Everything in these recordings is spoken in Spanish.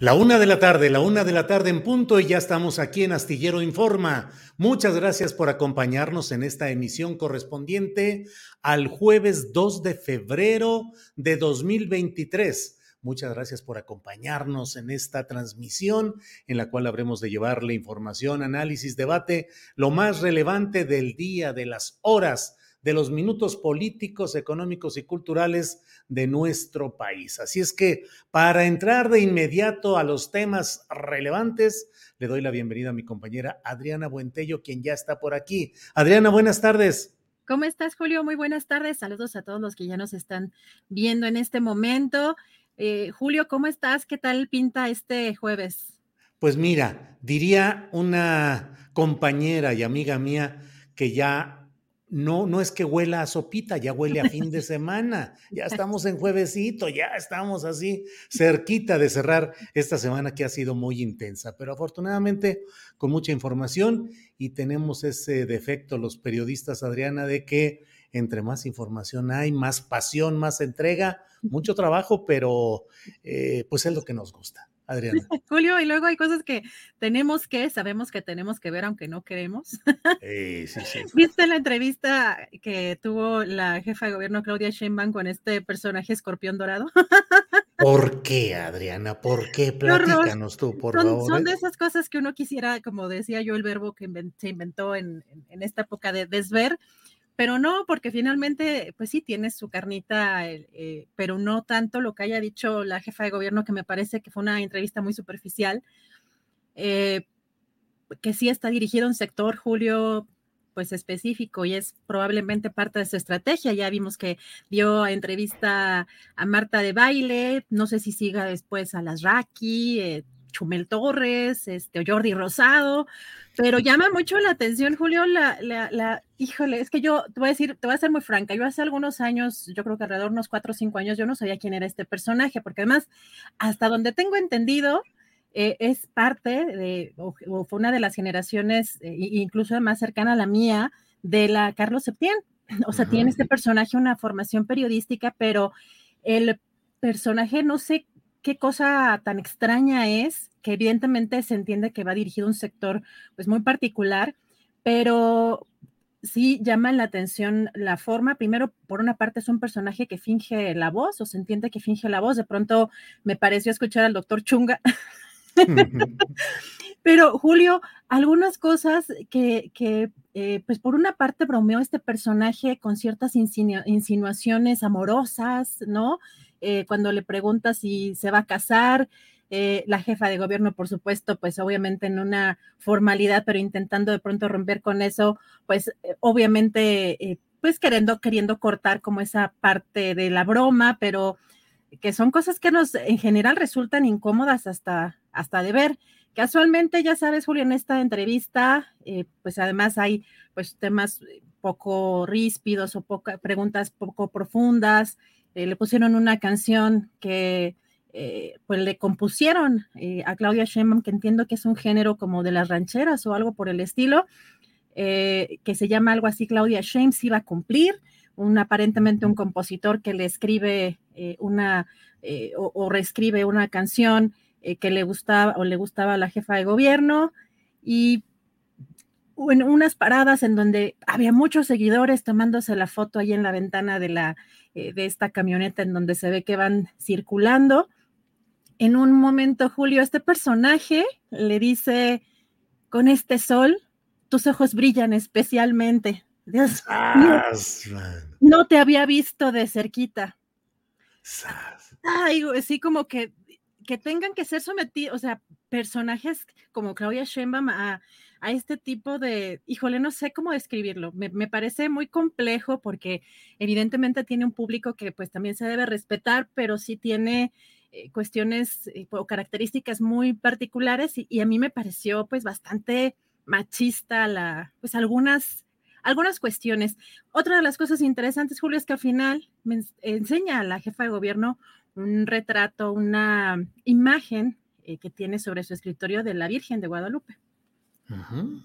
La una de la tarde, la una de la tarde en punto y ya estamos aquí en Astillero Informa. Muchas gracias por acompañarnos en esta emisión correspondiente al jueves 2 de febrero de 2023. Muchas gracias por acompañarnos en esta transmisión en la cual habremos de llevarle información, análisis, debate, lo más relevante del día, de las horas, de los minutos políticos, económicos y culturales de nuestro país. Así es que para entrar de inmediato a los temas relevantes, le doy la bienvenida a mi compañera Adriana Buentello, quien ya está por aquí. Adriana, buenas tardes. ¿Cómo estás, Julio? Muy buenas tardes. Saludos a todos los que ya nos están viendo en este momento. Eh, Julio, ¿cómo estás? ¿Qué tal pinta este jueves? Pues mira, diría una compañera y amiga mía que ya no, no es que huela a sopita, ya huele a fin de semana, ya estamos en juevesito, ya estamos así cerquita de cerrar esta semana que ha sido muy intensa, pero afortunadamente con mucha información y tenemos ese defecto los periodistas, Adriana, de que entre más información hay, más pasión, más entrega, mucho trabajo, pero eh, pues es lo que nos gusta. Adriana. Julio, y luego hay cosas que tenemos que, sabemos que tenemos que ver aunque no queremos. Sí, sí, sí. ¿Viste la entrevista que tuvo la jefa de gobierno Claudia Sheinbaum con este personaje escorpión dorado? ¿Por qué, Adriana? ¿Por qué? Platícanos tú, por son, favor. Son ¿eh? de esas cosas que uno quisiera, como decía yo, el verbo que se inventó en, en esta época de desver, pero no, porque finalmente, pues sí, tiene su carnita, eh, pero no tanto lo que haya dicho la jefa de gobierno, que me parece que fue una entrevista muy superficial, eh, que sí está dirigido a un sector, Julio, pues específico y es probablemente parte de su estrategia. Ya vimos que dio entrevista a Marta de Baile, no sé si siga después a las Raki, eh, Chumel Torres, este, Jordi Rosado, pero llama mucho la atención, Julio, la, la, la, híjole, es que yo te voy a decir, te voy a ser muy franca, yo hace algunos años, yo creo que alrededor de unos cuatro o cinco años, yo no sabía quién era este personaje, porque además, hasta donde tengo entendido, eh, es parte de, o, o, fue una de las generaciones, eh, incluso más cercana a la mía, de la Carlos Septién. O sea, tiene este personaje una formación periodística, pero el personaje no sé qué cosa tan extraña es, que evidentemente se entiende que va dirigido a un sector pues muy particular, pero sí llama la atención la forma. Primero, por una parte, es un personaje que finge la voz, o se entiende que finge la voz. De pronto me pareció escuchar al doctor Chunga. Pero Julio, algunas cosas que, que eh, pues por una parte bromeó este personaje con ciertas insinu insinuaciones amorosas, ¿no? Eh, cuando le pregunta si se va a casar, eh, la jefa de gobierno, por supuesto, pues obviamente en una formalidad, pero intentando de pronto romper con eso, pues eh, obviamente, pues queriendo, queriendo cortar como esa parte de la broma, pero que son cosas que nos en general resultan incómodas hasta, hasta de ver. Casualmente, ya sabes, Julio, en esta entrevista, eh, pues además hay pues temas poco ríspidos o poca, preguntas poco profundas. Eh, le pusieron una canción que eh, pues le compusieron a Claudia Sheinbaum, que entiendo que es un género como de las rancheras o algo por el estilo, que se llama algo así, Claudia Sheinbaum si va a cumplir, un aparentemente un compositor que le escribe una o, reescribe una canción eh, que le gustaba o le gustaba a la jefa de gobierno y en unas paradas en donde había muchos seguidores tomándose la foto ahí en la ventana de, la, eh, de esta camioneta en donde se ve que van circulando. En un momento, Julio, este personaje le dice, con este sol, tus ojos brillan especialmente. Dios, no, te había visto de cerquita. Ay, sí, como que que tengan que ser sometidos, o sea, personajes como Claudia Sheinbaum a, a, este tipo de, híjole, no sé cómo describirlo, me, parece muy complejo porque evidentemente tiene un público que pues también se debe respetar, pero sí tiene eh, cuestiones eh, o características muy particulares y, a mí me pareció pues bastante machista la, pues algunas algunas cuestiones. Otra de las cosas interesantes, Julio, es que al final enseña a la jefa de gobierno un retrato, una imagen eh, que tiene sobre su escritorio de la Virgen de Guadalupe. Mm-hmm.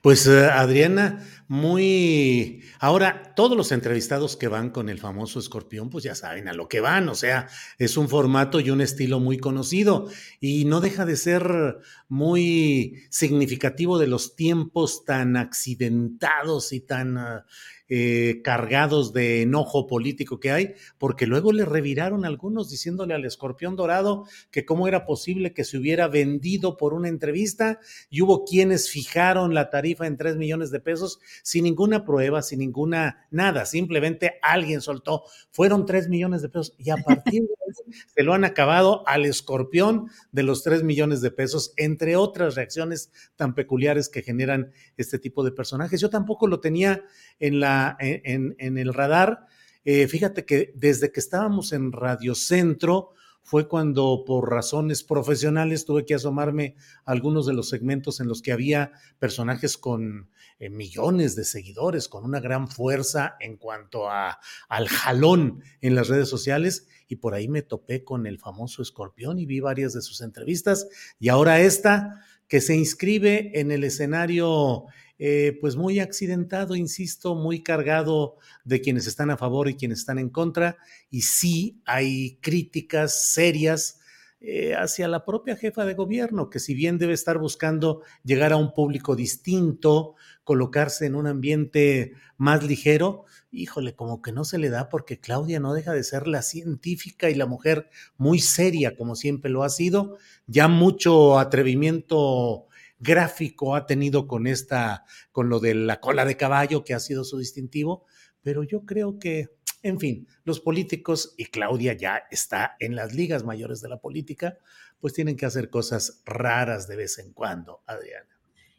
Pues eh, Adriana, muy... Ahora, todos los entrevistados que van con el famoso escorpión, pues ya saben a lo que van, o sea, es un formato y un estilo muy conocido. Y no deja de ser muy significativo de los tiempos tan accidentados y tan... Ah, eh, cargados de enojo político que hay, porque luego le reviraron algunos diciéndole al escorpión dorado que cómo era posible que se hubiera vendido por una entrevista y hubo quienes fijaron la tarifa en 3 millones de pesos sin ninguna prueba, sin ninguna nada, simplemente alguien soltó, fueron 3 millones de pesos y a partir de ahí se lo han acabado al escorpión de los 3 millones de pesos, entre otras reacciones tan peculiares que generan este tipo de personajes. Yo tampoco lo tenía en, la, en, el radar. Eh, fíjate que desde que estábamos en Radio Centro fue cuando por razones profesionales tuve que asomarme a algunos de los segmentos en los que había personajes con eh, millones de seguidores, con una gran fuerza en cuanto a, al jalón en las redes sociales y por ahí me topé con el famoso escorpión y vi varias de sus entrevistas. Y ahora esta que se inscribe en el escenario eh, pues muy accidentado, insisto, muy cargado de quienes están a favor y quienes están en contra, y sí hay críticas serias eh, hacia la propia jefa de gobierno, que si bien debe estar buscando llegar a un público distinto, colocarse en un ambiente más ligero, híjole, como que no se le da porque Claudia no deja de ser la científica y la mujer muy seria, como siempre lo ha sido, ya mucho atrevimiento gráfico ha tenido con esta, con lo de la cola de caballo, que ha sido su distintivo, pero yo creo que, en fin, los políticos, y Claudia ya está en las ligas mayores de la política, pues tienen que hacer cosas raras de vez en cuando, Adriana.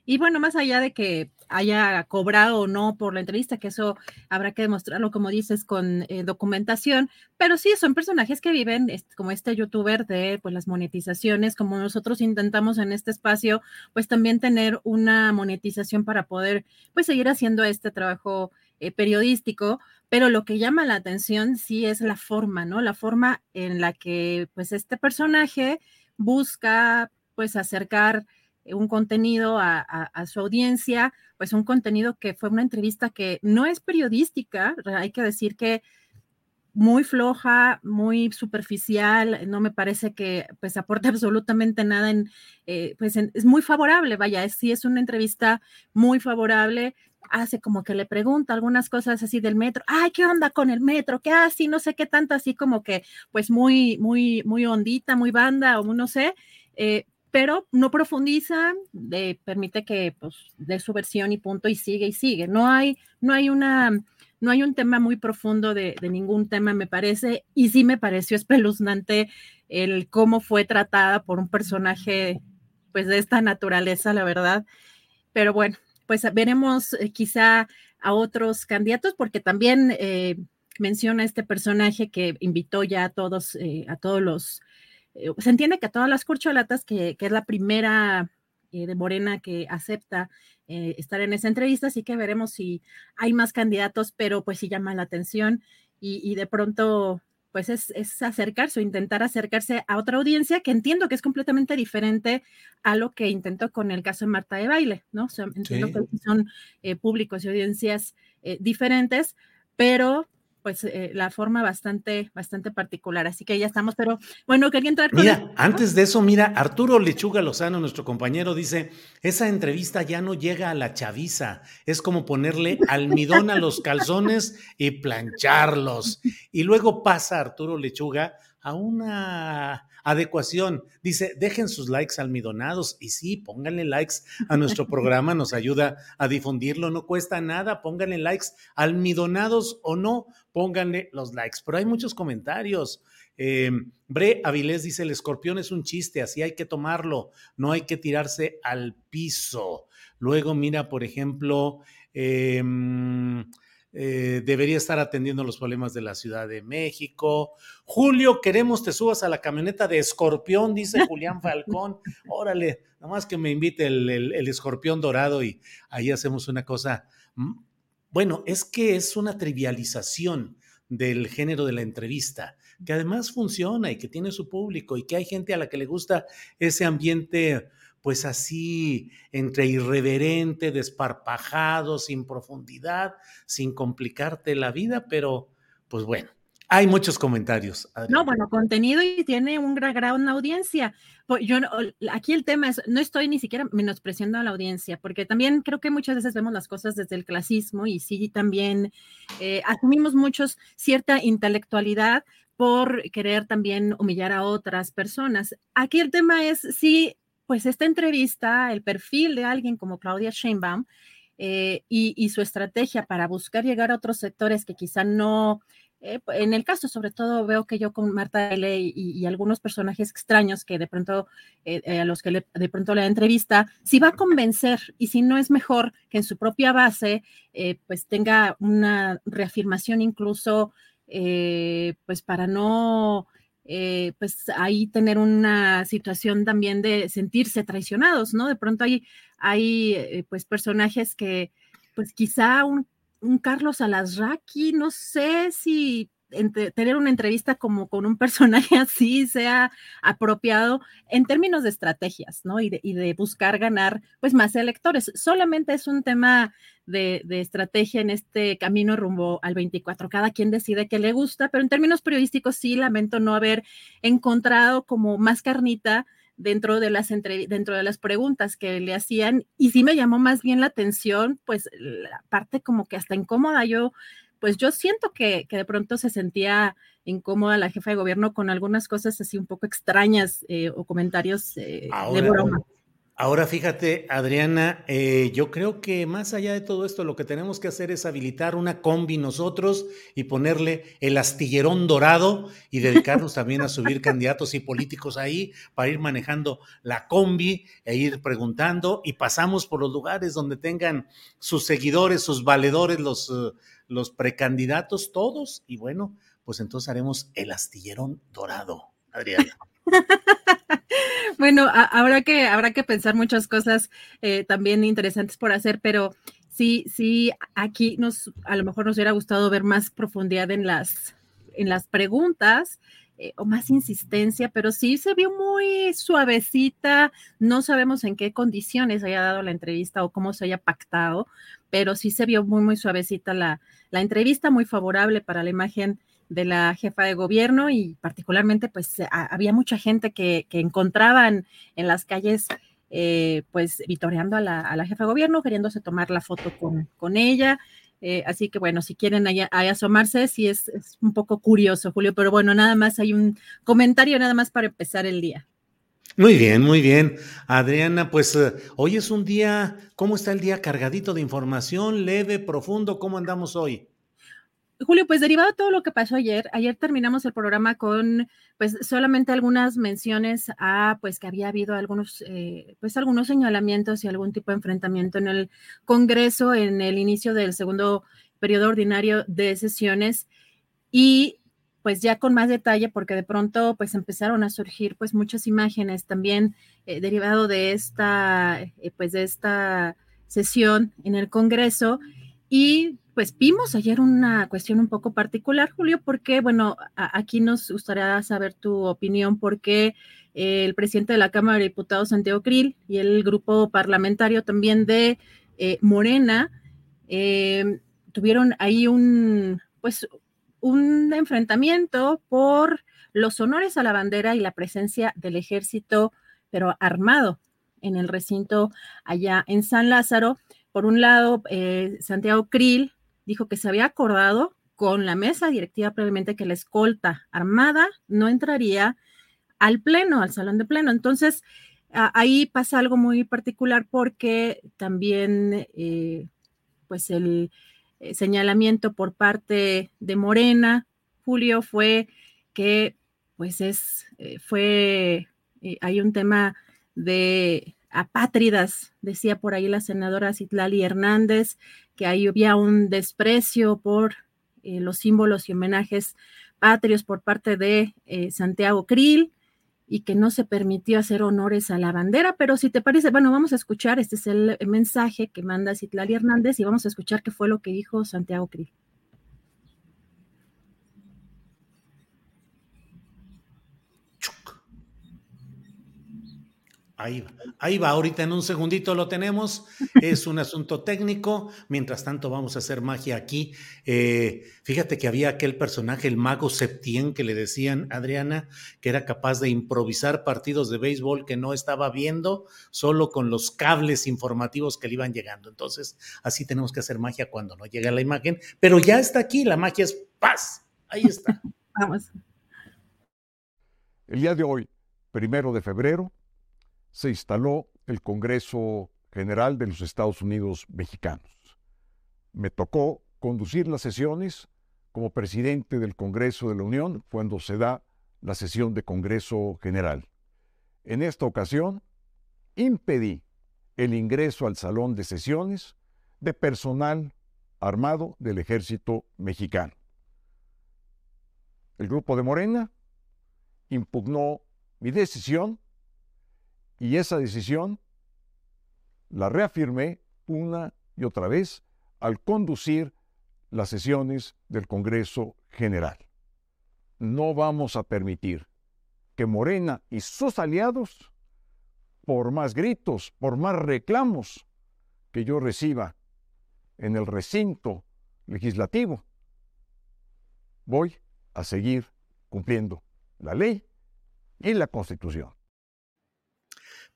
Y bueno, más allá de que haya cobrado o no por la entrevista, que eso habrá que demostrarlo, como dices, con eh, documentación, pero sí, son personajes que viven como este youtuber de pues, las monetizaciones, como nosotros intentamos en este espacio, pues también tener una monetización para poder pues seguir haciendo este trabajo eh, periodístico, pero lo que llama la atención sí es la forma, ¿no? La forma en la que pues este personaje busca pues acercar un contenido a, su audiencia, pues un contenido que fue una entrevista que no es periodística, hay que decir que muy floja, muy superficial, no me parece que pues aporte absolutamente nada en, eh, pues es muy favorable, vaya, es, sí es una entrevista muy favorable, hace como que le pregunta algunas cosas así del metro, ay, ¿qué onda con el metro? ¿Qué así? No sé qué tanto, así como que pues muy, muy, muy hondita, muy banda o no sé, eh, pero no profundiza, permite que pues, dé su versión y punto y sigue y sigue. No hay, no hay una, no hay un tema muy profundo de, ningún tema, me parece, y sí me pareció espeluznante el cómo fue tratada por un personaje pues de esta naturaleza, la verdad. Pero bueno, pues veremos eh, quizá a otros candidatos, porque también eh, menciona este personaje que invitó ya a todos, eh, a todos los eh, se entiende que todas las corcholatas, que, que es la primera de Morena que acepta estar en esa entrevista, así que veremos si hay más candidatos, pero pues sí llama la atención y, y de pronto pues es, acercarse o intentar acercarse a otra audiencia que entiendo que es completamente diferente a lo que intentó con el caso de Marta de Baile, ¿no? entiendo que son eh, públicos y audiencias eh, diferentes, pero pues eh, la forma bastante, bastante particular. Así que ya estamos, pero bueno, quería entrar con Mira, antes de eso, mira, Arturo Lechuga Lozano, nuestro compañero, dice, esa entrevista ya no llega a la chaviza, es como ponerle almidón a los calzones y plancharlos. Y luego pasa Arturo Lechuga a una adecuación. Dice, dejen sus likes almidonados y sí, pónganle likes a nuestro programa, nos ayuda a difundirlo, no cuesta nada, pónganle likes almidonados o no, pónganle los likes. Pero hay muchos comentarios. Eh, Bre Avilés dice, el escorpión es un chiste, así hay que tomarlo, no hay que tirarse al piso. Luego mira, por ejemplo, eh, eh, debería estar atendiendo los problemas de la Ciudad de México. Julio, queremos te subas a la camioneta de escorpión, dice Julián Falcón. Órale, nomás que me invite el, escorpión dorado y ahí hacemos una cosa. Mm, bueno, es que es una trivialización del género de la entrevista, que además funciona y que tiene su público y que hay gente a la que le gusta ese ambiente pues así entre irreverente, desparpajado, sin profundidad, sin complicarte la vida, pero pues bueno, hay muchos comentarios. No, bueno, contenido y tiene un gran, gran audiencia. Pues, yo aquí el tema es, no estoy ni siquiera menospreciando a la audiencia, porque también creo que muchas veces vemos las cosas desde el clasismo y sí también eh, asumimos muchos cierta intelectualidad por querer también humillar a otras personas. Aquí el tema es si pues esta entrevista, el perfil de alguien como Claudia Sheinbaum eh, y, su estrategia para buscar llegar a otros sectores que quizá no, eh, en el caso sobre todo veo que yo con Marta L y, algunos personajes extraños que de pronto, eh, a los que de pronto la entrevista, si va a convencer y si no es mejor que en su propia base, pues tenga una reafirmación incluso, pues para no eh, pues ahí tener una situación también de sentirse traicionados, ¿no? De pronto hay, hay eh, pues personajes que, pues quizá un, un Carlos Alasraqui, no sé si tener una entrevista como con un personaje así sea apropiado en términos de estrategias, ¿no? Y de, buscar ganar pues más electores. Solamente es un tema de, estrategia en este camino rumbo al 24. Cada quien decide qué le gusta, pero en términos periodísticos sí lamento no haber encontrado como más carnita dentro de las dentro de las preguntas que le hacían y sí me llamó más bien la atención, pues la parte como que hasta incómoda yo pues yo siento que, de pronto se sentía incómoda la jefa de gobierno con algunas cosas así un poco extrañas eh, o comentarios eh, de broma. Ahora fíjate, Adriana, eh, yo creo que más allá de todo esto, lo que tenemos que hacer es habilitar una combi nosotros y ponerle el astillerón dorado y dedicarnos también a subir candidatos y políticos ahí para ir manejando la combi e ir preguntando y pasamos por los lugares donde tengan sus seguidores, sus valedores, los los precandidatos todos y bueno, pues entonces haremos el astillerón dorado, Adriana. bueno, habrá que, habrá que pensar muchas cosas eh, también interesantes por hacer, pero sí, sí, aquí nos, a lo mejor nos hubiera gustado ver más profundidad en las, en las preguntas. Eh, o más insistencia, pero sí se vio muy suavecita. No sabemos en qué condiciones haya dado la entrevista o cómo se haya pactado, pero sí se vio muy, muy suavecita la, la entrevista, muy favorable para la imagen de la jefa de gobierno y particularmente pues había mucha gente que, que encontraban en las calles eh, pues vitoreando a la, a la, jefa de gobierno, queriéndose tomar la foto con, con ella. Eh, así que bueno, si quieren ahí, asomarse, sí es, es, un poco curioso, Julio, pero bueno, nada más hay un comentario nada más para empezar el día. Muy bien, muy bien. Adriana, pues eh, hoy es un día, ¿cómo está el día cargadito de información, leve, profundo? ¿Cómo andamos hoy? Julio, pues derivado de todo lo que pasó ayer, ayer terminamos el programa con pues solamente algunas menciones a pues que había habido algunos eh, pues algunos señalamientos y algún tipo de enfrentamiento en el Congreso en el inicio del segundo periodo ordinario de sesiones. Y pues ya con más detalle, porque de pronto pues empezaron a surgir pues muchas imágenes también eh, derivado de esta, eh, pues de esta sesión en el Congreso. Y pues vimos ayer una cuestión un poco particular, Julio, porque, bueno, aquí nos gustaría saber tu opinión, porque el presidente de la Cámara de Diputados, Santiago Krill, y el grupo parlamentario también de eh, Morena, eh, tuvieron ahí un, pues, un enfrentamiento por los honores a la bandera y la presencia del ejército, pero armado en el recinto allá en San Lázaro. Por un lado, eh, Santiago Krill dijo que se había acordado con la mesa directiva previamente que la escolta armada no entraría al pleno, al salón de pleno. Entonces, ahí pasa algo muy particular porque también, eh, pues, el eh, señalamiento por parte de Morena, Julio, fue que, pues, es, eh, fue, hay un tema de apátridas, decía por ahí la senadora Citlali Hernández, que ahí había un desprecio por eh, los símbolos y homenajes patrios por parte de eh, Santiago Krill y que no se permitió hacer honores a la bandera, pero si te parece, bueno, vamos a escuchar, este es el mensaje que manda Citlali Hernández y vamos a escuchar qué fue lo que dijo Santiago Krill. Ahí va, ahí va, ahorita en un segundito lo tenemos, es un asunto técnico, mientras tanto vamos a hacer magia aquí. Eh, fíjate que había aquel personaje, el mago Septien, que le decían, Adriana, que era capaz de improvisar partidos de béisbol que no estaba viendo, solo con los cables informativos que le iban llegando. Entonces, así tenemos que hacer magia cuando no llega la imagen, pero ya está aquí, la magia es paz, ahí está. vamos. El día de hoy, primero de febrero, se instaló el Congreso General de los Estados Unidos Mexicanos. Me tocó conducir las sesiones como presidente del Congreso de la Unión cuando se da la sesión de Congreso General. En esta ocasión, impedí el ingreso al salón de sesiones de personal armado del ejército mexicano. El grupo de Morena impugnó mi decisión y esa decisión la reafirmé una y otra vez al conducir las sesiones del Congreso General. No vamos a permitir que Morena y sus aliados, por más gritos, por más reclamos que yo reciba en el recinto legislativo, voy a seguir cumpliendo la ley y la Constitución.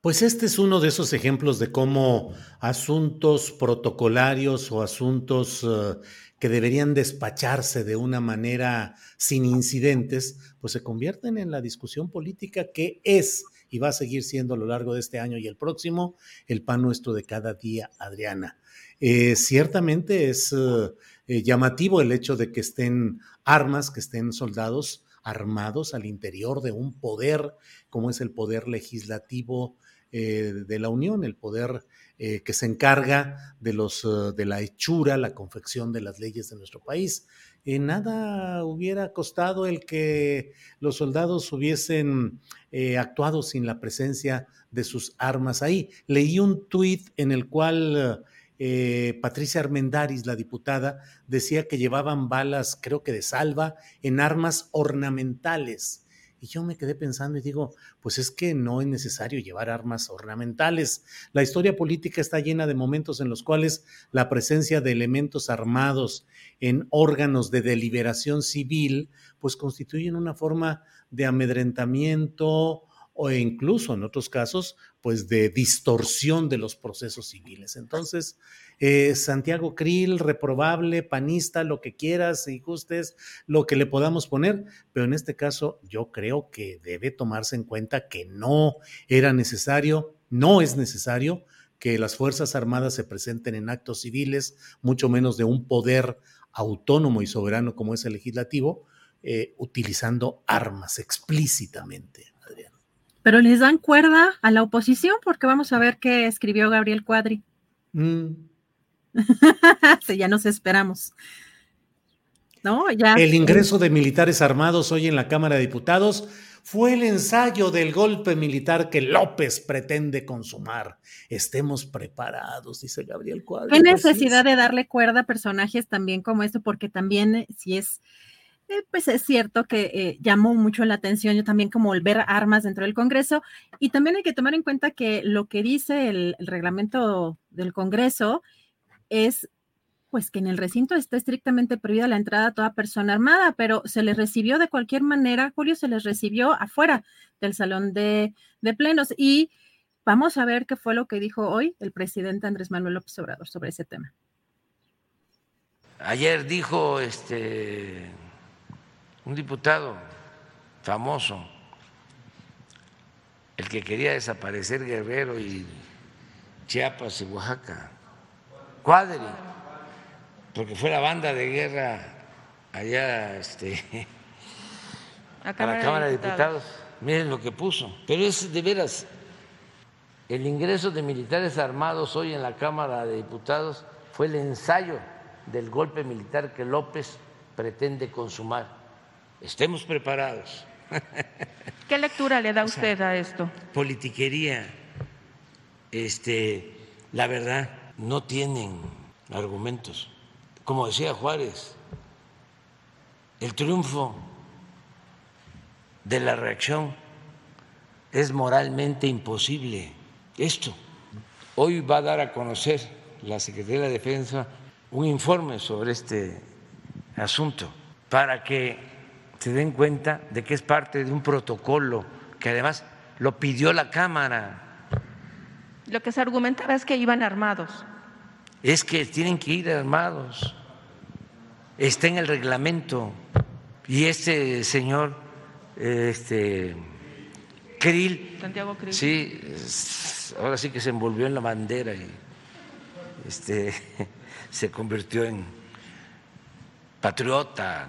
Pues este es uno de esos ejemplos de cómo asuntos protocolarios o asuntos eh, que deberían despacharse de una manera sin incidentes, pues se convierten en la discusión política que es y va a seguir siendo a lo largo de este año y el próximo el pan nuestro de cada día, Adriana. Eh, ciertamente es eh, llamativo el hecho de que estén armas, que estén soldados armados al interior de un poder como es el poder legislativo eh, de la Unión, el poder eh, que se encarga de, los, eh, de la hechura, la confección de las leyes de nuestro país. nada hubiera costado el que los soldados hubiesen actuado sin la presencia de sus armas ahí. Leí un tuit en el cual Patricia Armendaris, la diputada, decía que llevaban balas, creo que de salva, en armas ornamentales. Y yo me quedé pensando y digo, pues es que no es necesario llevar armas ornamentales. La historia política está llena de momentos en los cuales la presencia de elementos armados en órganos de deliberación civil, pues constituyen una forma de amedrentamiento o incluso en otros casos, pues de distorsión de los procesos civiles. Entonces, eh, Santiago Krill, reprobable, panista, lo que quieras y gustes, lo que le podamos poner, pero en este caso yo creo que debe tomarse en cuenta que no era necesario, no es necesario que las Fuerzas Armadas se presenten en actos civiles, mucho menos de un poder autónomo y soberano como es el legislativo, eh, utilizando armas explícitamente. Pero les dan cuerda a la oposición porque vamos a ver qué escribió Gabriel Cuadri. Mm. sí, ya nos esperamos. ¿no? Ya. El ingreso de militares armados hoy en la Cámara de Diputados fue el ensayo del golpe militar que López pretende consumar. Estemos preparados, dice Gabriel Cuadro. ¿Qué necesidad de darle cuerda a personajes también como esto? Porque también eh, si es, eh, pues es cierto que eh, llamó mucho la atención yo también como el ver armas dentro del Congreso y también hay que tomar en cuenta que lo que dice el reglamento del Congreso es pues que en el recinto está estrictamente prohibida la entrada a toda persona armada, pero se les recibió de cualquier manera, Julio, se les recibió afuera del salón de, plenos. Y vamos a ver qué fue lo que dijo hoy el presidente Andrés Manuel López Obrador sobre ese tema. Ayer dijo este un diputado famoso, el que quería desaparecer Guerrero y Chiapas y Oaxaca, Cuadri porque fue la banda de guerra allá este, a, la Cámara de Diputados. Miren lo que puso. Pero es de veras, el ingreso de militares armados hoy en la Cámara de Diputados fue el ensayo del golpe militar que López pretende consumar. Estemos preparados. ¿Qué lectura le da usted a esto? Politiquería. Este, la verdad, no tienen argumentos como decía Juárez, el triunfo de la reacción es moralmente imposible. Esto, hoy va a dar a conocer la Secretaría de la Defensa un informe sobre este asunto para que se den cuenta de que es parte de un protocolo que además lo pidió la Cámara. Lo que se argumentaba es que iban armados es que tienen que ir armados. Está en el reglamento. Y este señor, este, Krill, Santiago Krill. sí, ahora sí que se envolvió en la bandera y este, se convirtió en patriota,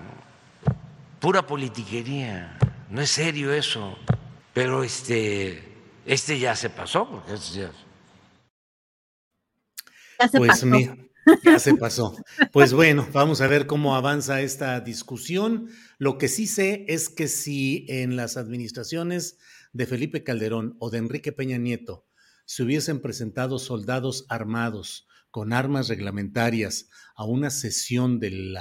pura politiquería, no es serio eso, pero este, este ya se pasó, porque este ya pues ya se pasó. Pues bueno, vamos a ver cómo avanza esta discusión. Lo que sí sé es que si en las administraciones de Felipe Calderón o de Enrique Peña Nieto se hubiesen presentado soldados armados con armas reglamentarias a una sesión del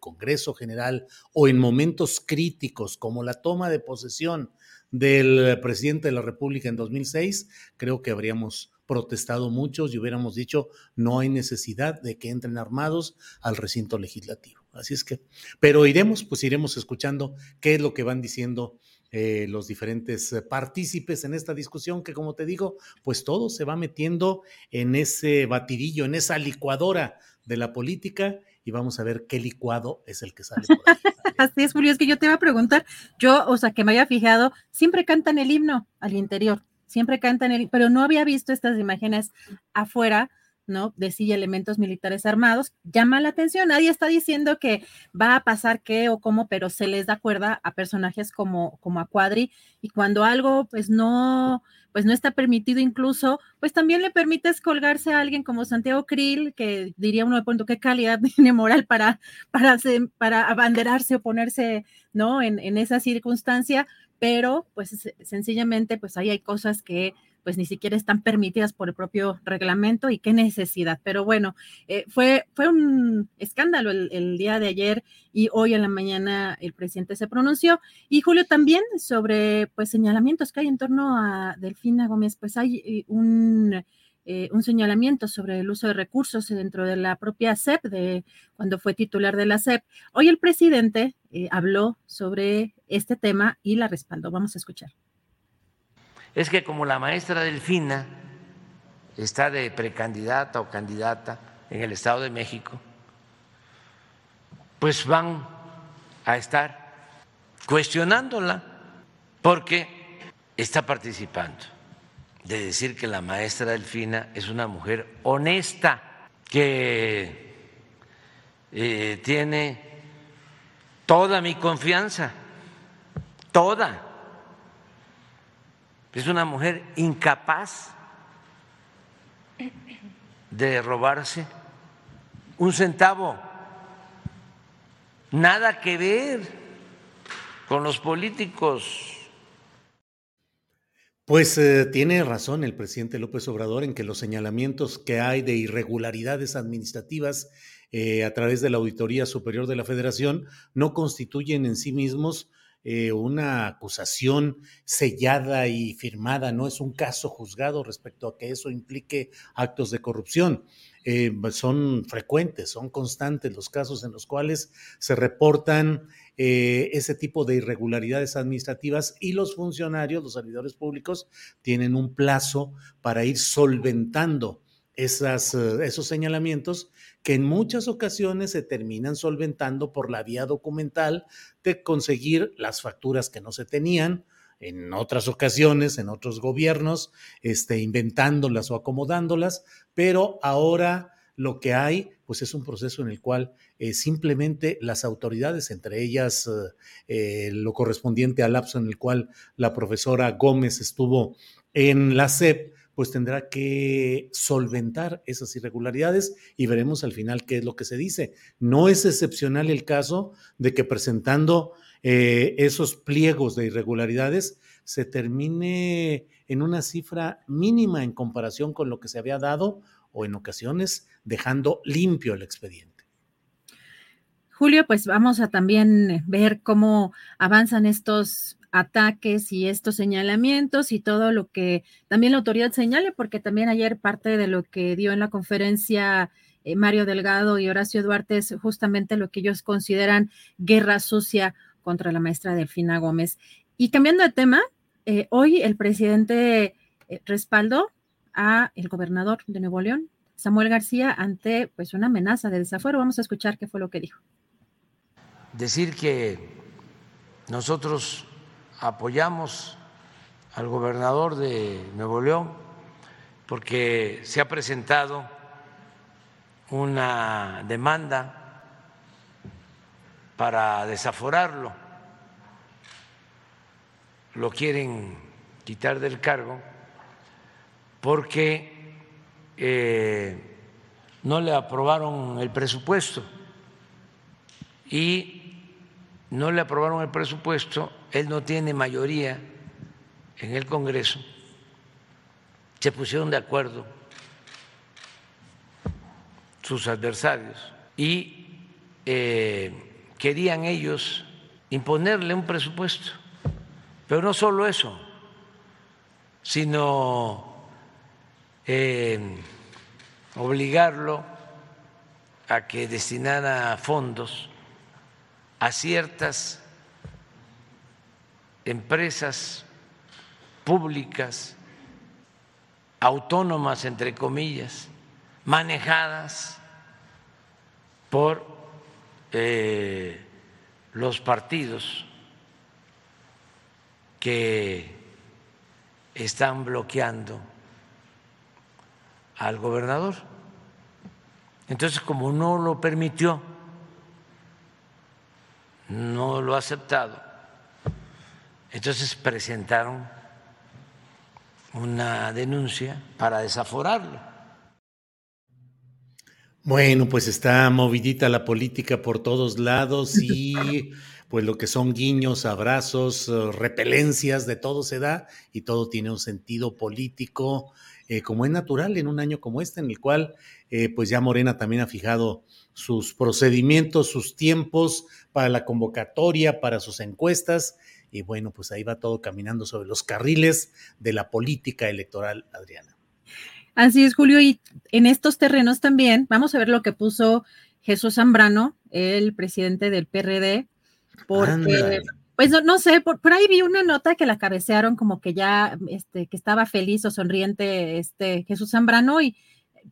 Congreso General o en momentos críticos como la toma de posesión del presidente de la República en 2006, creo que habríamos protestado muchos y hubiéramos dicho no hay necesidad de que entren armados al recinto legislativo. Así es que, pero iremos, pues iremos escuchando qué es lo que van diciendo eh, los diferentes eh, partícipes en esta discusión, que como te digo, pues todo se va metiendo en ese batidillo, en esa licuadora de la política y vamos a ver qué licuado es el que sale por ahí. Así es, Julio, es que yo te iba a preguntar, yo, o sea, que me haya fijado, siempre cantan el himno al interior siempre cantan, el, pero no había visto estas imágenes afuera, ¿no? De sí elementos militares armados. Llama la atención, nadie está diciendo que va a pasar qué o cómo, pero se les da cuerda a personajes como, como a Cuadri y cuando algo pues no, pues no está permitido incluso, pues también le permites colgarse a alguien como Santiago Krill, que diría uno de pronto qué calidad tiene moral para, para, para abanderarse o ponerse, ¿no? En, en esa circunstancia, pero pues sencillamente pues ahí hay cosas que pues ni siquiera están permitidas por el propio reglamento y qué necesidad. Pero bueno, eh, fue, fue un escándalo el, día de ayer y hoy en la mañana el presidente se pronunció. Y Julio también sobre pues señalamientos que hay en torno a Delfina Gómez, pues hay un eh, un señalamiento sobre el uso de recursos dentro de la propia SEP, de cuando fue titular de la SEP. Hoy el presidente eh, habló sobre este tema y la respaldó. Vamos a escuchar. Es que como la maestra Delfina está de precandidata o candidata en el Estado de México, pues van a estar cuestionándola porque está participando de decir que la maestra Delfina es una mujer honesta, que eh, tiene toda mi confianza, toda. Es una mujer incapaz de robarse un centavo. nada que ver con los políticos. Pues eh, tiene razón el presidente López Obrador en que los señalamientos que hay de irregularidades administrativas eh, a través de la Auditoría Superior de la Federación no constituyen en sí mismos eh, una acusación sellada y firmada, no es un caso juzgado respecto a que eso implique actos de corrupción. Eh, son frecuentes, son constantes los casos en los cuales se reportan eh, ese tipo de irregularidades administrativas y los funcionarios, los servidores públicos, tienen un plazo para ir solventando esas, esos señalamientos que en muchas ocasiones se terminan solventando por la vía documental de conseguir las facturas que no se tenían, en otras ocasiones, en otros gobiernos, este, inventándolas o acomodándolas, pero ahora lo que hay, pues es un proceso en el cual eh, simplemente las autoridades, entre ellas eh, lo correspondiente al lapso en el cual la profesora Gómez estuvo en la SEP, pues tendrá que solventar esas irregularidades y veremos al final qué es lo que se dice. No es excepcional el caso de que presentando eh, esos pliegos de irregularidades se termine en una cifra mínima en comparación con lo que se había dado o en ocasiones dejando limpio el expediente. Julio, pues vamos a también ver cómo avanzan estos ataques y estos señalamientos y todo lo que también la autoridad señale, porque también ayer parte de lo que dio en la conferencia eh, Mario Delgado y Horacio Duarte es justamente lo que ellos consideran guerra sucia contra la maestra Delfina Gómez. Y cambiando de tema, eh, hoy el presidente eh, respaldó a el gobernador de Nuevo León, Samuel García, ante pues una amenaza de desafuero. Vamos a escuchar qué fue lo que dijo. Decir que nosotros apoyamos al gobernador de Nuevo León porque se ha presentado una demanda para desaforarlo. Lo quieren quitar del cargo porque eh, no le aprobaron el presupuesto y no le aprobaron el presupuesto, él no tiene mayoría en el Congreso, se pusieron de acuerdo sus adversarios y eh, querían ellos imponerle un presupuesto. Pero no solo eso, sino eh, obligarlo a que destinara fondos a ciertas empresas públicas, autónomas, entre comillas, manejadas por eh, los partidos que están bloqueando al gobernador. Entonces, como no lo permitió, no lo ha aceptado. Entonces presentaron una denuncia para desaforarlo. Bueno, pues está movidita la política por todos lados y pues lo que son guiños, abrazos, repelencias, de todo se da y todo tiene un sentido político, eh, como es natural en un año como este, en el cual eh, pues ya Morena también ha fijado sus procedimientos, sus tiempos para la convocatoria, para sus encuestas. Y bueno, pues ahí va todo caminando sobre los carriles de la política electoral, Adriana. Así es, Julio. Y en estos terrenos también vamos a ver lo que puso Jesús Zambrano, el presidente del PRD, porque, pues no, sé, por, por, ahí vi una nota que la cabecearon como que ya, este, que estaba feliz o sonriente este Jesús Zambrano y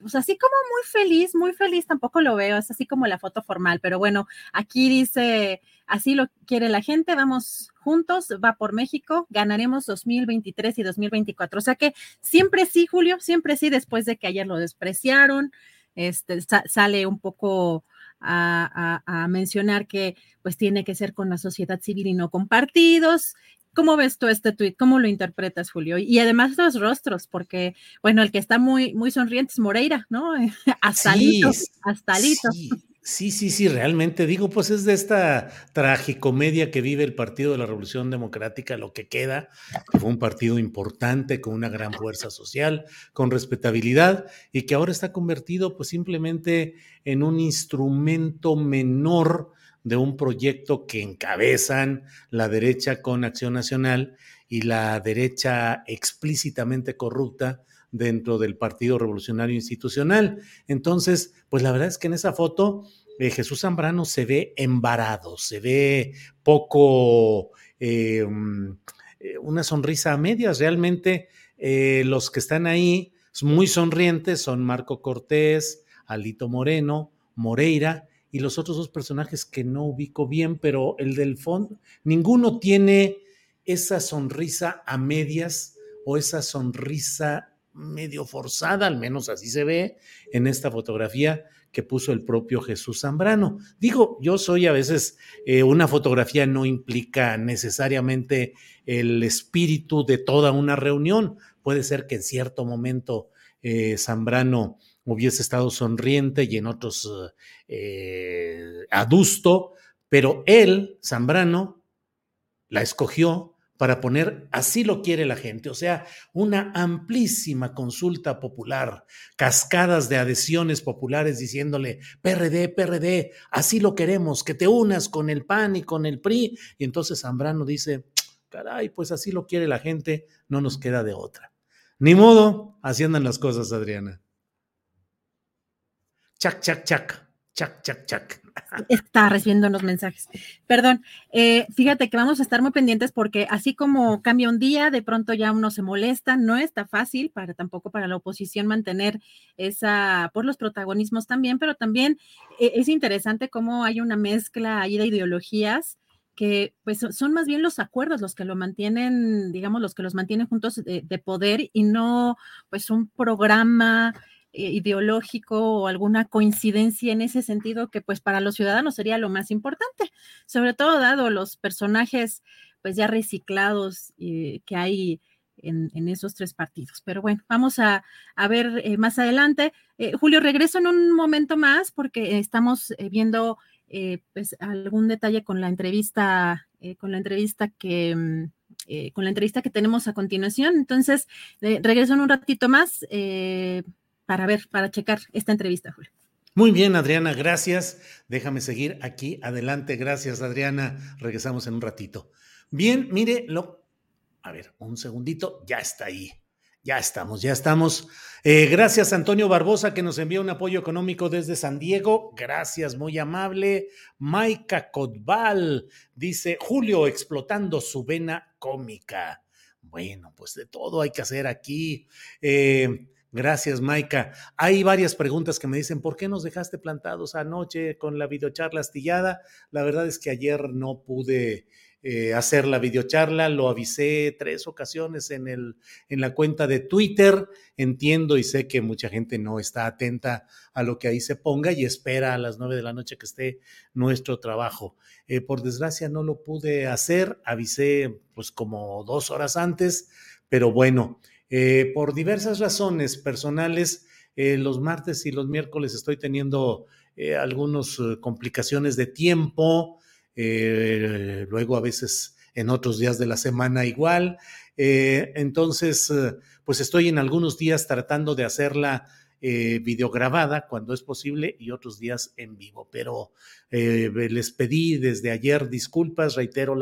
pues así como muy feliz, muy feliz, tampoco lo veo, es así como la foto formal, pero bueno, aquí dice, así lo quiere la gente, vamos juntos, va por México, ganaremos 2023 y 2024. O sea que siempre sí, Julio, siempre sí, después de que ayer lo despreciaron, este, sale un poco a, a, mencionar que pues tiene que ser con la sociedad civil y no con partidos, ¿Cómo ves tú este tuit? ¿Cómo lo interpretas, Julio? Y además los rostros, porque, bueno, el que está muy, muy sonriente es Moreira, ¿no? hasta sí, hasta Sí, sí, sí, realmente digo, pues es de esta tragicomedia que vive el Partido de la Revolución Democrática, lo que queda, que fue un partido importante, con una gran fuerza social, con respetabilidad, y que ahora está convertido pues simplemente en un instrumento menor de un proyecto que encabezan la derecha con Acción Nacional y la derecha explícitamente corrupta dentro del Partido Revolucionario Institucional. Entonces, pues la verdad es que en esa foto eh, Jesús Zambrano se ve embarado, se ve poco, eh, mm, eh, una sonrisa a medias. Realmente los que están ahí muy sonrientes son Marco Cortés, Alito Moreno, Moreira y los otros dos personajes que no ubico bien, pero el del fondo, ninguno tiene esa sonrisa a medias o esa sonrisa medio forzada, al menos así se ve en esta fotografía que puso el propio Jesús Zambrano. Digo, yo soy a veces, eh, una fotografía no implica necesariamente el espíritu de toda una reunión. Puede ser que en cierto momento eh, Zambrano hubiese estado sonriente y en otros eh, adusto, pero él, Zambrano, la escogió para poner así lo quiere la gente, o sea, una amplísima consulta popular, cascadas de adhesiones populares diciéndole, PRD, PRD, así lo queremos, que te unas con el PAN y con el PRI. Y entonces Zambrano dice, caray, pues así lo quiere la gente, no nos queda de otra. Ni modo, así andan las cosas, Adriana. Chac, chac, chac, chac, chac, chac. Está recibiendo unos mensajes. Perdón, eh, fíjate que vamos a estar muy pendientes porque así como cambia un día, de pronto ya uno se molesta, no está fácil para tampoco para la oposición mantener esa, por los protagonismos también, pero también eh, es interesante cómo hay una mezcla ahí de ideologías que pues son más bien los acuerdos los que lo mantienen, digamos, los que los mantienen juntos de, de poder y no pues un programa ideológico o alguna coincidencia en ese sentido que pues para los ciudadanos sería lo más importante, sobre todo dado los personajes pues ya reciclados eh, que hay en, esos tres partidos. Pero bueno, vamos a, ver eh, más adelante. Julio, regreso en un momento más porque estamos viendo pues algún detalle con la entrevista, con la entrevista que... Mm, con la entrevista que tenemos a continuación. Entonces, regreso en un ratito más para ver, para checar esta entrevista, Julio. Muy bien, Adriana, gracias. Déjame seguir aquí adelante. Gracias, Adriana. Regresamos en un ratito. Bien, mire, lo. A ver, un segundito, ya está ahí. Ya estamos, ya estamos. Eh, gracias, Antonio Barbosa, que nos envía un apoyo económico desde San Diego. Gracias, muy amable. Maika Codval dice: Julio explotando su vena cómica. Bueno, pues de todo hay que hacer aquí. Eh, Gracias, Maika. Hay varias preguntas que me dicen, ¿por qué nos dejaste plantados anoche con la videocharla astillada? La verdad es que ayer no pude eh, hacer la videocharla, lo avisé tres ocasiones en, el, en la cuenta de Twitter. Entiendo y sé que mucha gente no está atenta a lo que ahí se ponga y espera a las nueve de la noche que esté nuestro trabajo. Eh, por desgracia no lo pude hacer, avisé pues como dos horas antes, pero bueno. Eh, por diversas razones personales, eh, los martes y los miércoles estoy teniendo eh, algunas complicaciones de tiempo, luego a veces en otros días de la semana igual. entonces, pues estoy en algunos días tratando de hacerla videograbada cuando es posible y otros días en vivo. Pero les pedí desde ayer disculpas, reitero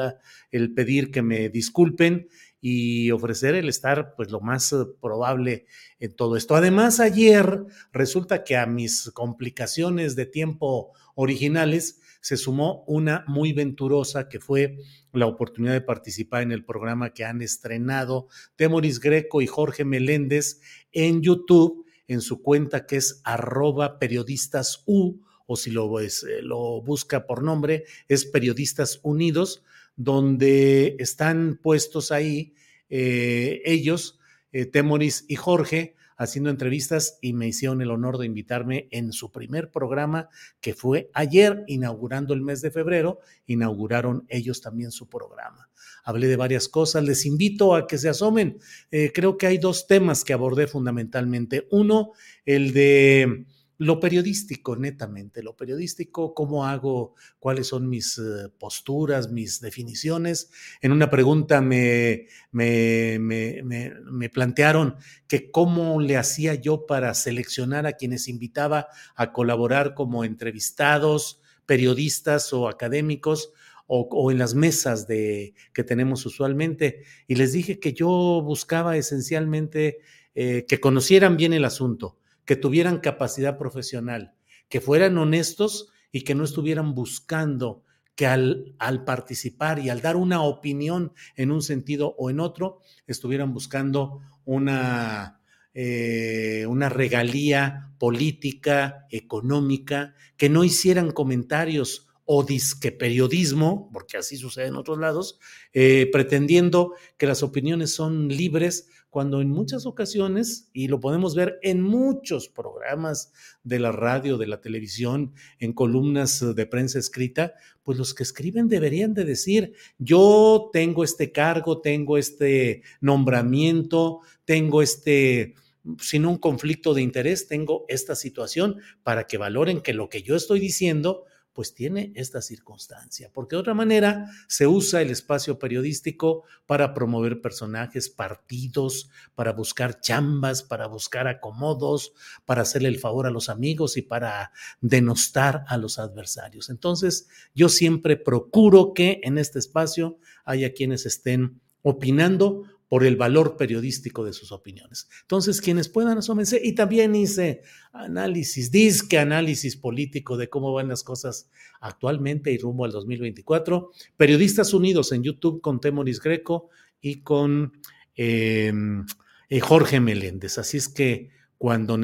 el pedir que me disculpen y ofrecer el estar pues lo más eh, probable en todo esto. Además, ayer resulta que a mis complicaciones de tiempo originales se sumó una muy venturosa que fue la oportunidad de participar en el programa que han estrenado Temoris Greco y Jorge Meléndez en YouTube, en su cuenta que es arroba periodistas o si lo, eh, lo busca por nombre, es Periodistas Unidos donde están puestos ahí eh, ellos, eh, Temoris y Jorge, haciendo entrevistas y me hicieron el honor de invitarme en su primer programa que fue ayer, inaugurando el mes de febrero, inauguraron ellos también su programa. Hablé de varias cosas, les invito a que se asomen. Eh, creo que hay dos temas que abordé fundamentalmente. Uno, el de lo periodístico, netamente, lo periodístico, cómo hago, cuáles son mis eh, posturas, mis definiciones. En una pregunta me, me, me, plantearon que cómo le hacía yo para seleccionar a quienes invitaba a colaborar como entrevistados, periodistas o académicos. O, en las mesas de, que tenemos usualmente. Y les dije que yo buscaba esencialmente eh, que conocieran bien el asunto, que tuvieran capacidad profesional, que fueran honestos y que no estuvieran buscando que al, al, participar y al dar una opinión en un sentido o en otro, estuvieran buscando una, eh, una regalía política, económica, que no hicieran comentarios o disque periodismo, porque así sucede en otros lados, eh, pretendiendo que las opiniones son libres cuando en muchas ocasiones, y lo podemos ver en muchos programas de la radio, de la televisión, en columnas de prensa escrita, pues los que escriben deberían de decir, yo tengo este cargo, tengo este nombramiento, tengo este, sin un conflicto de interés, tengo esta situación para que valoren que lo que yo estoy diciendo pues tiene esta circunstancia, porque de otra manera se usa el espacio periodístico para promover personajes, partidos, para buscar chambas, para buscar acomodos, para hacerle el favor a los amigos y para denostar a los adversarios. Entonces, yo siempre procuro que en este espacio haya quienes estén opinando por el valor periodístico de sus opiniones. Entonces, quienes puedan, asómense. Y también hice análisis, disque análisis político de cómo van las cosas actualmente y rumbo al 2024. Periodistas Unidos en YouTube con Temoris Greco y con em, eh, Jorge Meléndez. Así es que cuando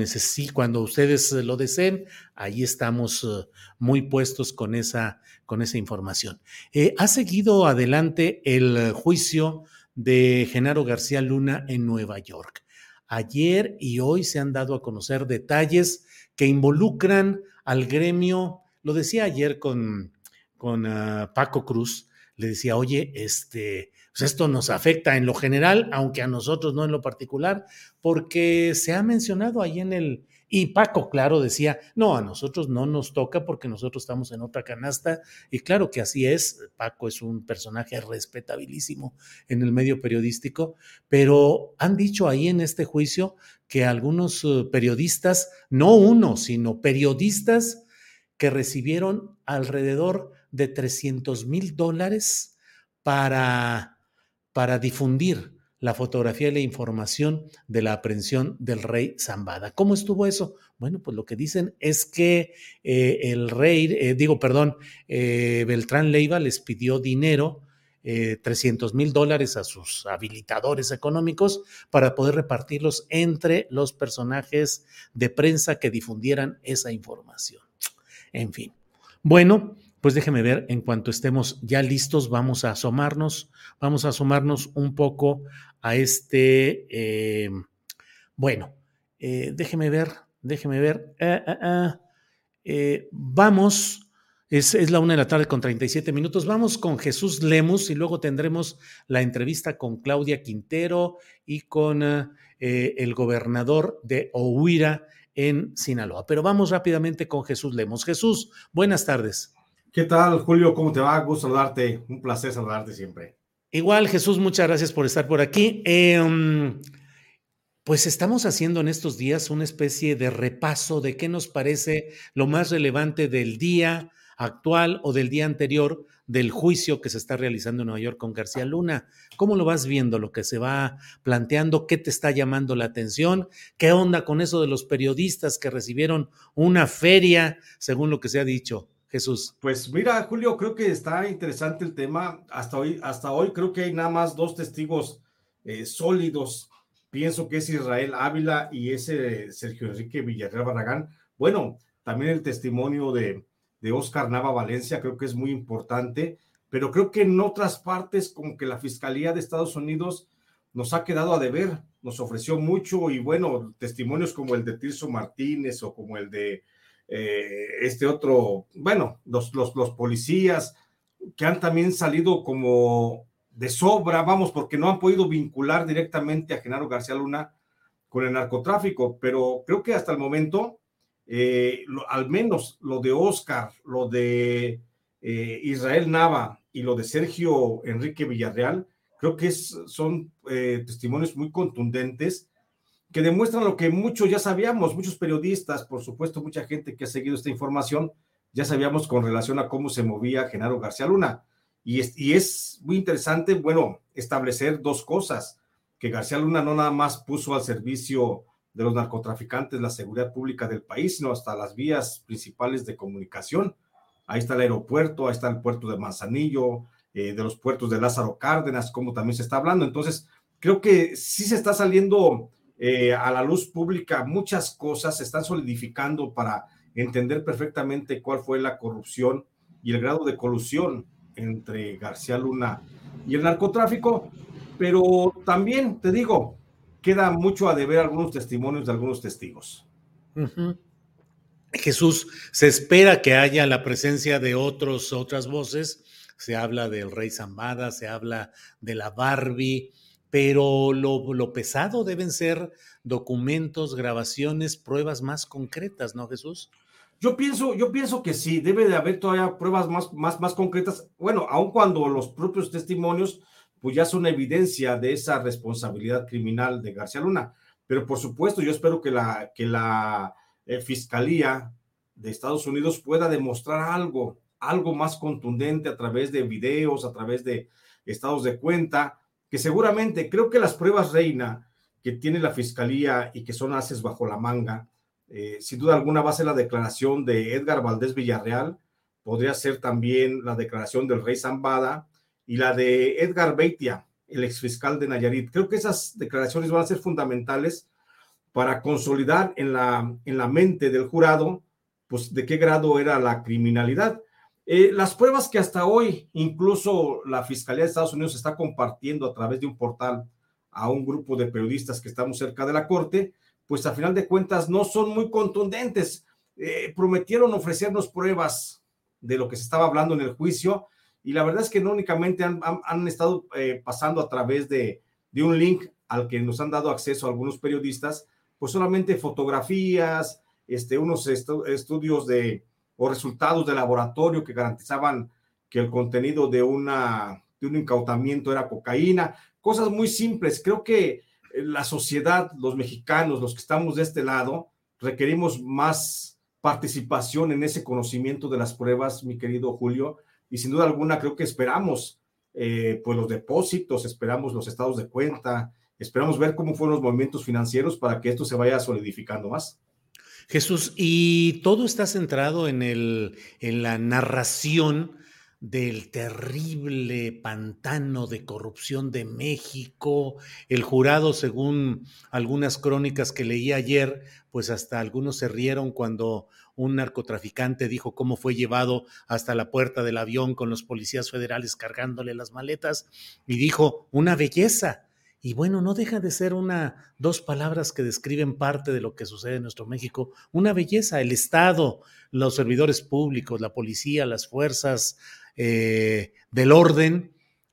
cuando ustedes lo deseen, ahí estamos eh, muy puestos con esa, con esa información. Eh, ha seguido adelante el juicio de Genaro García Luna en Nueva York. Ayer y hoy se han dado a conocer detalles que involucran al gremio. Lo decía ayer con, con ah, Paco Cruz, le decía, oye, este, pues esto nos afecta en lo general, aunque a nosotros no en lo particular, porque se ha mencionado ahí en el, y Paco, claro, decía, no, a nosotros no nos toca porque nosotros estamos en otra canasta. Y claro que así es, Paco es un personaje respetabilísimo en el medio periodístico, pero han dicho ahí en este juicio que algunos eh, periodistas, no uno, sino periodistas que recibieron alrededor de 300 mil dólares para, para difundir la fotografía y la información de la aprehensión del rey Zambada. ¿Cómo estuvo eso? Bueno, pues lo que dicen es que eh, el rey, eh, digo, perdón, eh, Beltrán Leiva les pidió dinero, 300 mil dólares a sus habilitadores económicos para poder repartirlos entre los personajes de prensa que difundieran esa información. En fin. Bueno, pues déjeme ver, en cuanto estemos ya listos, vamos a asomarnos, vamos a asomarnos un poco a este, eh, bueno, eh, déjeme ver, déjeme ver, ah, vamos, es, es, la una de la tarde con 37 minutos, vamos con Jesús Lemus y luego tendremos la entrevista con Claudia Quintero y con el gobernador de Ohuira en Sinaloa. Pero vamos rápidamente con Jesús Lemos. Jesús, buenas tardes. ¿Qué tal, Julio? ¿Cómo te va? Gusto saludarte. Un placer saludarte siempre. Igual, Jesús, muchas gracias por estar por aquí. Em, pues estamos haciendo en estos días una especie de repaso de qué nos parece lo más relevante del día actual o del día anterior del juicio que se está realizando en Nueva York con García Luna. ¿Cómo lo vas viendo, lo que se va planteando? ¿Qué te está llamando la atención? ¿Qué onda con eso de los periodistas que recibieron una feria, según lo que se ha dicho? Jesús. Pues mira, Julio, creo que está interesante el tema. Hasta hoy, hasta hoy creo que hay nada más dos testigos eh, sólidos. Pienso que es Israel Ávila y ese Sergio Enrique Villarreal Barragán. Bueno, también el testimonio de, de Oscar Nava Valencia creo que es muy importante, pero creo que en otras partes como que la Fiscalía de Estados Unidos nos ha quedado a deber, nos ofreció mucho y bueno, testimonios como el de Tirso Martínez o como el de eh, este otro, bueno, los, los, policías que han también salido como de sobra, vamos, porque no han podido vincular directamente a Genaro García Luna con el narcotráfico, pero creo que hasta el momento eh, al menos lo de Oscar, lo de eh, Israel Nava y lo de Sergio Enrique Villarreal, creo que son eh, testimonios muy contundentes que demuestran lo que muchos ya sabíamos, muchos periodistas, por supuesto, mucha gente que ha seguido esta información, ya sabíamos con relación a cómo se movía Genaro García Luna. Y es, y es muy interesante, bueno, establecer dos cosas, que García Luna no nada más puso al servicio de los narcotraficantes la seguridad pública del país, sino hasta las vías principales de comunicación. Ahí está el aeropuerto, ahí está el puerto de Manzanillo, eh, de los puertos de Lázaro Cárdenas, como también se está hablando. Entonces, creo que sí se está saliendo eh, a la luz pública muchas cosas, se están solidificando para entender perfectamente cuál fue la corrupción y el grado de colusión entre García Luna y el narcotráfico, pero también te digo, queda mucho a deber algunos testimonios de algunos testigos. Jesús, se espera que haya la presencia de otros, otras voces. Se habla del Rey Zambada, se habla de la Barbie, pero lo, lo, pesado deben ser documentos, grabaciones, pruebas más concretas, ¿no, Jesús? Yo pienso, yo pienso que sí, debe de haber todavía pruebas más, más, más concretas. Bueno, aun cuando los propios testimonios pues ya son evidencia de esa responsabilidad criminal de García Luna. Pero por supuesto, yo espero que la, que la eh, Fiscalía de Estados Unidos pueda demostrar algo, algo más contundente a través de videos, a través de estados de cuenta, que seguramente creo que las pruebas reina que tiene la Fiscalía y que son haces bajo la manga, eh, sin duda alguna va a ser la declaración de Edgar Valdés Villarreal, podría ser también la declaración del rey Zambada, y la de Edgar Beitia, el exfiscal de Nayarit. Creo que esas declaraciones van a ser fundamentales para consolidar en la, en la mente del jurado, pues, de qué grado era la criminalidad. Eh, las pruebas que hasta hoy incluso la Fiscalía de Estados Unidos está compartiendo a través de un portal a un grupo de periodistas que estamos cerca de la corte, pues a final de cuentas no son muy contundentes. Eh, prometieron ofrecernos pruebas de lo que se estaba hablando en el juicio, y la verdad es que no únicamente han, estado eh, pasando a través de, un link al que nos han dado acceso algunos periodistas, pues solamente fotografías, este, unos estudios de, o resultados de laboratorio que garantizaban que el contenido de, una, de un incautamiento era cocaína, cosas muy simples. Creo que eh, la sociedad, los mexicanos, los que estamos de este lado, requerimos más participación en ese conocimiento de las pruebas, mi querido Julio, y sin duda alguna creo que esperamos eh, pues los depósitos, esperamos los estados de cuenta, esperamos ver cómo fueron los movimientos financieros para que esto se vaya solidificando más. Jesús, y todo está centrado en, el, en la narración del terrible pantano de corrupción de México. El jurado, según algunas crónicas que leí ayer, pues hasta algunos se rieron cuando un narcotraficante dijo cómo fue llevado hasta la puerta del avión con los policías federales cargándole las maletas y dijo, una belleza. Y bueno, no deja de ser una, dos palabras que describen parte de lo que sucede en nuestro México. Una belleza, el Estado, los servidores públicos, la policía, las fuerzas eh, del orden,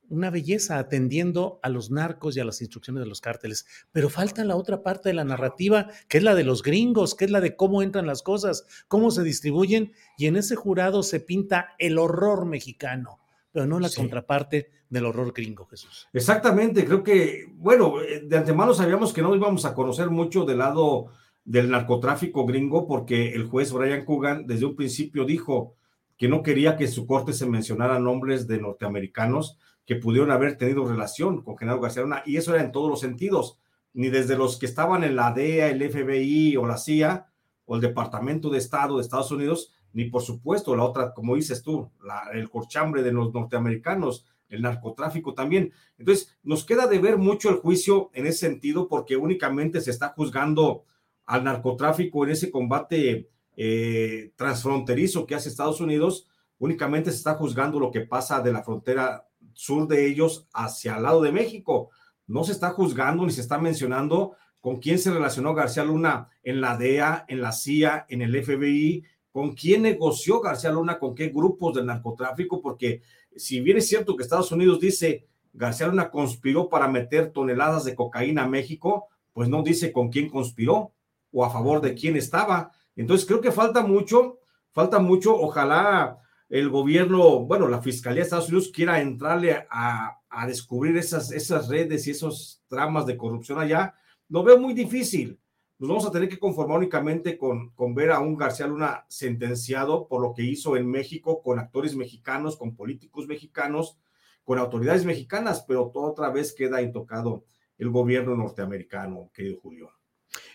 una belleza atendiendo a los narcos y a las instrucciones de los cárteles, pero falta la otra parte de la narrativa, que es la de los gringos, que es la de cómo entran las cosas, cómo se distribuyen, y en ese jurado se pinta el horror mexicano, pero no la contraparte del horror gringo, Jesús. Exactamente, creo que, bueno, eh, de antemano sabíamos que no íbamos a conocer mucho del lado del narcotráfico gringo, porque el juez Brian Coogan desde un principio dijo que no quería que en su corte se mencionaran nombres de norteamericanos, que pudieron haber tenido relación con Genaro García Luna, y eso era en todos los sentidos, ni desde los que estaban en la DEA, el FBI o la CIA o el Departamento de Estado de Estados Unidos, ni por supuesto la otra, como dices tú, el corchambre de los norteamericanos, el narcotráfico también. Entonces, nos queda de ver mucho el juicio en ese sentido porque únicamente se está juzgando al narcotráfico en ese combate eh, transfronterizo que hace Estados Unidos, únicamente se está juzgando lo que pasa de la frontera sur de ellos hacia el lado de México. No se está juzgando ni se está mencionando con quién se relacionó García Luna en la DEA, en la CIA, en el FBI, con quién negoció García Luna, con qué grupos del narcotráfico, porque si bien es cierto que Estados Unidos dice García Luna conspiró para meter toneladas de cocaína a México, pues no dice con quién conspiró o a favor de quién estaba. Entonces creo que falta mucho, falta mucho, ojalá el gobierno, bueno, la Fiscalía de Estados Unidos quiera entrarle a, a descubrir esas, esas redes y esos tramas de corrupción allá, lo veo muy difícil. Nos vamos a tener que conformar únicamente con, con ver a un García Luna sentenciado por lo que hizo en México con actores mexicanos, con políticos mexicanos, con autoridades mexicanas, pero otra vez queda intocado el gobierno norteamericano, querido Julio.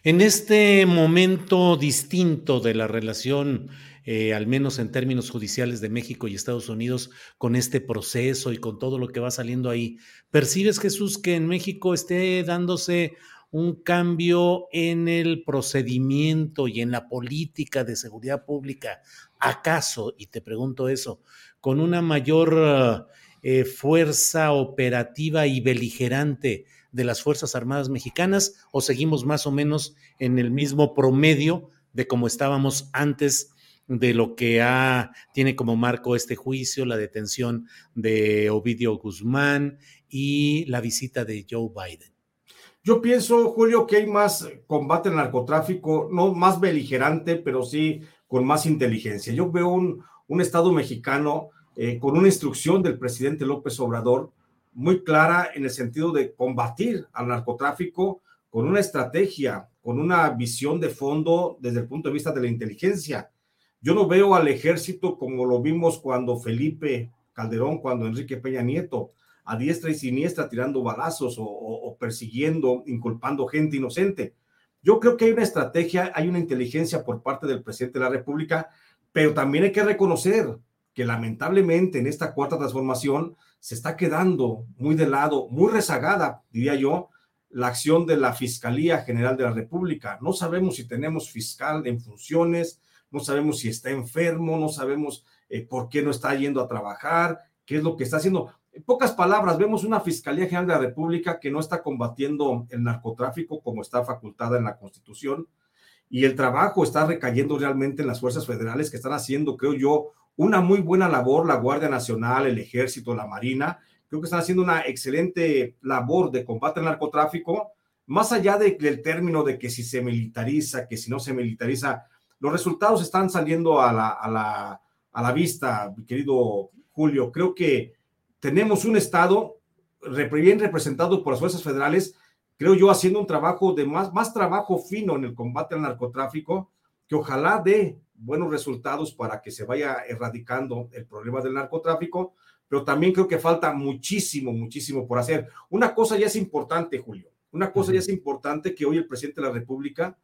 En este momento distinto de la relación, eh, al menos en términos judiciales de México y Estados Unidos, con este proceso y con todo lo que va saliendo ahí, ¿percibes, Jesús, que en México esté dándose un cambio en el procedimiento y en la política de seguridad pública? ¿Acaso, y te pregunto eso, con una mayor eh, fuerza operativa y beligerante? de las Fuerzas Armadas Mexicanas o seguimos más o menos en el mismo promedio de como estábamos antes de lo que ha, tiene como marco este juicio, la detención de Ovidio Guzmán y la visita de Joe Biden. Yo pienso, Julio, que hay más combate al narcotráfico, no más beligerante, pero sí con más inteligencia. Yo veo un, un Estado mexicano eh, con una instrucción del presidente López Obrador muy clara en el sentido de combatir al narcotráfico con una estrategia, con una visión de fondo desde el punto de vista de la inteligencia. Yo no veo al ejército como lo vimos cuando Felipe Calderón, cuando Enrique Peña Nieto, a diestra y siniestra tirando balazos o, persiguiendo, inculpando gente inocente. Yo creo que hay una estrategia, hay una inteligencia por parte del presidente de la República, pero también hay que reconocer que lamentablemente en esta cuarta transformación se está quedando muy de lado, muy rezagada, diría yo, la acción de la Fiscalía General de la República. No sabemos si tenemos fiscal en funciones, no sabemos si está enfermo, no sabemos eh, por qué no está yendo a trabajar, qué es lo que está haciendo. En pocas palabras, vemos una Fiscalía General de la República que no está combatiendo el narcotráfico como está facultada en la Constitución y el trabajo está recayendo realmente en las fuerzas federales que están haciendo, creo yo, una muy buena labor, la Guardia Nacional, el Ejército, la Marina, creo que están haciendo una excelente labor de combate al narcotráfico, más allá del término de que si se militariza, que si no se militariza, los resultados están saliendo a la, a la, a la vista, mi querido Julio. Creo que tenemos un Estado bien representado por las fuerzas federales, creo yo, haciendo un trabajo de más, más trabajo fino en el combate al narcotráfico, que ojalá dé buenos resultados para que se vaya erradicando el problema del narcotráfico, pero también creo que falta muchísimo, muchísimo por hacer. Una cosa ya es importante, Julio, una cosa ya es importante que hoy el presidente de la República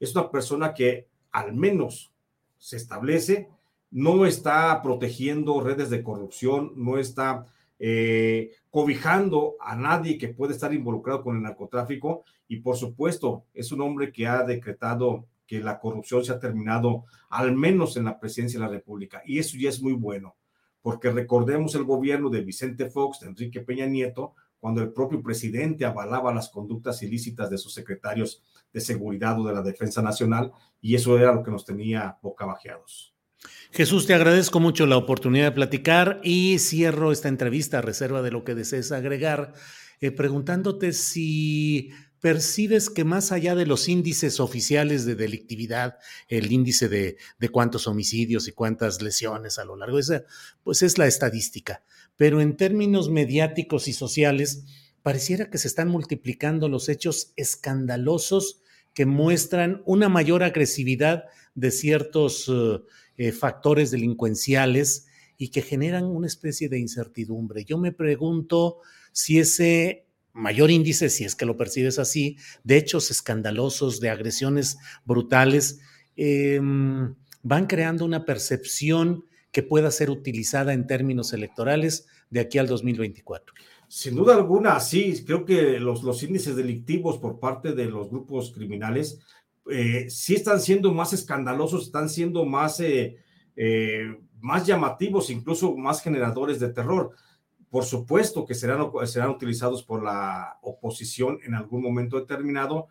es una persona que al menos se establece, no está protegiendo redes de corrupción, no está eh, cobijando a nadie que puede estar involucrado con el narcotráfico y por supuesto es un hombre que ha decretado que la corrupción se ha terminado, al menos en la presidencia de la República. Y eso ya es muy bueno, porque recordemos el gobierno de Vicente Fox, de Enrique Peña Nieto, cuando el propio presidente avalaba las conductas ilícitas de sus secretarios de seguridad o de la defensa nacional, y eso era lo que nos tenía bocabajeados. Jesús, te agradezco mucho la oportunidad de platicar y cierro esta entrevista a reserva de lo que desees agregar, eh, preguntándote si percibes que más allá de los índices oficiales de delictividad, el índice de, cuántos homicidios y cuántas lesiones a lo largo de esa, pues es la estadística. Pero en términos mediáticos y sociales, pareciera que se están multiplicando los hechos escandalosos que muestran una mayor agresividad de ciertos eh, eh, factores delincuenciales y que generan una especie de incertidumbre. Yo me pregunto si ese mayor índice, si es que lo percibes así, de hechos escandalosos, de agresiones brutales, em, van creando una percepción que pueda ser utilizada en términos electorales de aquí al 2024. Sin duda alguna, sí, creo que los, los índices delictivos por parte de los grupos criminales eh, sí están siendo más escandalosos, están siendo más, eh, eh, más llamativos, incluso más generadores de terror. Por supuesto que serán, serán utilizados por la oposición en algún momento determinado,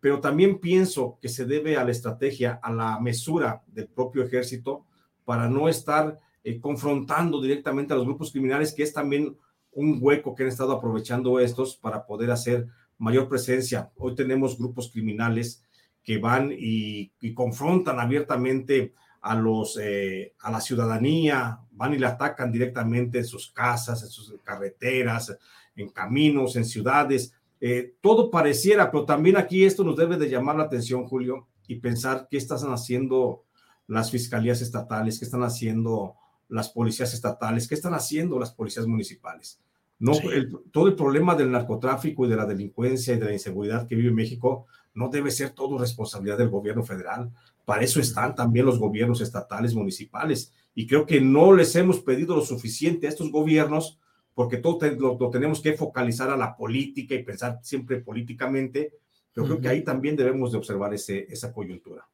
pero también pienso que se debe a la estrategia, a la mesura del propio ejército para no estar eh, confrontando directamente a los grupos criminales, que es también un hueco que han estado aprovechando estos para poder hacer mayor presencia. Hoy tenemos grupos criminales que van y, confrontan abiertamente a, los, eh, a la ciudadanía, van y le atacan directamente en sus casas, en sus carreteras, en caminos, en ciudades. Eh, todo pareciera, pero también aquí esto nos debe de llamar la atención, Julio, y pensar qué están haciendo las fiscalías estatales, qué están haciendo las policías estatales, qué están haciendo las policías municipales. No, todo el problema del narcotráfico y de la delincuencia y de la inseguridad que vive México no debe ser todo responsabilidad del gobierno federal. Para eso están también los gobiernos estatales, municipales. Y creo que no les hemos pedido lo suficiente a estos gobiernos porque todo lo, tenemos que focalizar a la política y pensar siempre políticamente. Pero creo que ahí también debemos de observar ese, esa coyuntura.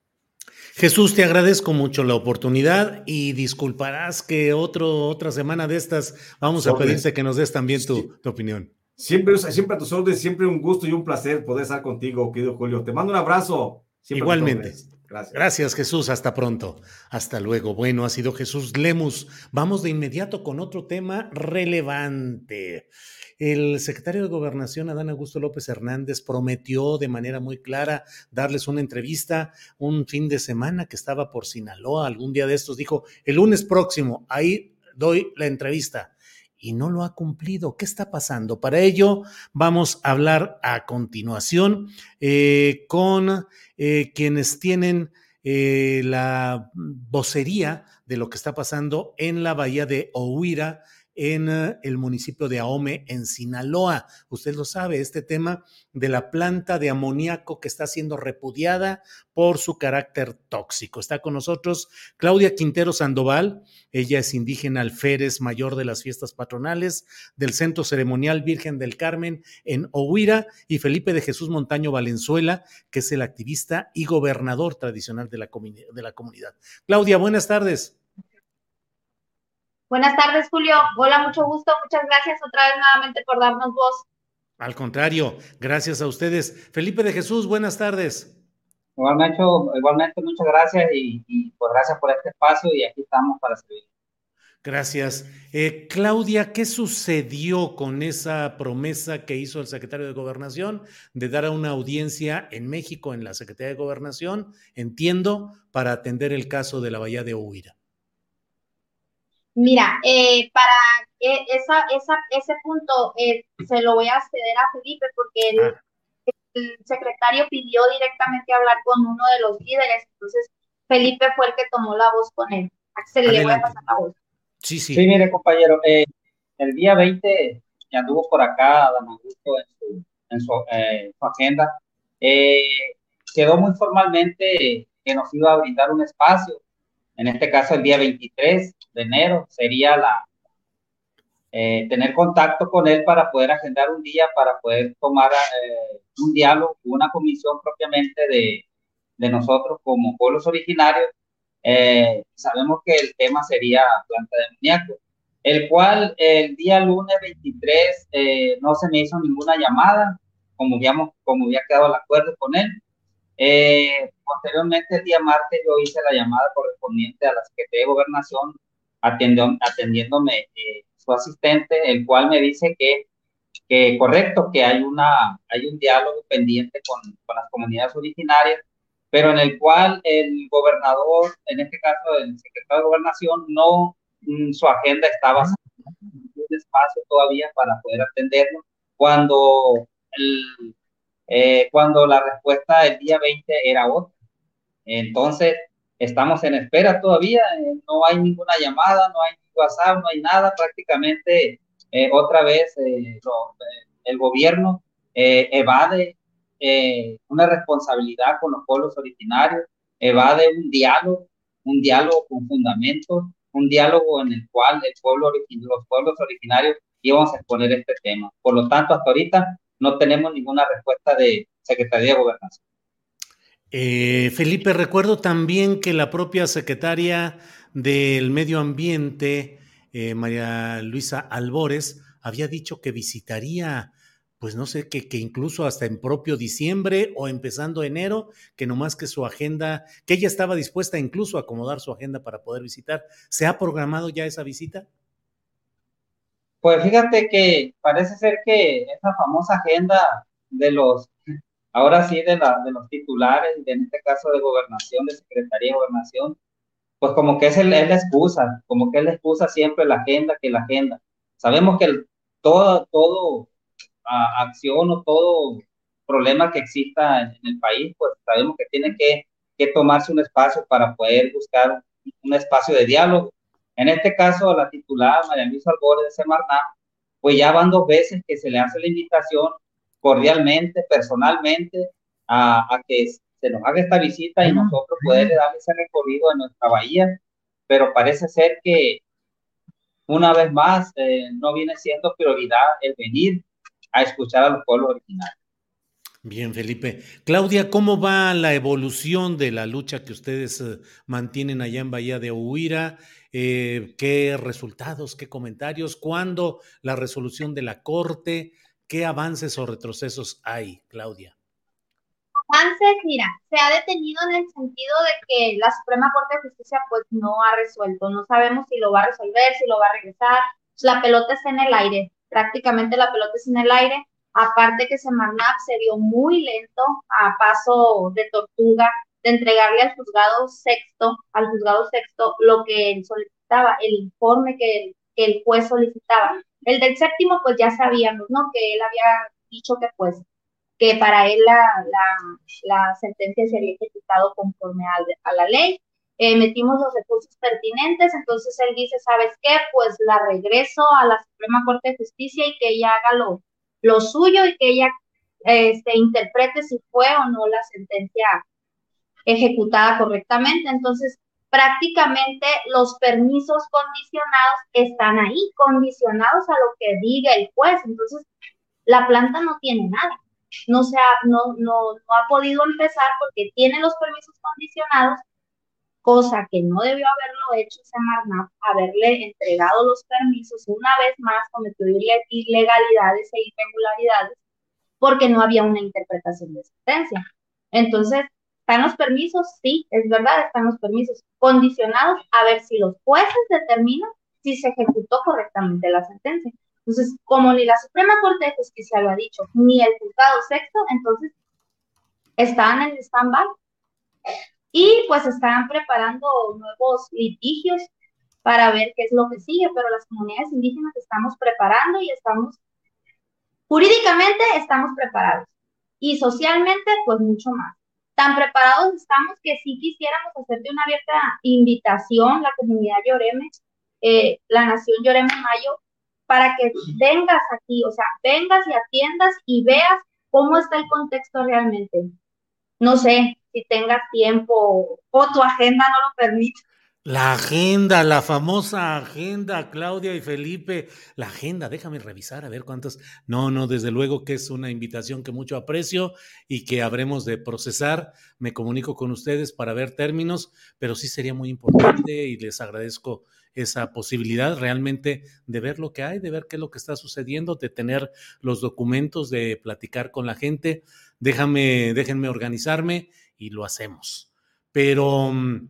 Jesús, te agradezco mucho la oportunidad y disculparás que otro, otra semana de estas vamos a pedirte que nos des también tu, opinión. Siempre, siempre a tus órdenes, siempre un gusto y un placer poder estar contigo, querido Julio. Te mando un abrazo. Igualmente. Gracias. Gracias, Jesús. Hasta pronto. Hasta luego. Bueno, ha sido Jesús Lemus. Vamos de inmediato con otro tema relevante. El secretario de Gobernación, Adán Augusto López Hernández, prometió de manera muy clara darles una entrevista un fin de semana que estaba por Sinaloa. Algún día de estos dijo, el lunes próximo, ahí doy la entrevista. Y no lo ha cumplido. ¿Qué está pasando? Para ello, vamos a hablar a continuación eh, con eh, quienes tienen eh, la vocería de lo que está pasando en la bahía de Ohuira, en eh, el municipio de Ahome, en Sinaloa. Usted lo sabe, este tema de la planta de amoníaco que está siendo repudiada por su carácter tóxico. Está con nosotros Claudia Quintero Sandoval, ella es indígena alférez mayor de las fiestas patronales del Centro Ceremonial Virgen del Carmen en Ohuira, y Felipe de Jesús Montaño Valenzuela, que es el activista y gobernador tradicional de la, de la comunidad. Claudia, buenas tardes. Buenas tardes, Julio. Hola, mucho gusto. Muchas gracias otra vez nuevamente por darnos voz. Al contrario, gracias a ustedes. Felipe de Jesús, buenas tardes. Igualmente, igualmente muchas gracias y, pues gracias por este espacio y aquí estamos para servir. Gracias. Eh, Claudia, ¿qué sucedió con esa promesa que hizo el secretario de Gobernación de dar a una audiencia en México, en la Secretaría de Gobernación, entiendo, para atender el caso de la Bahía de Huira? Mira, eh, para esa, esa, ese punto eh, se lo voy a ceder a Felipe porque el, ah. el, secretario pidió directamente hablar con uno de los líderes, entonces Felipe fue el que tomó la voz con él. Se le voy a pasar la voz. Sí, sí. Sí, mire, compañero, eh, el día 20 ya anduvo por acá Dan Augusto en su, en su, su agenda. quedó muy formalmente que nos iba a brindar un espacio en este caso el día 23 de enero, sería la eh, tener contacto con él para poder agendar un día, para poder tomar eh, un diálogo, una comisión propiamente de, de nosotros como pueblos originarios. Eh, sabemos que el tema sería planta de amoníaco, el cual el día lunes 23 no se me hizo ninguna llamada, como, habíamos, como había quedado el acuerdo con él. Eh, posteriormente, el día martes, yo hice la llamada correspondiente a la Secretaría de Gobernación, atendiéndome eh, su asistente, el cual me dice que, que correcto, que hay, una, hay un diálogo pendiente con, con las comunidades originarias, pero en el cual el gobernador, en este caso el secretario de Gobernación, no, mm, su agenda estaba un espacio todavía para poder atenderlo, cuando el eh, cuando la respuesta del día 20 era otra. Entonces, estamos en espera todavía, eh, no hay ninguna llamada, no hay WhatsApp, no hay nada, prácticamente eh, otra vez el gobierno evade una responsabilidad con los pueblos originarios, evade un diálogo, un diálogo con fundamentos, un diálogo en el cual los pueblos originarios íbamos a exponer este tema. Por lo tanto, hasta ahorita no tenemos ninguna respuesta de Secretaría de Gobernación. Eh, Felipe, recuerdo también que la propia secretaria del Medio Ambiente, eh, María Luisa Albores, había dicho que visitaría, pues no sé, que, que, incluso hasta en propio diciembre o empezando enero, que nomás que su agenda, que ella estaba dispuesta incluso a acomodar su agenda para poder visitar. ¿Se ha programado ya esa visita? Pues fíjate que parece ser que esa famosa agenda de los ahora sí de, la, de los titulares, en este caso de gobernación, de Secretaría de Gobernación, pues como que es, el, es la excusa, como que es la excusa siempre la agenda que la agenda. Sabemos que el, todo, todo acción o todo problema que exista en, el país, pues sabemos que tiene que, que, tomarse un espacio para poder buscar un espacio de diálogo. En este caso, la titular María Luisa Albores de Semarnat, pues ya van dos veces que se le hace la invitación cordialmente, personalmente, a, a que se nos haga esta visita y nosotros poder darle ese recorrido a nuestra bahía, pero parece ser que una vez más eh, no viene siendo prioridad el venir a escuchar a los pueblos originarios. Bien, Felipe. Claudia, ¿cómo va la evolución de la lucha que ustedes eh, mantienen allá en Bahía de Huira? Eh, ¿Qué resultados, qué comentarios? ¿Cuándo la resolución de la Corte? ¿Qué avances o retrocesos hay, Claudia? Avances, mira, se ha detenido en el sentido de que la Suprema Corte de Justicia pues no ha resuelto. No sabemos si lo va a resolver, si lo va a regresar. La pelota está en el aire, prácticamente la pelota está en el aire Aparte que Semarnap se vio muy lento a paso de tortuga de entregarle al juzgado sexto, al juzgado sexto, lo que él solicitaba, el informe que el, juez solicitaba. El del séptimo, pues ya sabíamos, ¿no? Que él había dicho que pues, que para él la, la, sentencia se había ejecutado conforme a, la ley. Eh, metimos los recursos pertinentes, entonces él dice, ¿sabes qué? Pues la regreso a la Suprema Corte de Justicia y que ella haga lo, lo suyo y que ella este, interprete si fue o no la sentencia ejecutada correctamente. Entonces, prácticamente los permisos condicionados están ahí, condicionados a lo que diga el juez. Entonces, la planta no tiene nada. No, se ha, no, no, no ha podido empezar porque tiene los permisos condicionados cosa que no debió haberlo hecho Semarnat, haberle entregado los permisos una vez más, cometió ilegalidades e irregularidades, porque no había una interpretación de sentencia. Entonces, ¿están los permisos? Sí, es verdad, están los permisos condicionados a ver si los jueces determinan si se ejecutó correctamente la sentencia. Entonces, como ni la Suprema Corte de Justicia lo ha dicho, ni el juzgado sexto, entonces están en stand-by y pues están preparando nuevos litigios para ver qué es lo que sigue, pero las comunidades indígenas estamos preparando y estamos, jurídicamente estamos preparados y socialmente pues mucho más. Tan preparados estamos que si quisiéramos hacerte una abierta invitación, la comunidad Lloreme, eh, la nación Lloreme Mayo, para que vengas aquí, o sea, vengas y atiendas y veas cómo está el contexto realmente. No sé, si tengas tiempo o tu agenda no lo permite. La agenda, la famosa agenda, Claudia y Felipe. La agenda, déjame revisar a ver cuántas. No, no, desde luego que es una invitación que mucho aprecio y que habremos de procesar. Me comunico con ustedes para ver términos, pero sí sería muy importante y les agradezco esa posibilidad realmente de ver lo que hay, de ver qué es lo que está sucediendo, de tener los documentos, de platicar con la gente. Déjame, déjenme organizarme y lo hacemos. Pero mm,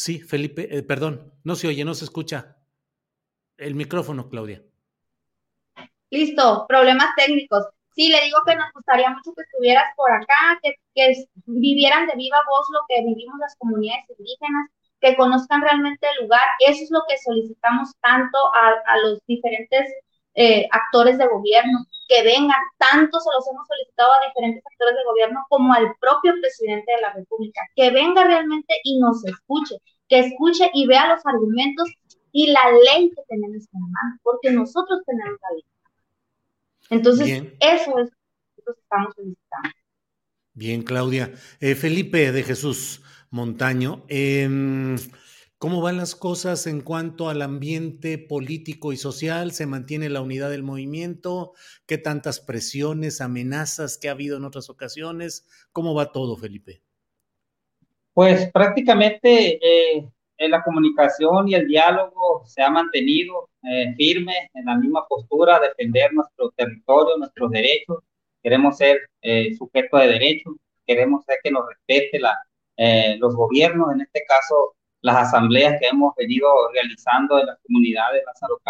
sí, Felipe, eh, perdón, no se oye, no se escucha. El micrófono, Claudia. Listo, problemas técnicos. Sí, le digo que nos gustaría mucho que estuvieras por acá, que, que vivieran de viva voz lo que vivimos las comunidades indígenas, que conozcan realmente el lugar. Eso es lo que solicitamos tanto a, a los diferentes eh, actores de gobierno, que vengan, tanto se los hemos solicitado a diferentes actores de gobierno como al propio presidente de la República, que venga realmente y nos escuche, que escuche y vea los argumentos y la ley que tenemos en mano, porque nosotros tenemos la ley. Entonces, eso es lo que estamos solicitando. Bien, Claudia. Eh, Felipe de Jesús Montaño, eh, ¿Cómo van las cosas en cuanto al ambiente político y social? ¿Se mantiene la unidad del movimiento? ¿Qué tantas presiones, amenazas que ha habido en otras ocasiones? ¿Cómo va todo, Felipe? Pues prácticamente eh, en la comunicación y el diálogo se ha mantenido eh, firme en la misma postura, defender nuestro territorio, nuestros derechos. Queremos ser eh, sujeto de derechos, queremos ser que nos respete la, los gobiernos, en este caso las asambleas que hemos venido realizando en las comunidades,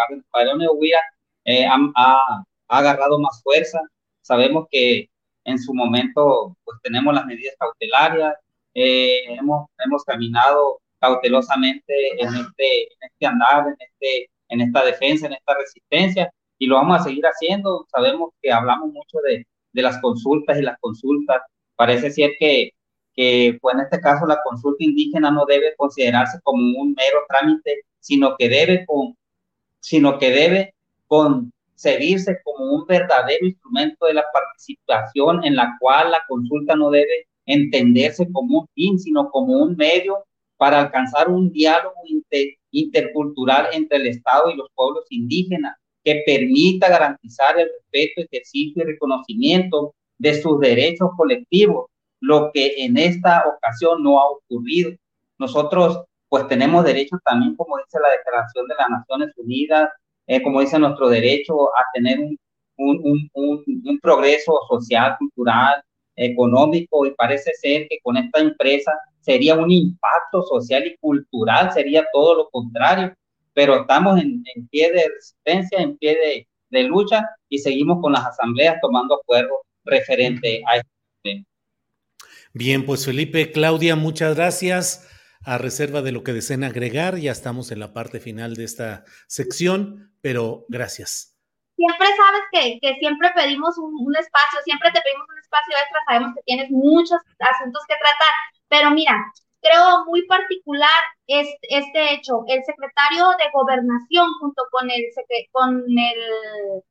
el padrón de Huira, eh, ha, ha, agarrado más fuerza. Sabemos que en su momento, pues tenemos las medidas cautelarias, eh, hemos, hemos caminado cautelosamente en este, en este andar, en, este, en esta defensa, en esta resistencia, y lo vamos a seguir haciendo. Sabemos que hablamos mucho de, de las consultas y las consultas. Parece ser que, que pues en este caso la consulta indígena no debe considerarse como un mero trámite, sino que debe con, sino que debe concebirse como un verdadero instrumento de la participación en la cual la consulta no debe entenderse como un fin, sino como un medio para alcanzar un diálogo intercultural entre el Estado y los pueblos indígenas que permita garantizar el respeto, ejercicio y reconocimiento de sus derechos colectivos, lo que en esta ocasión no ha ocurrido. Nosotros pues tenemos derechos también, como dice la Declaración de las Naciones Unidas, eh, como dice nuestro derecho a tener un, un, un, un, progreso social, cultural, económico, y parece ser que con esta empresa sería un impacto social y cultural, sería todo lo contrario, pero estamos en, pie de resistencia, en pie de, de, lucha y seguimos con las asambleas tomando acuerdos referente a este Bien, pues Felipe, Claudia, muchas gracias. A reserva de lo que deseen agregar, ya estamos en la parte final de esta sección, pero gracias. Siempre sabes que, que siempre pedimos un, espacio, siempre te pedimos un espacio extra, sabemos que tienes muchos asuntos que tratar, pero mira, creo muy particular este, este hecho. El secretario de Gobernación junto con el, con el,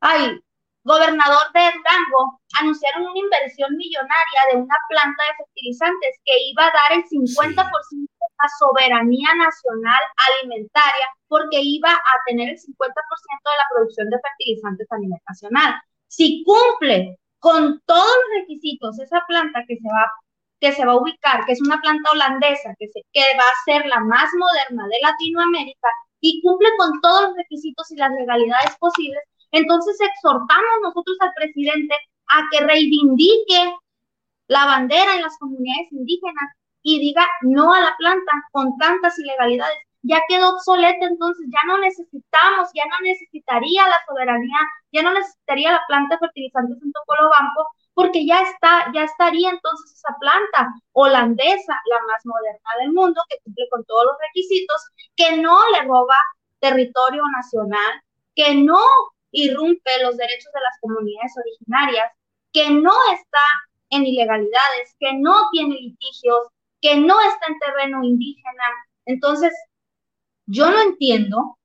ay, gobernador de Durango anunciaron una inversión millonaria de una planta de fertilizantes que iba a dar el 50% de la soberanía nacional alimentaria porque iba a tener el 50% de la producción de fertilizantes a nivel nacional. Si cumple con todos los requisitos esa planta que se va que se va a ubicar, que es una planta holandesa, que, se, que va a ser la más moderna de Latinoamérica y cumple con todos los requisitos y las legalidades posibles, entonces exhortamos nosotros al presidente a que reivindique la bandera en las comunidades indígenas y diga no a la planta con tantas ilegalidades. Ya quedó obsoleta, entonces ya no necesitamos, ya no necesitaría la soberanía, ya no necesitaría la planta de fertilizantes en Topolobampo, porque ya está, ya estaría entonces esa planta holandesa, la más moderna del mundo, que cumple con todos los requisitos, que no le roba territorio nacional, que no irrumpe los derechos de las comunidades originarias, que no está en ilegalidades, que no tiene litigios, que no está en terreno indígena. Entonces, yo no entiendo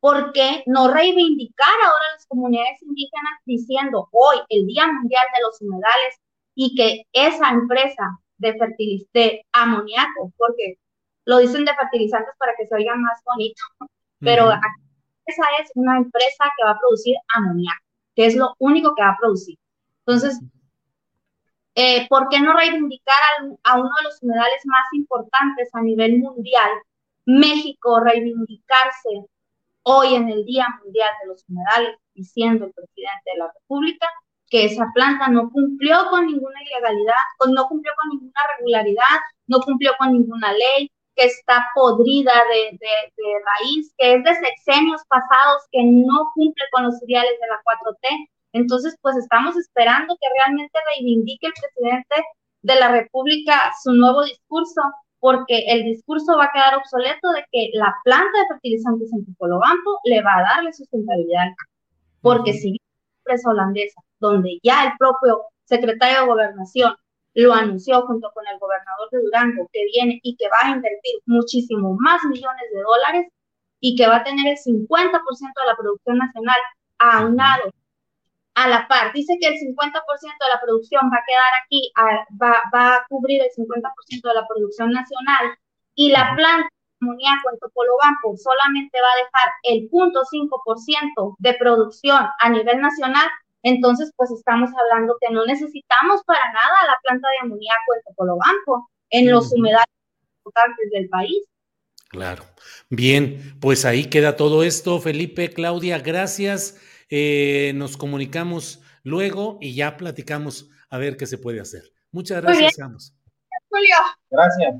por qué no reivindicar ahora a las comunidades indígenas diciendo hoy, el Día Mundial de los Humedales, y que esa empresa de fertilizante amoníaco, porque lo dicen de fertilizantes para que se oiga más bonito, pero esa es una empresa que va a producir amoníaco, que es lo único que va a producir. Entonces, eh, ¿por qué no reivindicar a, a uno de los humedales más importantes a nivel mundial? México reivindicarse hoy en el Día Mundial de los Humedales, diciendo el presidente de la República que esa planta no cumplió con ninguna ilegalidad, no cumplió con ninguna regularidad, no cumplió con ninguna ley, que está podrida de, de, raíz, que es de sexenios pasados, que no cumple con los ideales de la 4T. Entonces, pues estamos esperando que realmente reivindique el presidente de la República su nuevo discurso, porque el discurso va a quedar obsoleto de que la planta de fertilizantes en Tupolobampo le va a darle sustentabilidad porque si la empresa holandesa, donde ya el propio secretario de Gobernación lo anunció junto con el gobernador de Durango, que viene y que va a invertir muchísimo más millones de dólares y que va a tener el 50% de la producción nacional aunado a la par. Dice que el 50% de la producción va a quedar aquí, va, va, a cubrir el 50% de la producción nacional y la planta de amoníaco en Topolobampo solamente va a dejar el 0.5% de producción a nivel nacional, entonces pues estamos hablando que no necesitamos para nada la planta de amoníaco en Topolobampo en los humedales importantes del país. Claro. Bien, pues ahí queda todo esto. Felipe, Claudia, gracias. Eh, nos comunicamos luego y ya platicamos a ver qué se puede hacer. Muchas gracias, Julio. Gracias.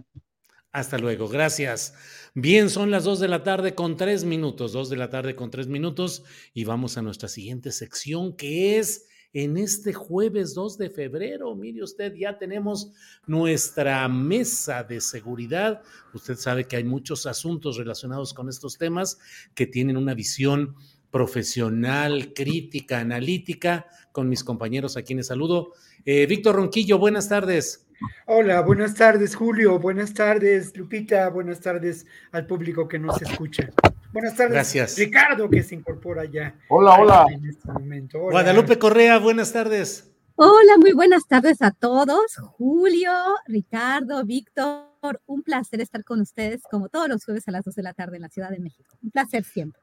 Hasta luego, gracias. Bien, son las dos de la tarde con tres minutos, dos de la tarde con tres minutos y vamos a nuestra siguiente sección que es en este jueves 2 de febrero. Mire usted, ya tenemos nuestra mesa de seguridad. Usted sabe que hay muchos asuntos relacionados con estos temas que tienen una visión profesional, crítica, analítica, con mis compañeros a quienes saludo. Eh, Víctor Ronquillo, buenas tardes. Hola, buenas tardes, Julio. Buenas tardes, Lupita. Buenas tardes al público que nos escucha. Buenas tardes, Gracias. Ricardo, que se incorpora ya. Hola, hola. En este momento. Hola. Guadalupe Correa, buenas tardes. Hola, muy buenas tardes a todos. Julio, Ricardo, Víctor, un placer estar con ustedes como todos los jueves a las 2 de la tarde en la Ciudad de México. Un placer siempre.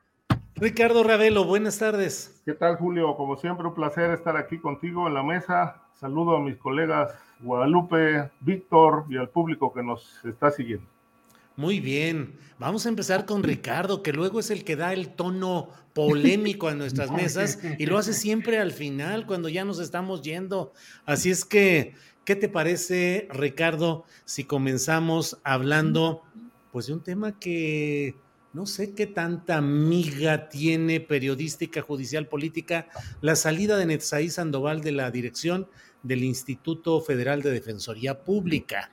Ricardo Ravelo, buenas tardes. ¿Qué tal, Julio? Como siempre, un placer estar aquí contigo en la mesa. Saludo a mis colegas Guadalupe, Víctor y al público que nos está siguiendo. Muy bien, vamos a empezar con Ricardo, que luego es el que da el tono polémico a nuestras mesas y lo hace siempre al final, cuando ya nos estamos yendo. Así es que, ¿qué te parece, Ricardo, si comenzamos hablando pues de un tema que no sé qué tanta miga tiene periodística, judicial, política, la salida de Netzaí Sandoval de la dirección del Instituto Federal de Defensoría Pública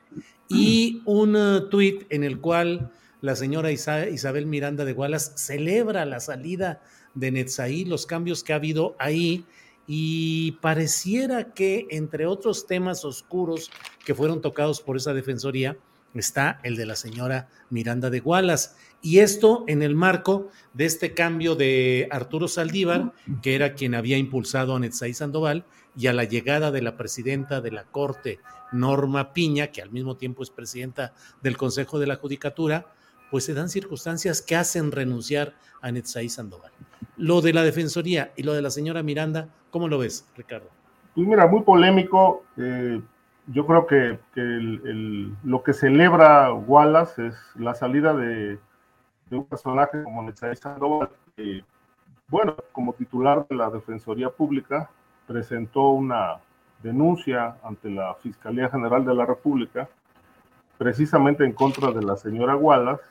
y un uh, tuit en el cual la señora Isa- Isabel Miranda de Gualas celebra la salida de Netzaí, los cambios que ha habido ahí y pareciera que entre otros temas oscuros que fueron tocados por esa defensoría está el de la señora Miranda de Gualas. Y esto en el marco de este cambio de Arturo Saldívar, que era quien había impulsado a Netzaí Sandoval, y a la llegada de la presidenta de la Corte, Norma Piña, que al mismo tiempo es presidenta del Consejo de la Judicatura, pues se dan circunstancias que hacen renunciar a Netzaí Sandoval. Lo de la Defensoría y lo de la señora Miranda, ¿cómo lo ves, Ricardo? Pues mira, muy polémico. eh, yo creo que, lo que celebra Wallace es la salida de, de un personaje como Netzaí Sandoval, que, bueno, como titular de la Defensoría Pública, presentó una denuncia ante la Fiscalía General de la República, precisamente en contra de la señora Wallace,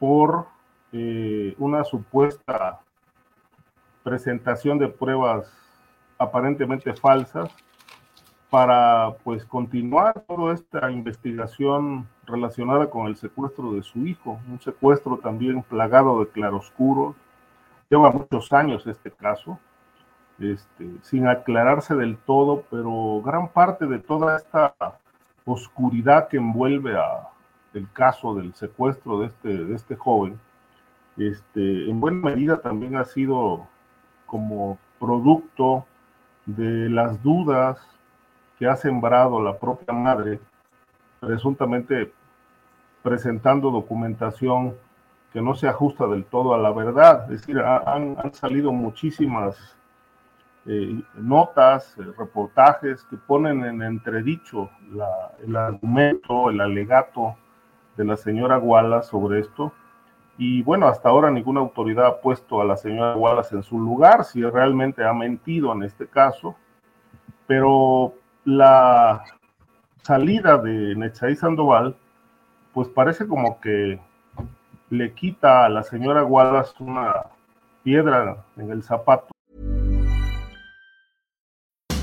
por eh, una supuesta presentación de pruebas aparentemente falsas para pues continuar toda esta investigación relacionada con el secuestro de su hijo, un secuestro también plagado de claroscuros. Lleva muchos años este caso, este, sin aclararse del todo, pero gran parte de toda esta oscuridad que envuelve a el caso del secuestro de este, de este joven, este, en buena medida también ha sido como producto de las dudas que ha sembrado la propia madre, presuntamente presentando documentación que no se ajusta del todo a la verdad. Es decir, ha- han, han salido muchísimas eh, notas, eh, reportajes que ponen en entredicho la- el argumento, el alegato de la señora Wallace sobre esto. Y bueno, hasta ahora ninguna autoridad ha puesto a la señora Wallace en su lugar, si realmente ha mentido en este caso. Pero la salida de Netzaí Sandoval, pues parece como que le quita a la señora Wallace una piedra en el zapato.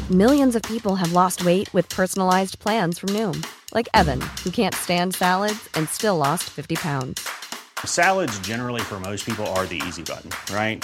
Millions of people have lost weight with personalized plans from Noom, like Evan, who can't stand salads and still lost 50 pounds. Salads, generally, for most people, are the easy button, right?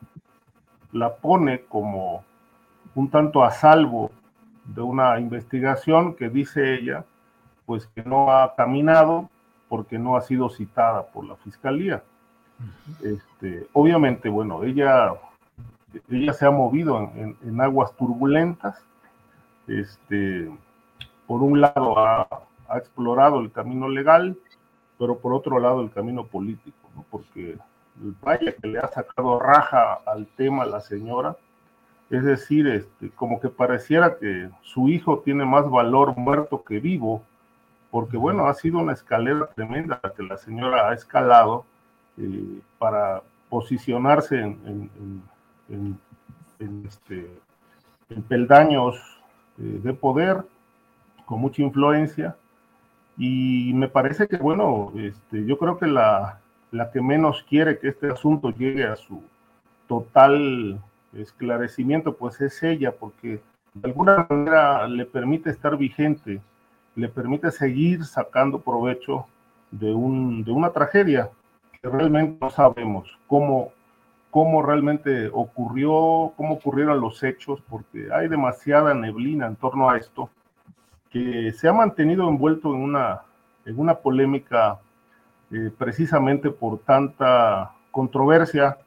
la pone como un tanto a salvo de una investigación que dice ella, pues que no ha caminado porque no ha sido citada por la fiscalía. Este, obviamente, bueno, ella, ella se ha movido en, aguas turbulentas. Este, por un lado ha, explorado el camino legal, pero por otro lado el camino político, porque vaya que le ha sacado raja al tema la señora. Es decir, este, como que pareciera que su hijo tiene más valor muerto que vivo, porque bueno, ha sido una escalera tremenda que la señora ha escalado eh, para posicionarse en, este, peldaños eh, de poder con mucha influencia. Y me parece que, bueno, este, yo creo que la, la que menos quiere que este asunto llegue a su total esclarecimiento, pues es ella, porque de alguna manera le permite estar vigente, le permite seguir sacando provecho de, un, de una tragedia realmente no sabemos cómo, cómo realmente ocurrió, cómo ocurrieron los hechos, porque hay demasiada neblina en torno a esto, que se ha mantenido envuelto en una, en una polémica eh, precisamente por tanta controversia,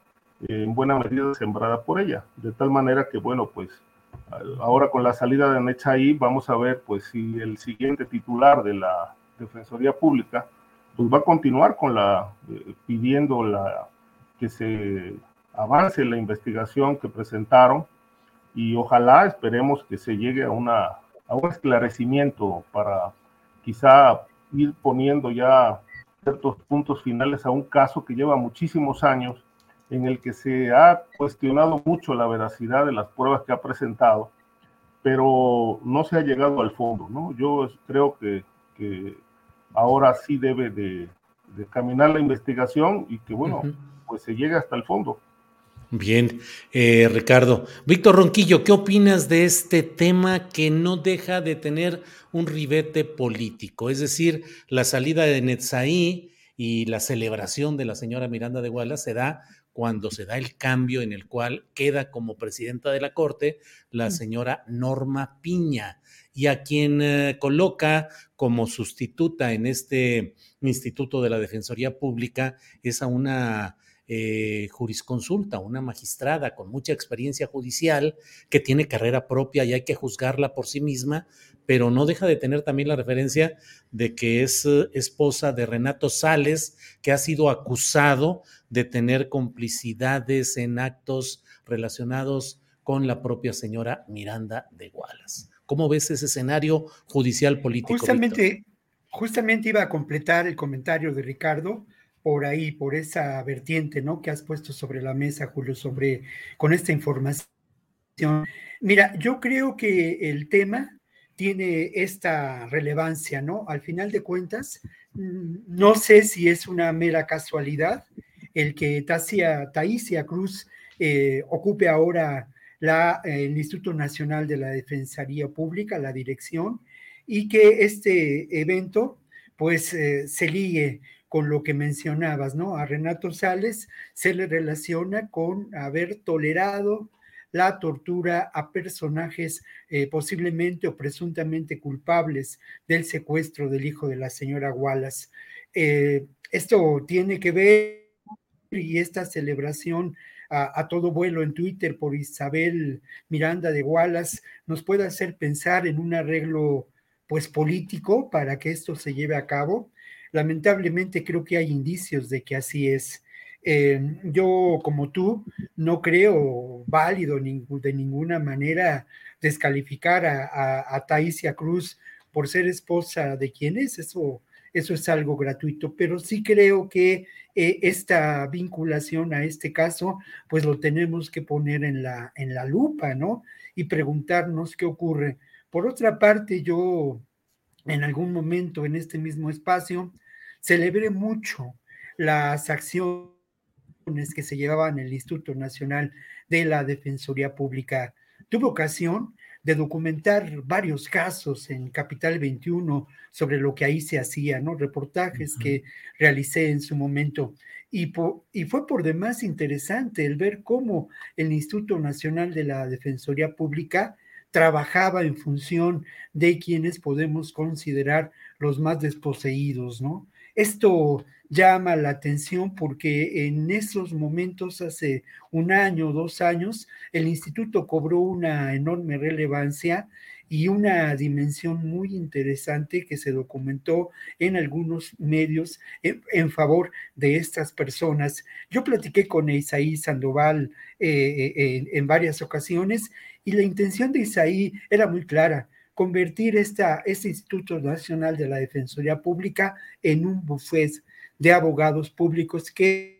eh, en buena medida sembrada por ella. De tal manera que, bueno, pues ahora con la salida de Nechaí vamos a ver pues si el siguiente titular de la Defensoría Pública pues va a continuar con la, eh, pidiendo la, que se avance la investigación que presentaron y ojalá esperemos que se llegue a, una, a un esclarecimiento para quizá ir poniendo ya ciertos puntos finales a un caso que lleva muchísimos años en el que se ha cuestionado mucho la veracidad de las pruebas que ha presentado, pero no se ha llegado al fondo, ¿no? Yo creo que, que ahora sí debe de, caminar la investigación y que, bueno, pues se llegue hasta el fondo. Bien, eh, Ricardo. Víctor Ronquillo, ¿qué opinas de este tema que no deja de tener un ribete político? Es decir, la salida de Netzaí y la celebración de la señora Miranda de Guala se da cuando se da el cambio en el cual queda como presidenta de la Corte la señora Norma Piña y a quien eh, coloca como sustituta en este Instituto de la Defensoría Pública es a una eh, jurisconsulta, una magistrada con mucha experiencia judicial que tiene carrera propia y hay que juzgarla por sí misma, pero no deja de tener también la referencia de que es eh, esposa de Renato Sales, que ha sido acusado de tener complicidades en actos relacionados con la propia señora Miranda de Wallace. ¿Cómo ves ese escenario judicial político? Justamente, justamente iba a completar el comentario de Ricardo por ahí, por esa vertiente, ¿no? Que has puesto sobre la mesa, Julio, sobre con esta información. Mira, yo creo que el tema tiene esta relevancia, ¿no? Al final de cuentas, mm, no sé si es una mera casualidad el que Tasia, Taisia Cruz eh, ocupe ahora el Instituto Nacional de la Defensoría Pública, la dirección, y que este evento pues eh, se ligue con lo que mencionabas, ¿no? A Renato Sales se le relaciona con haber tolerado la tortura a personajes eh, posiblemente o presuntamente culpables del secuestro del hijo de la señora Wallace. Eh, esto tiene que ver y esta celebración a, todo vuelo en Twitter por Isabel Miranda de Wallace nos puede hacer pensar en un arreglo pues político para que esto se lleve a cabo. Lamentablemente creo que hay indicios de que así es. Eh, yo, como tú, no creo válido de ninguna manera descalificar a, a, a Cruz por ser esposa de quien es. Eso eso es algo gratuito, pero sí creo que eh, esta vinculación a este caso, pues lo tenemos que poner en la, en la lupa, ¿no? Y preguntarnos qué ocurre. Por otra parte, yo en algún momento en este mismo espacio celebré mucho las acciones que se llevaban en el Instituto Nacional de la Defensoría Pública. Tuve ocasión de documentar varios casos en Capital 21 sobre lo que ahí se hacía, ¿no? Reportajes que realicé en su momento. Y, y fue por demás interesante el ver cómo el Instituto Nacional de la Defensoría Pública trabajaba en función de quienes podemos considerar los más desposeídos, ¿no? Esto llama la atención porque en esos momentos, hace un año, dos años, el instituto cobró una enorme relevancia y una dimensión muy interesante que se documentó en algunos medios en, favor de estas personas. Yo platiqué con Isaí Sandoval eh, eh, en, varias ocasiones y la intención de Isaí era muy clara convertir esta, este Instituto Nacional de la Defensoría Pública en un buffet de abogados públicos que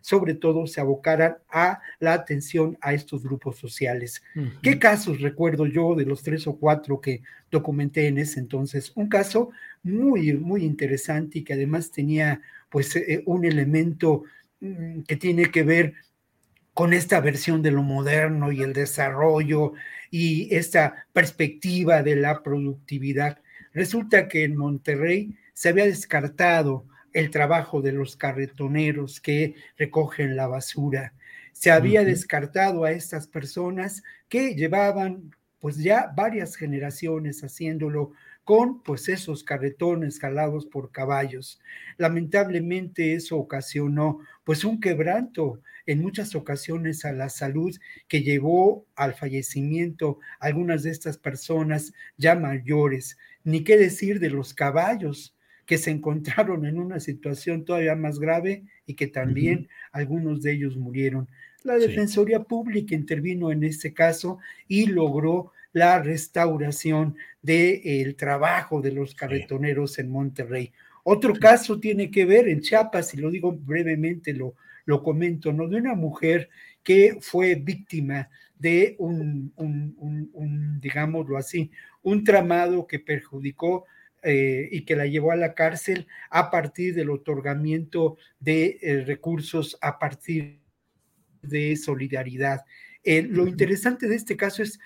sobre todo se abocaran a la atención a estos grupos sociales. ¿Qué casos recuerdo yo de los tres o cuatro que documenté en ese entonces? Un caso muy, muy interesante y que además tenía pues eh, un elemento mm, que tiene que ver con esta versión de lo moderno y el desarrollo y esta perspectiva de la productividad. Resulta que en Monterrey se había descartado el trabajo de los carretoneros que recogen la basura. Se había descartado a estas personas que llevaban pues ya varias generaciones haciéndolo con pues esos carretones jalados por caballos. Lamentablemente eso ocasionó pues un quebranto en muchas ocasiones a la salud que llevó al fallecimiento algunas de estas personas ya mayores. Ni qué decir de los caballos que se encontraron en una situación todavía más grave y que también algunos de ellos murieron. La Defensoría Pública intervino en este caso y logró la restauración del trabajo de los carretoneros en Monterrey. Otro caso tiene que ver en Chiapas, y lo digo brevemente, lo, lo comento, ¿no? De una mujer que fue víctima de un, un digámoslo así, un tramado que perjudicó eh, y que la llevó a la cárcel a partir del otorgamiento de eh, recursos, a partir de solidaridad. Eh, lo interesante de este caso es,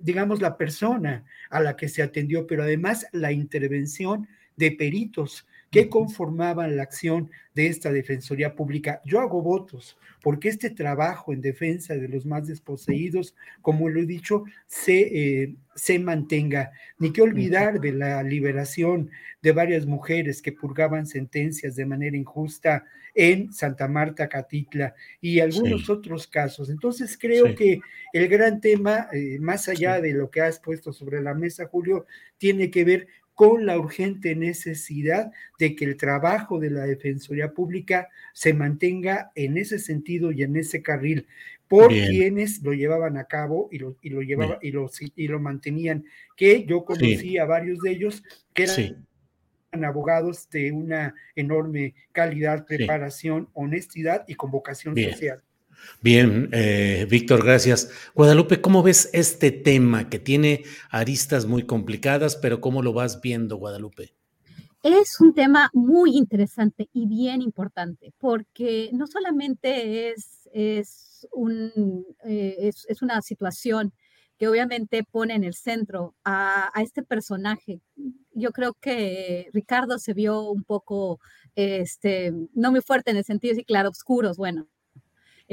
digamos, la persona a la que se atendió, pero además la intervención de peritos que conformaban la acción de esta Defensoría Pública. Yo hago votos porque este trabajo en defensa de los más desposeídos, como lo he dicho, se, eh, se mantenga. Ni que olvidar de la liberación de varias mujeres que purgaban sentencias de manera injusta en Santa Marta, Catitla y algunos otros casos. Entonces creo que el gran tema, eh, más allá de lo que has puesto sobre la mesa, Julio, tiene que ver con la urgente necesidad de que el trabajo de la Defensoría Pública se mantenga en ese sentido y en ese carril por quienes lo llevaban a cabo y lo, y lo llevaban y lo, y lo mantenían, que yo conocí a varios de ellos que eran abogados de una enorme calidad, preparación, honestidad y convocación social. Bien, eh, Víctor, gracias. Guadalupe, ¿cómo ves este tema que tiene aristas muy complicadas, pero cómo lo vas viendo, Guadalupe? Es un tema muy interesante y bien importante, porque no solamente es, es, un, eh, es, una situación que obviamente pone en el centro a, a, este personaje. Yo creo que Ricardo se vio un poco, este, no muy fuerte en el sentido de claro, oscuros, bueno,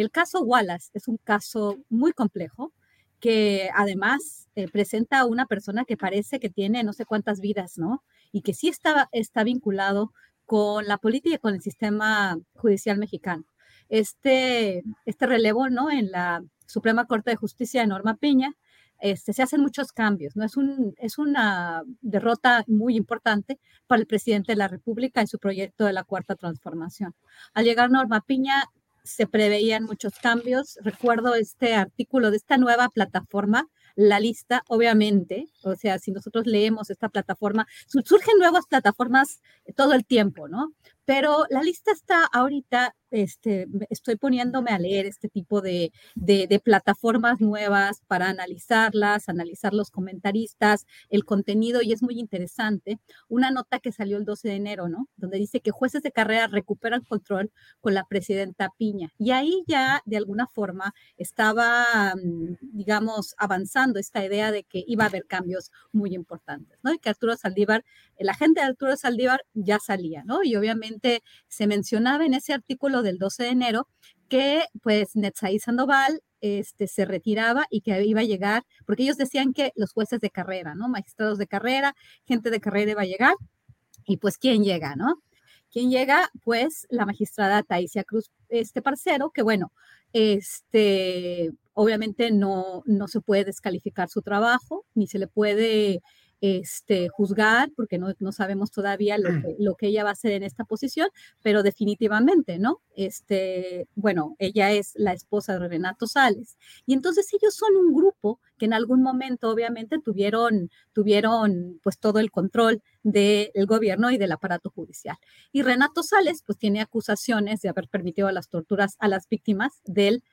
el caso Wallace es un caso muy complejo que además eh, presenta a una persona que parece que tiene no sé cuántas vidas, ¿no? Y que sí está, está vinculado con la política y con el sistema judicial mexicano. Este, este relevo, ¿no? En la Suprema Corte de Justicia de Norma Piña, este, se hacen muchos cambios, ¿no? Es, un, es una derrota muy importante para el presidente de la República en su proyecto de la Cuarta Transformación. Al llegar Norma Piña, se preveían muchos cambios. Recuerdo este artículo de esta nueva plataforma, la lista, obviamente, o sea, si nosotros leemos esta plataforma, surgen nuevas plataformas todo el tiempo, ¿no? Pero la lista está ahorita este, estoy poniéndome a leer este tipo de, de, plataformas nuevas para analizarlas, analizar los comentaristas, el contenido, y es muy interesante. Una nota que salió el 12 de enero, ¿no? Donde dice que jueces de carrera recuperan control con la presidenta Piña. Y ahí ya, de alguna forma, estaba, mm, digamos, avanzando esta idea de que iba a haber cambios muy importantes, ¿no? Y que Arturo Saldívar, el agente de Arturo Saldívar ya salía, ¿no? Y obviamente se mencionaba en ese artículo del 12 de enero que pues Netzaí Sandoval este, se retiraba y que iba a llegar, porque ellos decían que los jueces de carrera, ¿no? Magistrados de carrera, gente de carrera iba a llegar, y pues ¿quién llega, no? ¿Quién llega? Pues la magistrada Taisia Cruz, este parcero, que bueno, este, obviamente no, no se puede descalificar su trabajo, ni se le puede este, juzgar, porque no, no sabemos todavía lo que, lo que, ella va a hacer en esta posición, pero definitivamente, ¿no? Este, bueno, ella es la esposa de Renato Sales. Y entonces ellos son un grupo que en algún momento obviamente tuvieron, tuvieron pues todo el control del gobierno y del aparato judicial. Y Renato Sales pues tiene acusaciones de haber permitido las torturas a las víctimas del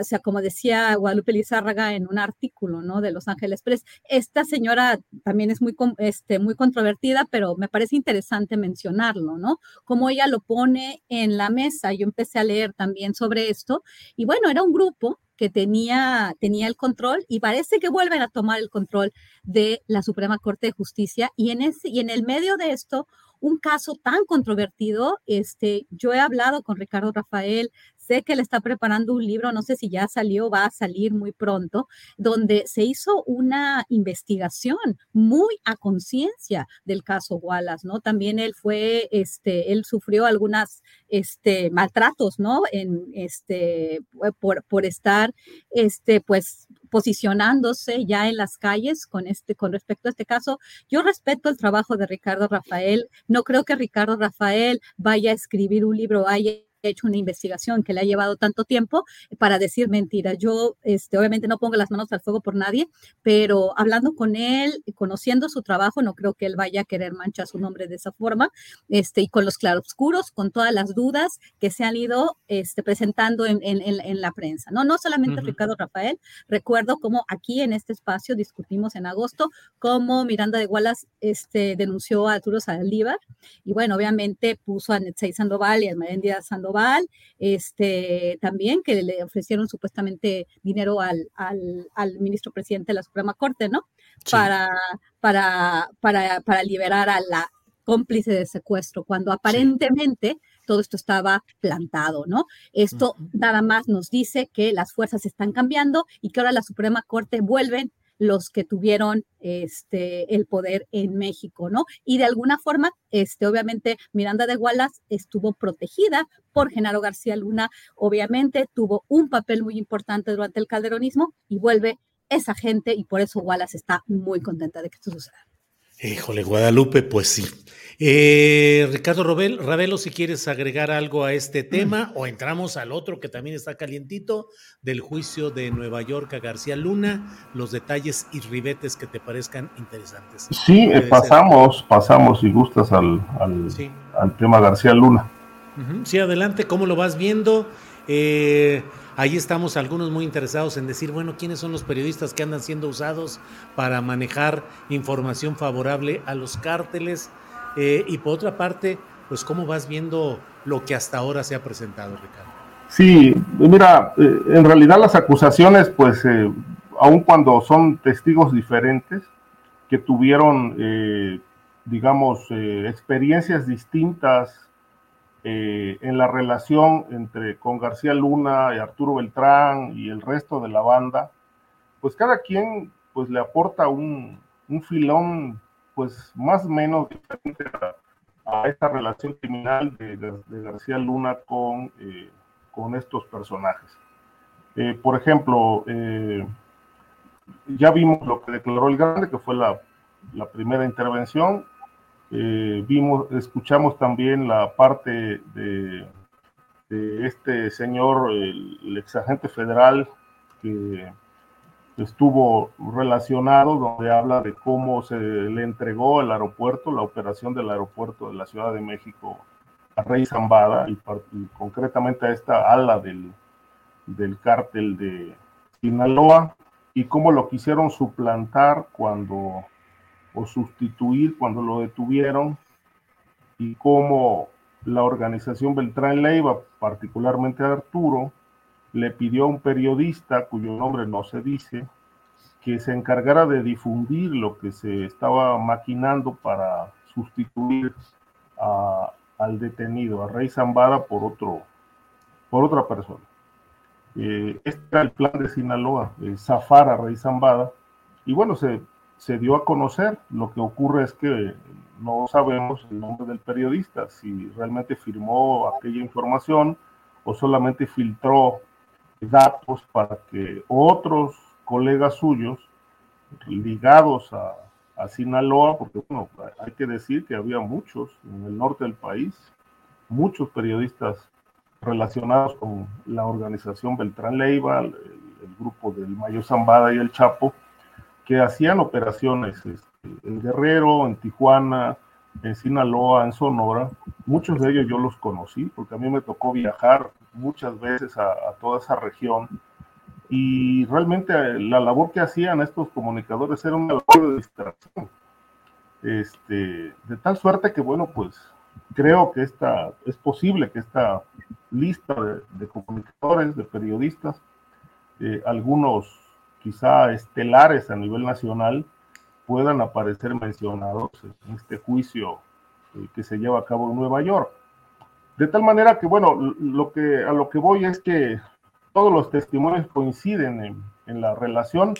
o sea, como decía Guadalupe Lizárraga en un artículo, ¿no? De Los Ángeles Press, esta señora también es muy, este, muy controvertida, pero me parece interesante mencionarlo, ¿no? Como ella lo pone en la mesa, yo empecé a leer también sobre esto, y bueno, era un grupo que tenía, tenía el control y parece que vuelven a tomar el control de la Suprema Corte de Justicia y en, ese, y en el medio de esto un caso tan controvertido. Este, yo he hablado con Ricardo Rafael, sé que él está preparando un libro, no sé si ya salió, va a salir muy pronto, donde se hizo una investigación muy a conciencia del caso Wallace, ¿no? También él fue, este, él sufrió algunas, este, maltratos, ¿no? En, este, por, por estar, este, pues, posicionándose ya en las calles con este con respecto a este caso. Yo respeto el trabajo de Ricardo Rafael. No creo que Ricardo Rafael vaya a escribir un libro, vaya hecho una investigación que le ha llevado tanto tiempo para decir mentiras. Yo, este, obviamente no pongo las manos al fuego por nadie, pero hablando con él, conociendo su trabajo, no creo que él vaya a querer manchar su nombre de esa forma, este, y con los claroscuros, con todas las dudas que se han ido este, presentando en, en, en, la prensa. No, no solamente Ricardo Rafael, recuerdo cómo aquí en este espacio discutimos en agosto cómo Miranda de Wallace este, denunció a Arturo Saldívar, y bueno, obviamente puso a Netzai Sandoval y a Marendia Sandoval este, también que le ofrecieron supuestamente dinero al, al, ministro presidente de la Suprema Corte, ¿no? Para, para, para, para liberar a la cómplice de secuestro, cuando aparentemente todo esto estaba plantado, ¿no? Esto nada más nos dice que las fuerzas están cambiando y que ahora la Suprema Corte vuelve los que tuvieron este, el poder en México, ¿no? Y de alguna forma, este, obviamente, Miranda de Wallace estuvo protegida por Genaro García Luna, obviamente tuvo un papel muy importante durante el calderonismo y vuelve esa gente y por eso Wallace está muy contenta de que esto suceda. Híjole, Guadalupe, pues sí. Eh, Ricardo Robel, Ravelo, si quieres agregar algo a este tema o entramos al otro que también está calientito, del juicio de Nueva York a García Luna, los detalles y ribetes que te parezcan interesantes. Sí, eh, pasamos, pasamos, si gustas, al, al, tema García Luna. Sí, adelante, ¿cómo lo vas viendo? Eh, Ahí estamos algunos muy interesados en decir, bueno, ¿quiénes son los periodistas que andan siendo usados para manejar información favorable a los cárteles? Eh, y por otra parte, pues cómo vas viendo lo que hasta ahora se ha presentado, Ricardo. Sí, mira, eh, en realidad las acusaciones, pues, eh, aun cuando son testigos diferentes, que tuvieron, digamos, experiencias distintas eh, en la relación entre con García Luna y Arturo Beltrán y el resto de la banda, pues cada quien pues le aporta un, un filón pues más o menos diferente a, esta relación criminal de, García Luna con, eh, con estos personajes. Eh, por ejemplo, ya vimos lo que declaró el Grande, que fue la, la primera intervención, eh, vimos, escuchamos también la parte de, este señor, el, exagente federal que estuvo relacionado, donde habla de cómo se le entregó el aeropuerto, la operación del aeropuerto de la Ciudad de México a Rey Zambada y, concretamente a esta ala del, del cártel de Sinaloa y cómo lo quisieron suplantar cuando o sustituir cuando lo detuvieron y cómo la organización Beltrán Leiva, particularmente Arturo, le pidió a un periodista cuyo nombre no se dice, que se encargara de difundir lo que se estaba maquinando para sustituir al detenido, a Rey Zambada, por, otro, por otra persona. Eh, este era el plan de Sinaloa, eh, zafar a Rey Zambada, y bueno, se, se dio a conocer. Lo que ocurre es que no sabemos el nombre del periodista, si realmente firmó aquella información o solamente filtró datos para que otros colegas suyos ligados a, a Sinaloa, porque bueno, hay que decir que había muchos en el norte del país, muchos periodistas relacionados con la organización Beltrán Leiva, el, grupo del Mayo Zambada y el Chapo, que hacían operaciones este, en Guerrero, en Tijuana, en Sinaloa, en Sonora. Muchos de ellos yo los conocí, porque a mí me tocó viajar muchas veces a, toda esa región y realmente eh, la labor que hacían estos comunicadores era una labor de distracción. Este, de tal suerte que, bueno, pues creo que esta, es posible que esta lista de, comunicadores, de periodistas, eh, algunos quizá estelares a nivel nacional, puedan aparecer mencionados en este juicio eh, que se lleva a cabo en Nueva York. De tal manera que, bueno, lo que, a lo que voy es que todos los testimonios coinciden en, la relación,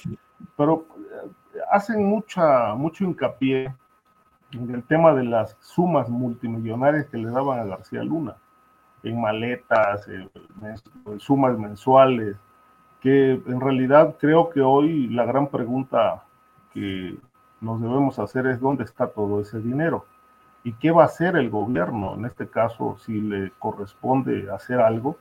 pero eh, hacen mucha, mucho hincapié en el tema de las sumas multimillonarias que le daban a García Luna, en maletas, en, sumas mensuales, que en realidad creo que hoy la gran pregunta que nos debemos hacer es dónde está todo ese dinero y qué va a hacer el gobierno, en este caso, si le corresponde hacer algo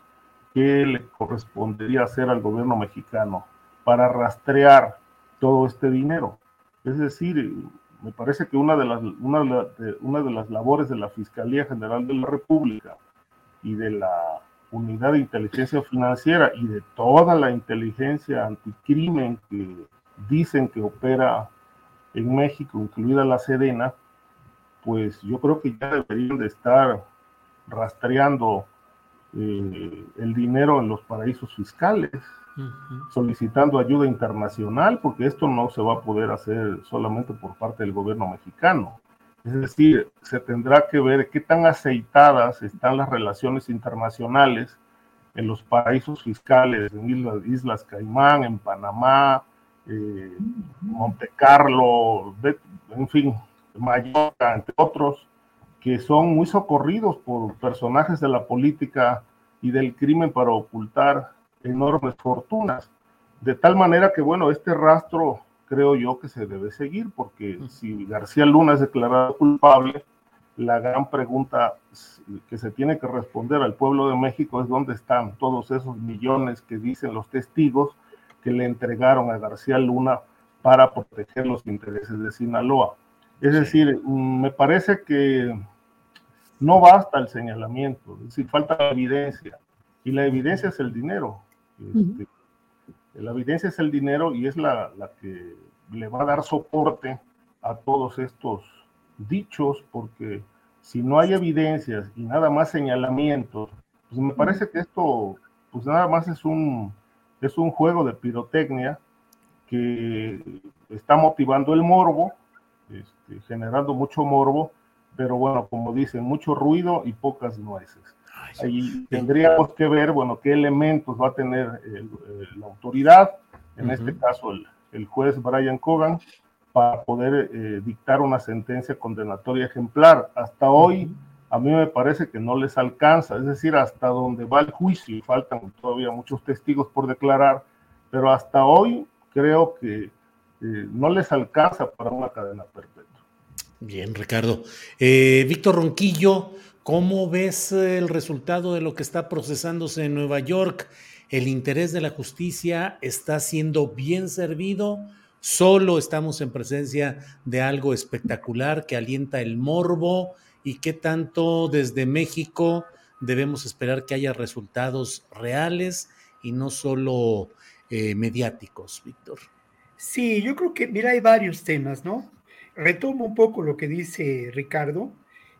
qué le correspondería hacer al gobierno mexicano para rastrear todo este dinero. Es decir, me parece que una de las, una de, una de las labores de la Fiscalía General de la República y de la Unidad de Inteligencia Financiera y de toda la inteligencia anticrimen que dicen que opera en México, incluida la Sedena, pues yo creo que ya deberían de estar rastreando eh, el dinero en los paraísos fiscales, solicitando ayuda internacional, porque esto no se va a poder hacer solamente por parte del gobierno mexicano. Es decir, se tendrá que ver qué tan aceitadas están las relaciones internacionales en los paraísos fiscales, en Islas, Islas Caimán, en Panamá, eh, Monte Carlo, en fin, Mallorca, entre otros, que son muy socorridos por personajes de la política y del crimen para ocultar enormes fortunas. De tal manera que, bueno, este rastro creo yo que se debe seguir, porque si García Luna es declarado culpable, la gran pregunta que se tiene que responder al pueblo de México es dónde están todos esos millones que dicen los testigos que le entregaron a García Luna para proteger los intereses de Sinaloa. Es decir, me parece que no basta el señalamiento, es decir, falta la evidencia. Y la evidencia es el dinero. Este, la evidencia es el dinero y es la, que le va a dar soporte a todos estos dichos, porque si no hay evidencias y nada más señalamientos, pues me parece que esto, pues nada más es un, es un juego de pirotecnia que está motivando el morbo, este, generando mucho morbo, pero bueno, como dicen, mucho ruido y pocas nueces. Ahí tendríamos que ver, bueno, qué elementos va a tener la autoridad, en este caso el, juez Brian Cogan, para poder eh, dictar una sentencia condenatoria ejemplar. Hasta hoy, a mí me parece que no les alcanza, es decir, hasta donde va el juicio, y faltan todavía muchos testigos por declarar, pero hasta hoy creo que eh, no les alcanza para una cadena perpetua. Bien, Ricardo. Eh, Víctor Ronquillo, ¿cómo ves el resultado de lo que está procesándose en Nueva York? ¿El interés de la justicia está siendo bien servido? ¿Solo estamos en presencia de algo espectacular que alienta el morbo? ¿Y qué tanto desde México debemos esperar que haya resultados reales y no solo eh, mediáticos, Víctor? Sí, yo creo que, mira, hay varios temas, ¿no? Retomo un poco lo que dice Ricardo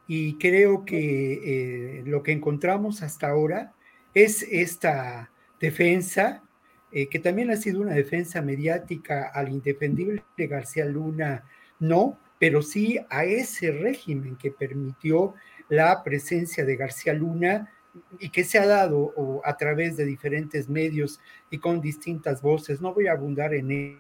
y creo que eh, lo que encontramos hasta ahora es esta defensa, eh, que también ha sido una defensa mediática al indefendible de García Luna, no, pero sí a ese régimen que permitió la presencia de García Luna y que se ha dado a través de diferentes medios y con distintas voces. No voy a abundar en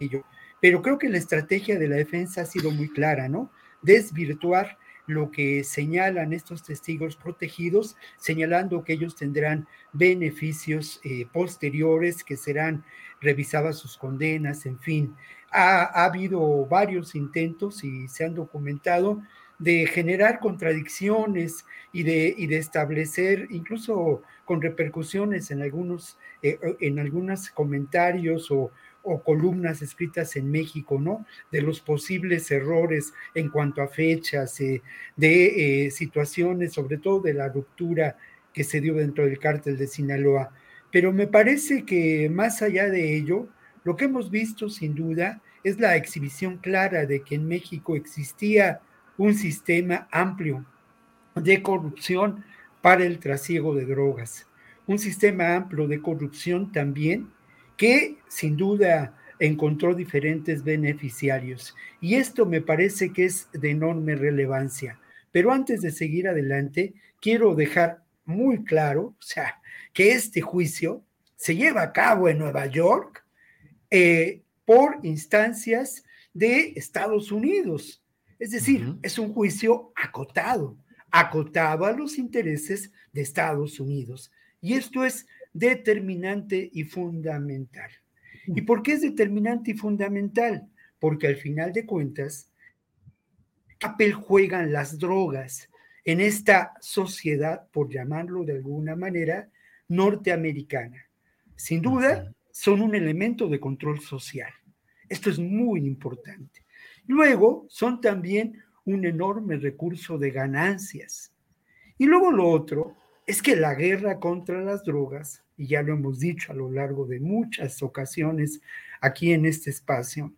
ello, pero creo que la estrategia de la defensa ha sido muy clara, ¿no? Desvirtuar lo que señalan estos testigos protegidos, señalando que ellos tendrán beneficios eh, posteriores, que serán revisadas sus condenas, en fin. Ha, ha, habido varios intentos y se han documentado de generar contradicciones y de, y de establecer, incluso con repercusiones en algunos, eh, en algunos comentarios o, o columnas escritas en México, ¿no? De los posibles errores en cuanto a fechas, eh, de eh, situaciones, sobre todo de la ruptura que se dio dentro del cártel de Sinaloa. Pero me parece que más allá de ello, lo que hemos visto sin duda es la exhibición clara de que en México existía un sistema amplio de corrupción para el trasiego de drogas, un sistema amplio de corrupción también que sin duda encontró diferentes beneficiarios. Y esto me parece que es de enorme relevancia. Pero antes de seguir adelante, quiero dejar muy claro, o sea, que este juicio se lleva a cabo en Nueva York eh, por instancias de Estados Unidos. Es decir, es un juicio acotado, acotado a los intereses de Estados Unidos. Y esto es determinante y fundamental. ¿Y por qué es determinante y fundamental? Porque al final de cuentas, papel juegan las drogas en esta sociedad, por llamarlo de alguna manera, norteamericana. Sin duda, son un elemento de control social. Esto es muy importante. Luego son también un enorme recurso de ganancias. Y luego lo otro es que la guerra contra las drogas, y ya lo hemos dicho a lo largo de muchas ocasiones aquí en este espacio,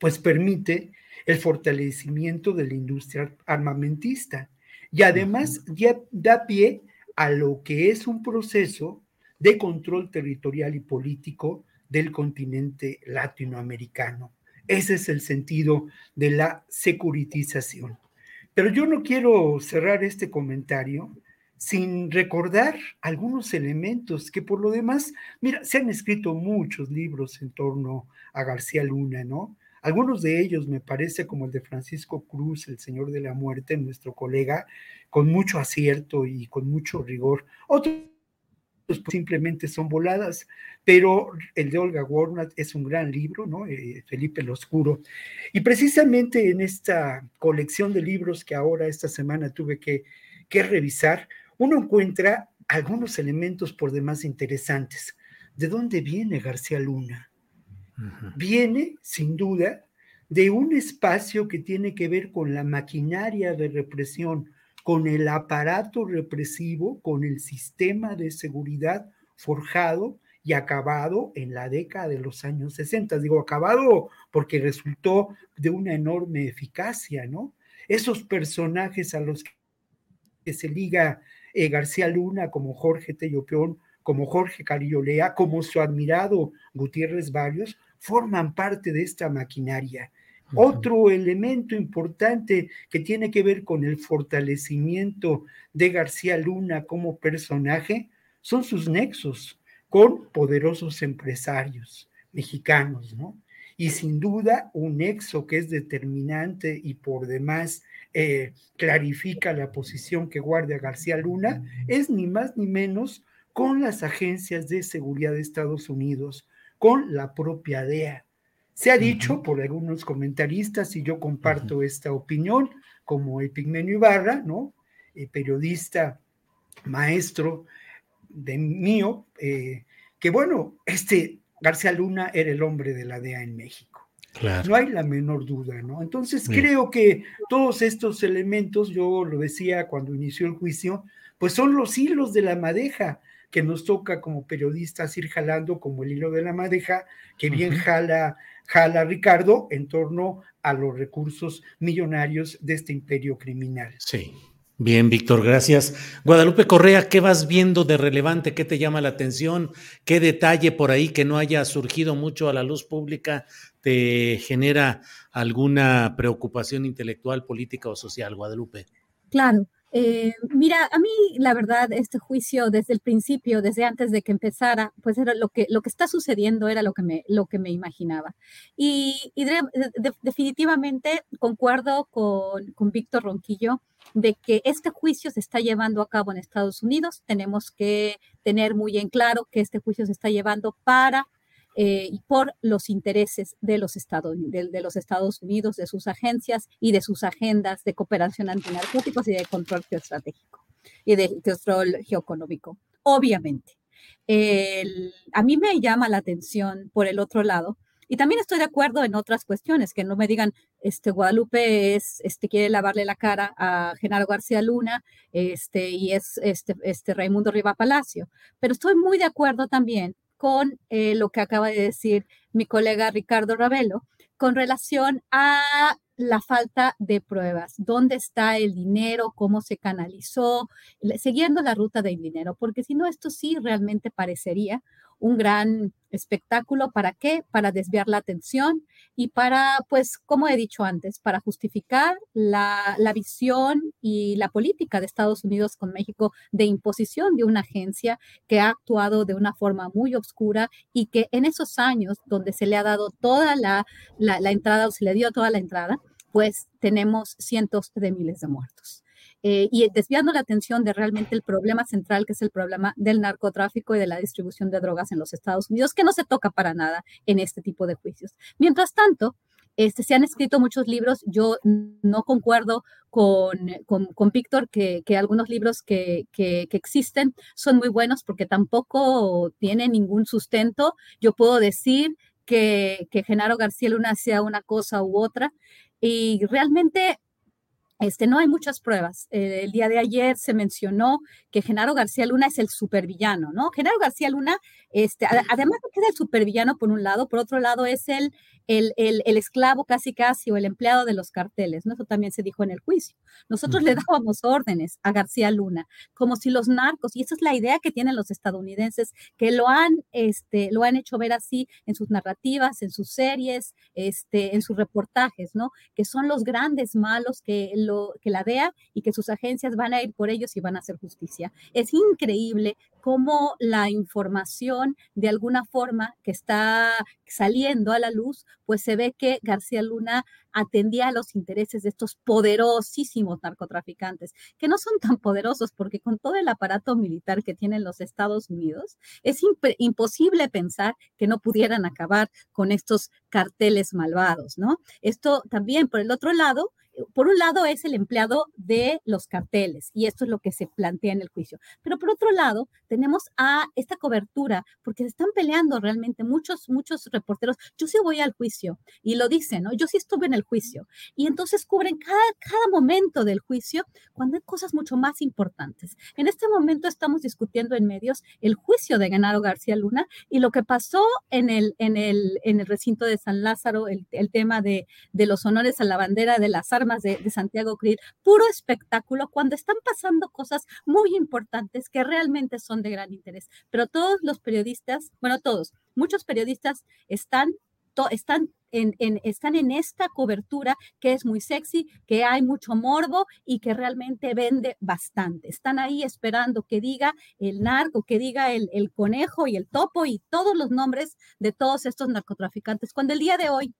pues permite el fortalecimiento de la industria armamentista y además ya da pie a lo que es un proceso de control territorial y político del continente latinoamericano. Ese es el sentido de la securitización. Pero yo no quiero cerrar este comentario sin recordar algunos elementos que por lo demás, mira, se han escrito muchos libros en torno a García Luna, ¿no? Algunos de ellos me parece como el de Francisco Cruz, el Señor de la Muerte, nuestro colega, con mucho acierto y con mucho rigor. Otros simplemente son voladas, pero el de Olga Warnat es un gran libro, ¿no? Eh, Felipe el Oscuro. Y precisamente en esta colección de libros que ahora esta semana tuve que, que revisar, uno encuentra algunos elementos por demás interesantes. ¿De dónde viene García Luna? Viene, sin duda, de un espacio que tiene que ver con la maquinaria de represión con el aparato represivo, con el sistema de seguridad forjado y acabado en la década de los años 60. Digo acabado porque resultó de una enorme eficacia, ¿no? Esos personajes a los que se liga eh, García Luna, como Jorge Tellopeón, como Jorge Cariolea, como su admirado Gutiérrez Varios, forman parte de esta maquinaria. Otro elemento importante que tiene que ver con el fortalecimiento de García Luna como personaje son sus nexos con poderosos empresarios mexicanos, ¿no? Y sin duda un nexo que es determinante y por demás eh, clarifica la posición que guarda García Luna es ni más ni menos con las agencias de seguridad de Estados Unidos, con la propia DEA. Se ha dicho por algunos comentaristas, y yo comparto esta opinión, como Epigmenio Ibarra, ¿no? Eh, periodista, maestro de mío, eh, que bueno, este García Luna era el hombre de la DEA en México. No hay la menor duda, ¿no? Entonces creo que todos estos elementos, yo lo decía cuando inició el juicio, pues son los hilos de la madeja que nos toca como periodistas ir jalando como el hilo de la madeja, que bien jala jala Ricardo en torno a los recursos millonarios de este imperio criminal. Sí. Bien, Víctor, gracias. Guadalupe Correa, ¿qué vas viendo de relevante? ¿Qué te llama la atención? ¿Qué detalle por ahí que no haya surgido mucho a la luz pública te genera alguna preocupación intelectual, política o social, Guadalupe? Claro, Eh, mira, a mí la verdad, este juicio desde el principio, desde antes de que empezara, pues era lo que, lo que está sucediendo era lo que me, lo que me imaginaba. Y, definitivamente concuerdo con, con Víctor Ronquillo de que este juicio se está llevando a cabo en Estados Unidos. Tenemos que tener muy en claro que este juicio se está llevando para eh, y por los intereses de los, Estados, Unidos, de sus agencias y de sus agendas de cooperación antinarcóticos y de control geoestratégico y de control geoeconómico. Obviamente. a mí me llama la atención por el otro lado y también estoy de acuerdo en otras cuestiones, que no me digan, este, Guadalupe es, este, quiere lavarle la cara a Genaro García Luna, este, y es este, este Raimundo Riva Palacio. Pero estoy muy de acuerdo también con eh, lo que acaba de decir mi colega Ricardo Ravelo con relación a la falta de pruebas, dónde está el dinero, cómo se canalizó, siguiendo la ruta del dinero, porque si no, esto sí realmente parecería un gran espectáculo. ¿Para qué? Para desviar la atención y para, pues, como he dicho antes, para justificar la, la, visión y la política de Estados Unidos con México de imposición de una agencia que ha actuado de una forma muy oscura y que en esos años donde se le ha dado toda la, la, la entrada o se le dio toda la entrada, pues tenemos cientos de miles de muertos. Eh, y desviando la atención de realmente el problema central, que es el problema del narcotráfico y de la distribución de drogas en los Estados Unidos, que no se toca para nada en este tipo de juicios. Mientras tanto, este, se han escrito muchos libros, yo no concuerdo con, con, Víctor que, que, algunos libros que, que, existen son muy buenos porque tampoco tienen ningún sustento. Yo puedo decir que, que Genaro García Luna sea una cosa u otra y realmente este, no hay muchas pruebas. Eh, el día de ayer se mencionó que Genaro García Luna es el supervillano, ¿no? Genaro García Luna, este, además de que es el supervillano por un lado, por otro lado es el el, el, esclavo casi casi o el empleado de los carteles, ¿no? Eso también se dijo en el juicio. Nosotros le dábamos órdenes a García Luna, como si los narcos, y esa es la idea que tienen los estadounidenses, que lo han, este, lo han hecho ver así en sus narrativas, en sus series, este, en sus reportajes, ¿no? Que son los grandes malos que, que la DEA y que sus agencias van a ir por ellos y van a hacer justicia. Es increíble cómo la información de alguna forma que está saliendo a la luz, pues se ve que García Luna atendía a los intereses de estos poderosísimos narcotraficantes, que no son tan poderosos porque con todo el aparato militar que tienen los Estados Unidos, es imposible pensar que no pudieran acabar con estos carteles malvados, ¿no? Esto también, por el otro lado, por un lado es el empleado de los carteles y esto es lo que se plantea en el juicio. Pero por otro lado tenemos a esta cobertura porque se están peleando realmente muchos, muchos reporteros. Yo sí voy al juicio y lo dicen, ¿no? Yo sí estuve en el juicio y entonces cubren cada, cada momento del juicio cuando hay cosas mucho más importantes. En este momento estamos discutiendo en medios el juicio de Genaro García Luna y lo que pasó en el, en el, en el recinto de San Lázaro, el, el tema de, de los honores a la bandera de las armas de, Santiago Krill, puro espectáculo cuando están pasando cosas muy importantes que realmente son de gran interés. Pero todos los periodistas, bueno, todos, muchos periodistas están, están en, están en esta cobertura que es muy sexy, que hay mucho morbo y que realmente vende bastante. Están ahí esperando que diga el narco, que diga el, el conejo y el topo y todos los nombres de todos estos narcotraficantes. Cuando el día de hoy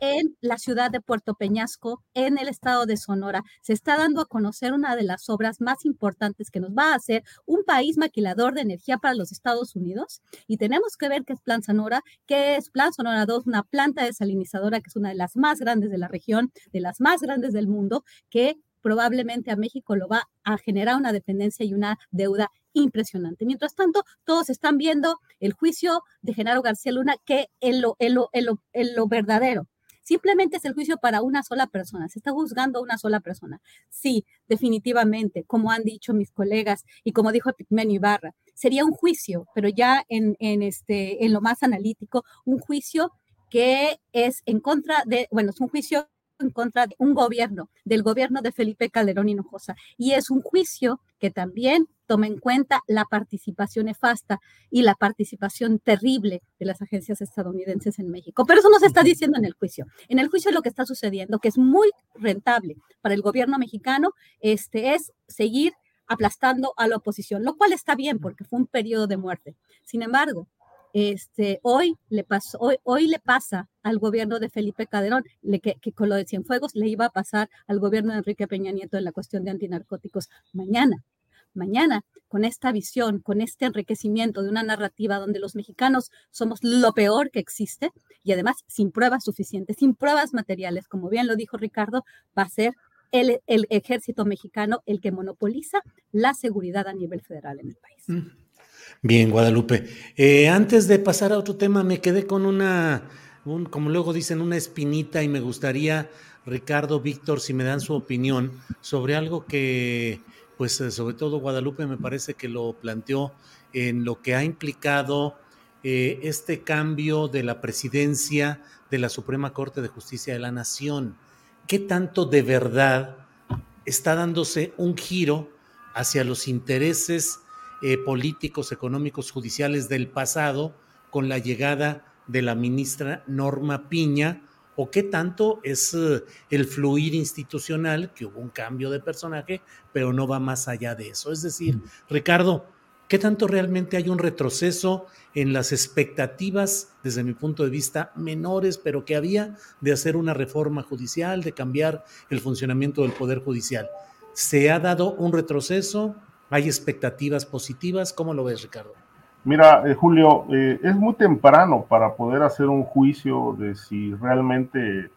en la ciudad de Puerto Peñasco, en el estado de Sonora. Se está dando a conocer una de las obras más importantes que nos va a hacer un país maquilador de energía para los Estados Unidos. Y tenemos que ver qué es Plan Sonora, qué es Plan Sonora 2, una planta desalinizadora que es una de las más grandes de la región, de las más grandes del mundo, que probablemente a México lo va a generar una dependencia y una deuda impresionante. Mientras tanto, todos están viendo el juicio de Genaro García Luna, que en lo, lo, en lo, verdadero. Simplemente es el juicio para una sola persona, se está juzgando a una sola persona. Sí, definitivamente, como han dicho mis colegas y como dijo Pigmenio Ibarra, sería un juicio, pero ya en, en, este, en lo más analítico, un juicio que es en contra de, bueno, es un juicio en contra de un gobierno, del gobierno de Felipe Calderón Hinojosa. Y es un juicio que también toma en cuenta la participación nefasta y la participación terrible de las agencias estadounidenses en México. Pero eso no se está diciendo en el juicio. En el juicio lo que está sucediendo, que es muy rentable para el gobierno mexicano, este, es seguir aplastando a la oposición, lo cual está bien porque fue un periodo de muerte. Sin embargo, este, hoy, le pasó, hoy, hoy le pasa al gobierno de Felipe Calderón, le, que, con lo de Cienfuegos le iba a pasar al gobierno de Enrique Peña Nieto en la cuestión de antinarcóticos mañana. Mañana, con esta visión, con este enriquecimiento de una narrativa donde los mexicanos somos lo peor que existe y además sin pruebas suficientes, sin pruebas materiales, como bien lo dijo Ricardo, va a ser el, ejército mexicano el que monopoliza la seguridad a nivel federal en el país. Mm. Bien, Guadalupe. Eh, antes de pasar a otro tema, me quedé con una, como luego dicen, una espinita y me gustaría, Ricardo, Víctor, si me dan su opinión sobre algo que, pues eh, sobre todo Guadalupe me parece que lo planteó en lo que ha implicado eh, este cambio de la presidencia de la Suprema Corte de Justicia de la Nación. ¿Qué tanto de verdad está dándose un giro hacia los intereses eh, políticos, económicos, judiciales del pasado con la llegada de la ministra Norma Piña o qué tanto es eh, el fluir institucional, que hubo un cambio de personaje, pero no va más allá de eso. Es decir, Ricardo, ¿qué tanto realmente hay un retroceso en las expectativas, desde mi punto de vista, menores, pero que había de hacer una reforma judicial, de cambiar el funcionamiento del Poder Judicial? ¿Se ha dado un retroceso? ¿Hay expectativas positivas? ¿Cómo lo ves, Ricardo? Mira, eh, Julio, eh, es muy temprano para poder hacer un juicio de si realmente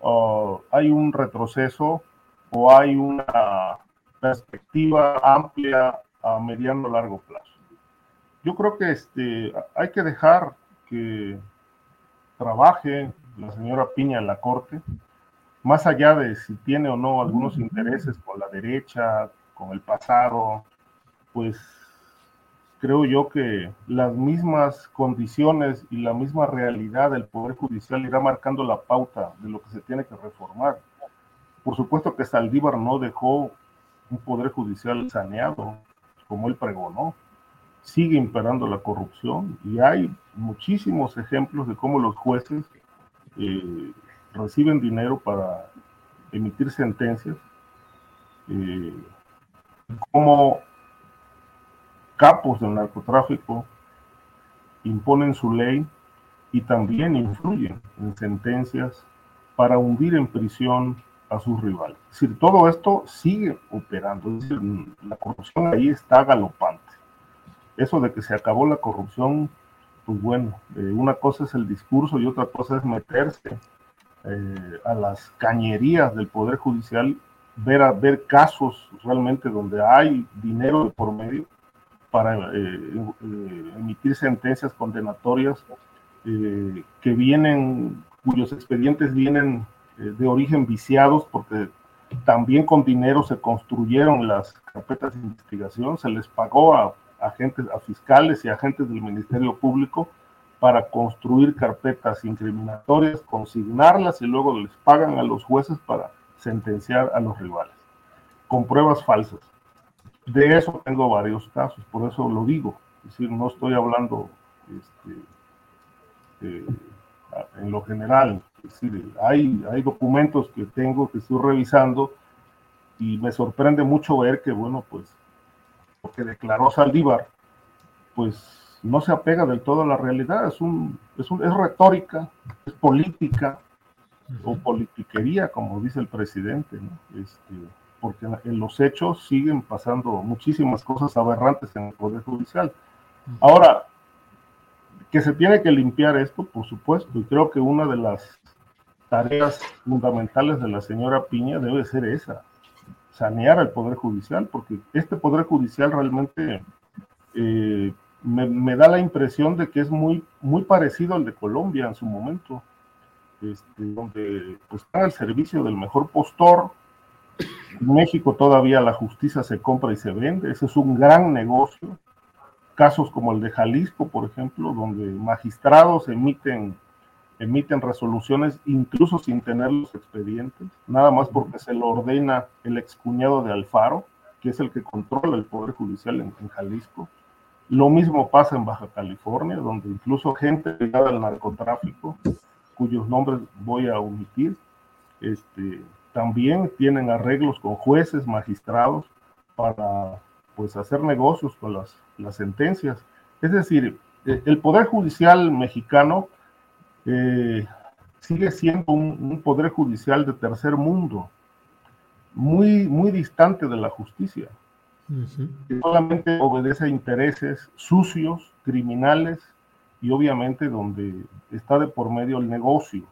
uh, hay un retroceso o hay una perspectiva amplia a mediano o largo plazo. Yo creo que este, hay que dejar que trabaje la señora Piña en la Corte, más allá de si tiene o no algunos intereses con la derecha, con el pasado, pues creo yo que las mismas condiciones y la misma realidad del Poder Judicial irá marcando la pauta de lo que se tiene que reformar. Por supuesto que Saldívar no dejó un Poder Judicial saneado, como él pregonó. Sigue imperando la corrupción y hay muchísimos ejemplos de cómo los jueces eh, reciben dinero para emitir sentencias, eh, cómo capos del narcotráfico imponen su ley y también influyen en sentencias para hundir en prisión a sus rivales. Es decir, todo esto sigue operando, es decir, la corrupción ahí está galopante. Eso de que se acabó la corrupción, pues bueno, eh, una cosa es el discurso y otra cosa es meterse eh, a las cañerías del Poder Judicial, ver, ver casos realmente donde hay dinero de por medio para eh, eh, emitir sentencias condenatorias eh, que vienen, cuyos expedientes vienen de origen viciados, porque también con dinero se construyeron las carpetas de investigación, se les pagó a agentes, a fiscales y agentes del Ministerio Público para construir carpetas incriminatorias, consignarlas y luego les pagan a los jueces para sentenciar a los rivales, con pruebas falsas. De eso tengo varios casos, por eso lo digo. Es decir, no estoy hablando este, en lo general. Es decir, hay, hay documentos que tengo que estoy revisando y me sorprende mucho ver que, bueno, pues lo que declaró Saldívar, pues no se apega del todo a la realidad. Es, un, es, un, es retórica, es política o politiquería, como dice el presidente. ¿no? Este, porque en los hechos siguen pasando muchísimas cosas aberrantes en el Poder Judicial. Ahora, que se tiene que limpiar esto, por supuesto, y creo que una de las tareas fundamentales de la señora Piña debe ser esa, sanear al Poder Judicial, porque este Poder Judicial realmente eh, me, da la impresión de que es muy, muy parecido al de Colombia en su momento, este, donde pues, está al servicio del mejor postor, en México todavía la justicia se compra y se vende, ese es un gran negocio. Casos como el de Jalisco, por ejemplo, donde magistrados emiten, emiten resoluciones incluso sin tener los expedientes, nada más porque se lo ordena el excuñado de Alfaro, que es el que controla el Poder Judicial en, Jalisco. Lo mismo pasa en Baja California, donde incluso gente ligada al narcotráfico, cuyos nombres voy a omitir, este, también tienen arreglos con jueces, magistrados, para pues, hacer negocios con las, las sentencias. Es decir, eh, el Poder Judicial mexicano eh, sigue siendo un, Poder Judicial de tercer mundo, muy, muy distante de la justicia. solamente obedece a intereses sucios, criminales y obviamente donde está de por medio el negocio.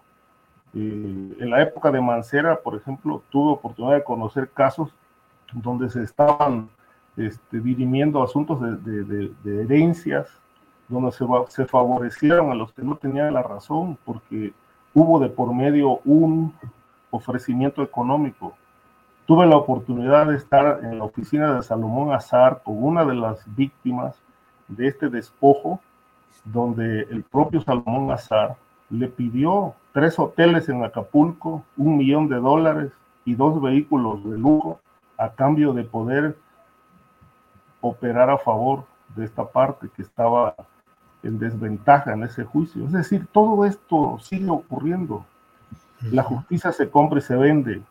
En la época de Mancera, por ejemplo, tuve oportunidad de conocer casos donde se estaban este, dirimiendo asuntos de, herencias, donde se, se, favorecieron a los que no tenían la razón, porque hubo de por medio un ofrecimiento económico. Tuve la oportunidad de estar en la oficina de Salomón Azar con una de las víctimas de este despojo, donde el propio Salomón Azar le pidió tres hoteles en Acapulco, un millón de dólares y dos vehículos de lujo a cambio de poder operar a favor de esta parte que estaba en desventaja en ese juicio. Es decir, todo esto sigue ocurriendo. La justicia se compra y se vende.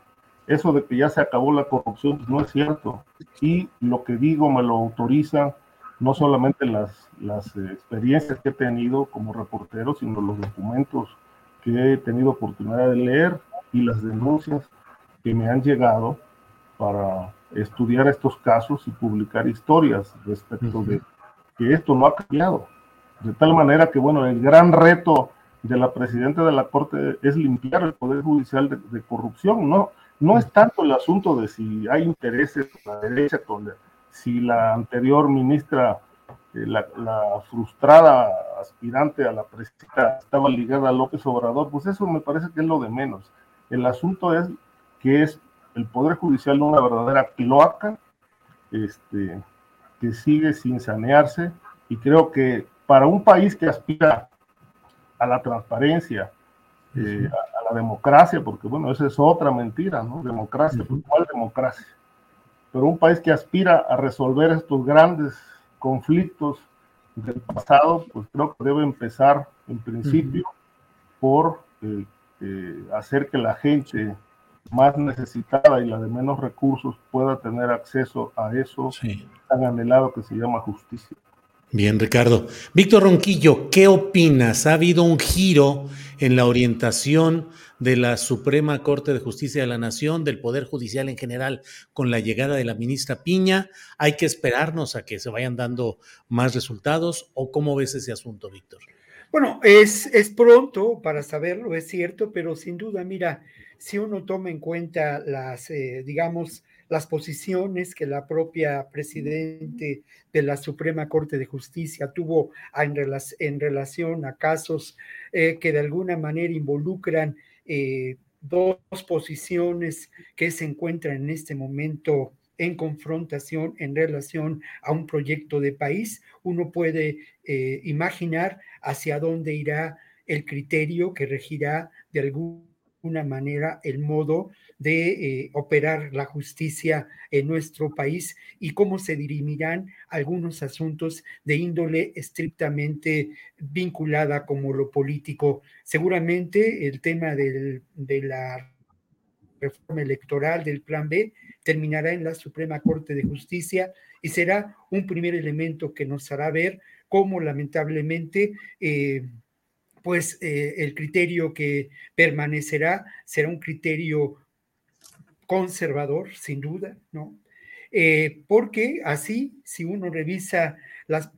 Eso de que ya se acabó la corrupción no es cierto. Y lo que digo me lo autorizan no solamente las, las experiencias que he tenido como reportero, sino los documentos que he tenido oportunidad de leer y las denuncias que me han llegado para estudiar estos casos y publicar historias respecto de que esto no ha cambiado. De tal manera que, bueno, el gran reto de la presidenta de la Corte es limpiar el Poder Judicial de, corrupción. No, no es tanto el asunto de si hay intereses con la derecha, con si la anterior ministra, la, la, frustrada aspirante a la presidenta estaba ligada a López Obrador, pues eso me parece que es lo de menos. El asunto es que es el Poder Judicial una verdadera cloaca este, que sigue sin sanearse y creo que para un país que aspira a la transparencia, eh, a, la democracia, porque bueno, esa es otra mentira, ¿no? Democracia, pues, ¿cuál democracia? Pero un país que aspira a resolver estos grandes conflictos del pasado, pues creo que debe empezar en principio por eh, eh, hacer que la gente más necesitada y la de menos recursos pueda tener acceso a eso tan anhelado que se llama justicia. Bien, Ricardo. Víctor Ronquillo, ¿qué opinas? ¿Ha habido un giro en la orientación de la Suprema Corte de Justicia de la Nación, del Poder Judicial en general, con la llegada de la ministra Piña? ¿Hay que esperarnos a que se vayan dando más resultados o cómo ves ese asunto, Víctor? Bueno, es, es pronto para saberlo, es cierto, pero sin duda, mira, si uno toma en cuenta las, eh, digamos, las posiciones que la propia presidente de la Suprema Corte de Justicia tuvo en, relación a casos eh, que de alguna manera involucran eh, dos posiciones que se encuentran en este momento en confrontación en relación a un proyecto de país, uno puede imaginar hacia dónde irá el criterio que regirá de algún una manera el modo de eh, operar la justicia en nuestro país y cómo se dirimirán algunos asuntos de índole estrictamente vinculada como lo político. Seguramente el tema de la reforma electoral del Plan B terminará en la Suprema Corte de Justicia y será un primer elemento que nos hará ver cómo lamentablemente eh, pues eh, el criterio que permanecerá será un criterio conservador, sin duda, ¿no? Eh, porque así, si uno revisa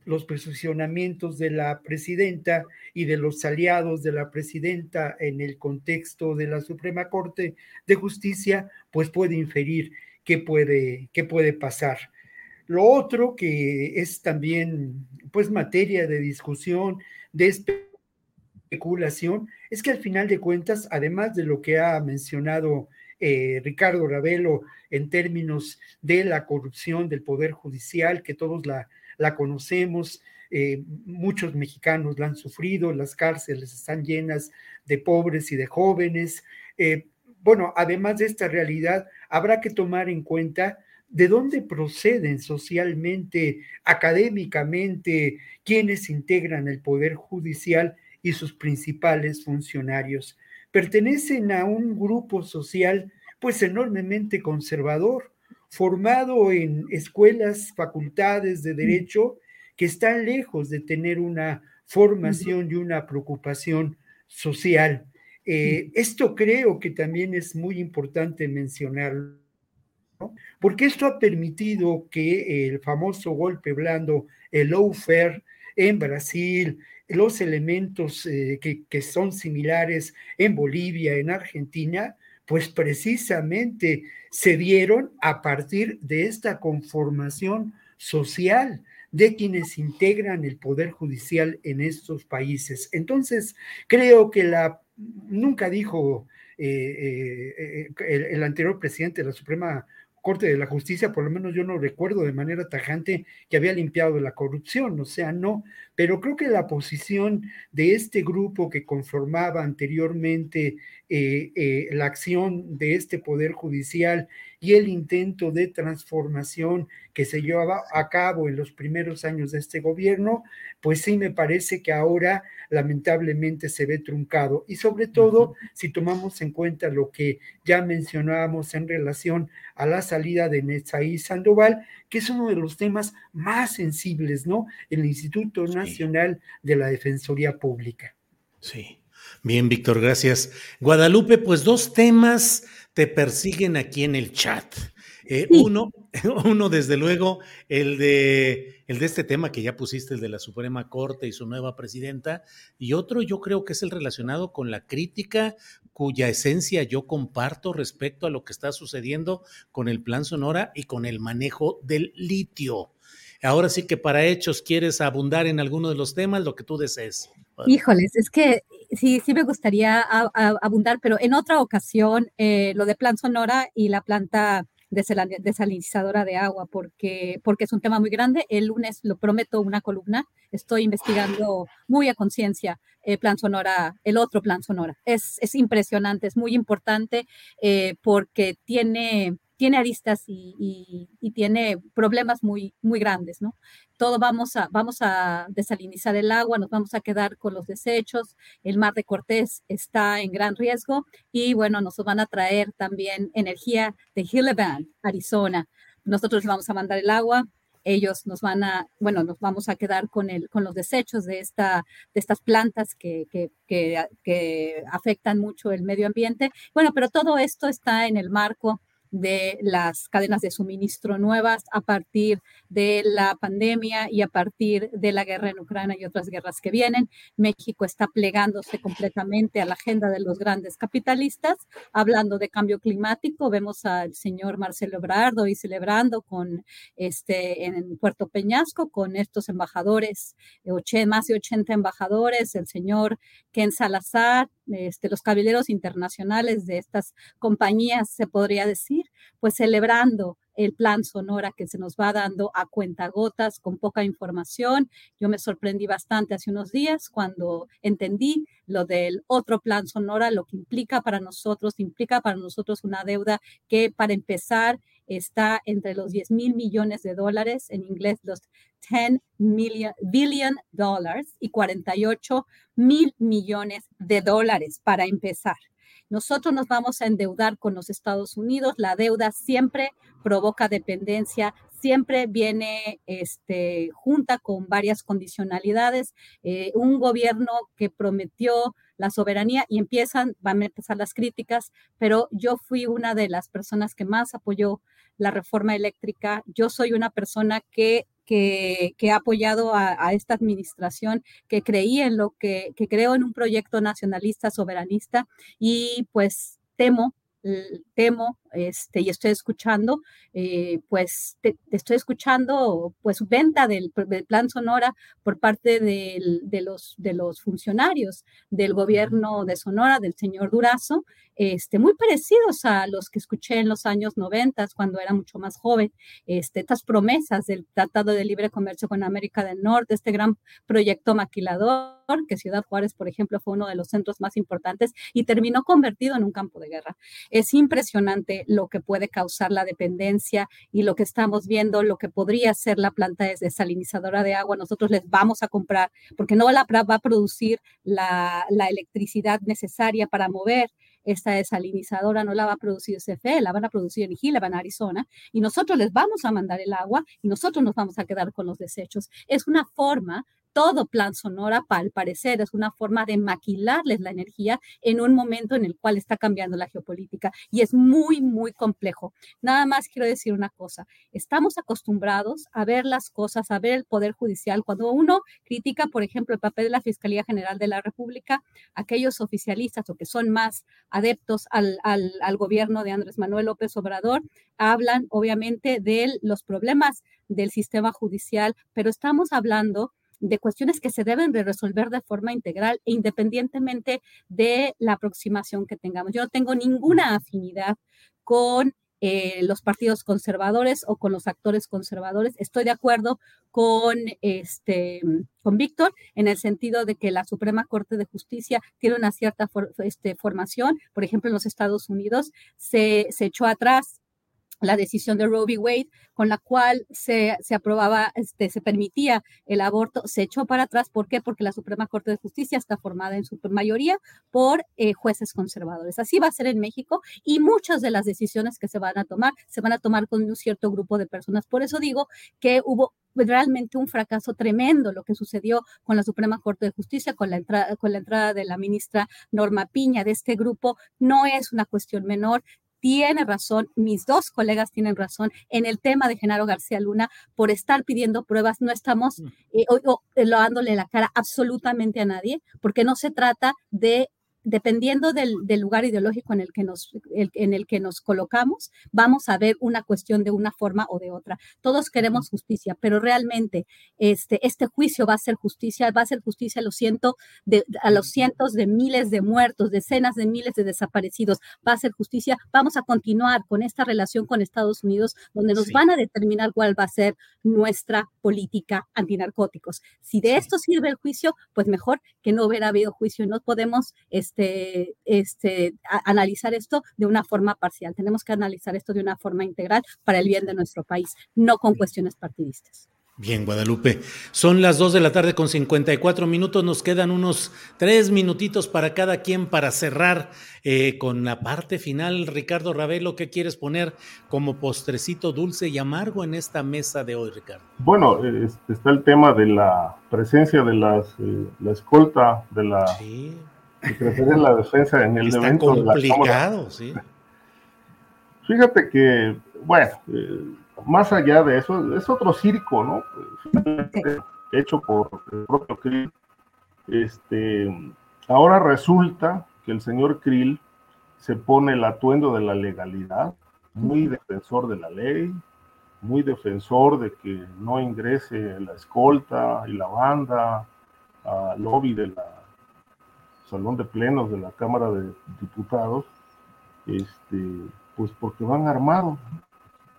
los posicionamientos de la presidenta y de los aliados de la presidenta en el contexto de la Suprema Corte de Justicia, pues puede inferir qué puede, qué puede pasar. Lo otro que es también, pues, materia de discusión, de especulación es que al final de cuentas, además de lo que ha mencionado eh, Ricardo Ravelo en términos de la corrupción del Poder Judicial, que todos la, conocemos, eh, muchos mexicanos la han sufrido, las cárceles están llenas de pobres y de jóvenes. Eh, bueno, además de esta realidad, habrá que tomar en cuenta de dónde proceden socialmente, académicamente, quienes integran el Poder Judicial y sus principales funcionarios. Pertenecen a un grupo social pues enormemente conservador, formado en escuelas, facultades de derecho que están lejos de tener una formación y una preocupación social. Eh, esto creo que también es muy importante mencionarlo, porque esto ha permitido que el famoso golpe blando, el lawfare en Brasil, los elementos eh, que, son similares en Bolivia, en Argentina, pues precisamente se dieron a partir de esta conformación social de quienes integran el poder judicial en estos países. Entonces, creo que la nunca dijo eh, eh, el, el, anterior presidente de la Suprema Corte de la Justicia, por lo menos yo no recuerdo de manera tajante que había limpiado la corrupción, o sea, no, pero creo que la posición de este grupo que conformaba anteriormente eh, eh, la acción de este Poder Judicial y el intento de transformación que se llevaba a cabo en los primeros años de este gobierno, pues sí me parece que ahora lamentablemente se ve truncado. Y sobre todo, si tomamos en cuenta lo que ya mencionábamos en relación a la salida de Netzaí Sandoval, que es uno de los temas más sensibles, ¿no? El Instituto Nacional de la Defensoría Pública. Sí. Bien, Víctor, gracias. Guadalupe, pues dos temas te persiguen aquí en el chat. Eh, uno, uno, desde luego, el de, el de este tema que ya pusiste, el de la Suprema Corte y su nueva presidenta, y otro yo creo que es el relacionado con la crítica cuya esencia yo comparto respecto a lo que está sucediendo con el Plan Sonora y con el manejo del litio. Ahora sí que para hechos quieres abundar en alguno de los temas, lo que tú desees. Híjoles, es que sí, sí me gustaría abundar, pero en otra ocasión, eh, lo de Plan Sonora y la planta desalinizadora de agua, porque, porque es un tema muy grande. El lunes, lo prometo, una columna. Estoy investigando muy a conciencia el Plan Sonora, el otro Plan Sonora. Es, es impresionante, es muy importante eh, porque tiene tiene aristas y, tiene problemas muy, muy grandes, ¿no? Todo vamos a, vamos a desalinizar el agua, nos vamos a quedar con los desechos, el mar de Cortés está en gran riesgo y bueno, nos van a traer también energía de Hillevan, Arizona. Nosotros vamos a mandar el agua, ellos nos van a, bueno, nos vamos a quedar con, el, con los desechos de, esta, de estas plantas que, que, que, que afectan mucho el medio ambiente. Bueno, pero todo esto está en el marco de las cadenas de suministro nuevas a partir de la pandemia y a partir de la guerra en Ucrania y otras guerras que vienen. México está plegándose completamente a la agenda de los grandes capitalistas, hablando de cambio climático. Vemos al señor Marcelo Ebrard hoy celebrando con este en Puerto Peñasco con estos embajadores, más de 80 embajadores, el señor Ken Salazar, este, los caballeros internacionales de estas compañías, se podría decir, pues celebrando el plan Sonora que se nos va dando a cuentagotas con poca información. Yo me sorprendí bastante hace unos días cuando entendí lo del otro plan Sonora, lo que implica para nosotros, implica para nosotros una deuda que para empezar está entre los 10 mil millones de dólares, en inglés los 10 million, billion dollars y 48 mil millones de dólares para empezar. Nosotros nos vamos a endeudar con los Estados Unidos. La deuda siempre provoca dependencia, siempre viene este, junta con varias condicionalidades. Eh, un gobierno que prometió la soberanía y empiezan, van a empezar las críticas, pero yo fui una de las personas que más apoyó la reforma eléctrica. Yo soy una persona que que, ha apoyado a, esta administración, que creía en lo que, que creo en un proyecto nacionalista, soberanista, y pues temo temo este, y estoy escuchando, eh, pues te, estoy escuchando pues venta del, plan Sonora por parte de, los, de los funcionarios del gobierno de Sonora, del señor Durazo, este, muy parecidos a los que escuché en los años 90 cuando era mucho más joven, este, estas promesas del Tratado de Libre Comercio con América del Norte, este gran proyecto maquilador, que Ciudad Juárez, por ejemplo, fue uno de los centros más importantes y terminó convertido en un campo de guerra. Es impresionante lo que puede causar la dependencia y lo que estamos viendo, lo que podría ser la planta desalinizadora de agua, nosotros les vamos a comprar, porque no la va a producir la, electricidad necesaria para mover esta desalinizadora no la va a producir CFE, la van a producir en Gillivan, Arizona, y nosotros les vamos a mandar el agua y nosotros nos vamos a quedar con los desechos. Es una forma todo plan Sonora, al parecer, es una forma de maquilarles la energía en un momento en el cual está cambiando la geopolítica y es muy, muy complejo. Nada más quiero decir una cosa, estamos acostumbrados a ver las cosas, a ver el Poder Judicial. Cuando uno critica, por ejemplo, el papel de la Fiscalía General de la República, aquellos oficialistas o que son más adeptos al, al, al gobierno de Andrés Manuel López Obrador, hablan obviamente de los problemas del sistema judicial, pero estamos hablando de cuestiones que se deben de resolver de forma integral e independientemente de la aproximación que tengamos. Yo no tengo ninguna afinidad con eh, los partidos conservadores o con los actores conservadores. Estoy de acuerdo con, este, con Víctor en el sentido de que la Suprema Corte de Justicia tiene una cierta este, formación. Por ejemplo, en los Estados Unidos se, se echó atrás la decisión de Roe v. Wade, con la cual se, se, aprobaba, este, se permitía el aborto, se echó para atrás. ¿Por qué? Porque la Suprema Corte de Justicia está formada en su mayoría por eh, jueces conservadores. Así va a ser en México y muchas de las decisiones que se van a tomar se van a tomar con un cierto grupo de personas. Por eso digo que hubo realmente un fracaso tremendo lo que sucedió con la Suprema Corte de Justicia, con la, entrada, con la entrada de la ministra Norma Piña de este grupo. No es una cuestión menor tiene razón, mis dos colegas tienen razón en el tema de Genaro García Luna por estar pidiendo pruebas. No estamos mm. eh, eh, dándole la cara absolutamente a nadie, porque no se trata de dependiendo del, lugar ideológico en el, que nos, en el que nos colocamos, vamos a ver una cuestión de una forma o de otra. Todos queremos justicia, pero realmente este, este juicio va a ser justicia, va a ser justicia a los, ciento de, a los cientos de miles de muertos, decenas de miles de desaparecidos, va a ser justicia. Vamos a continuar con esta relación con Estados Unidos, donde nos van a determinar cuál va a ser nuestra política antinarcóticos. Si de esto sirve el juicio, pues mejor que no hubiera habido juicio. No podemos... Este, este, analizar esto de una forma parcial. Tenemos que analizar esto de una forma integral para el bien de nuestro país, no con cuestiones partidistas. Bien, Guadalupe. Son las 2 de la tarde con 54 minutos. Nos quedan unos tres minutitos para cada quien para cerrar eh, con la parte final. Ricardo Ravelo, ¿qué quieres poner como postrecito dulce y amargo en esta mesa de hoy, Ricardo? Bueno, está el tema de la presencia de las, eh, la escolta de la en la defensa en el Está evento complicado, sí. Fíjate que, bueno, eh, más allá de eso, es otro circo, ¿no? Hecho por el propio Krill. Este, ahora resulta que el señor Krill se pone el atuendo de la legalidad, muy defensor de la ley, muy defensor de que no ingrese la escolta y la banda al lobby de la salón de plenos de la Cámara de Diputados, este, pues porque van armados.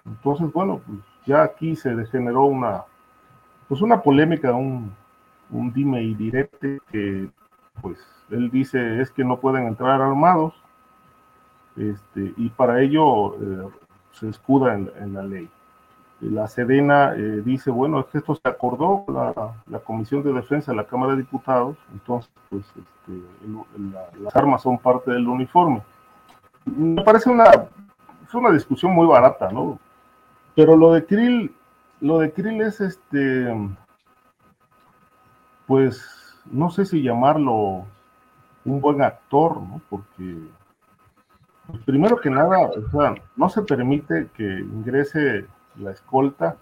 Entonces, bueno, pues ya aquí se degeneró una, pues una polémica, un, un dime y direte que, pues, él dice es que no pueden entrar armados, este, y para ello eh, se escuda en la ley la Sedena eh, dice, bueno, es que esto se acordó la, la Comisión de Defensa de la Cámara de Diputados, entonces pues este, las armas son parte del uniforme. Me parece una, una discusión muy barata, ¿no? Pero lo de Krill, lo de Krill es este, pues no sé si llamarlo un buen actor, ¿no? Porque pues, primero que nada, o sea, no se permite que ingrese la escolta,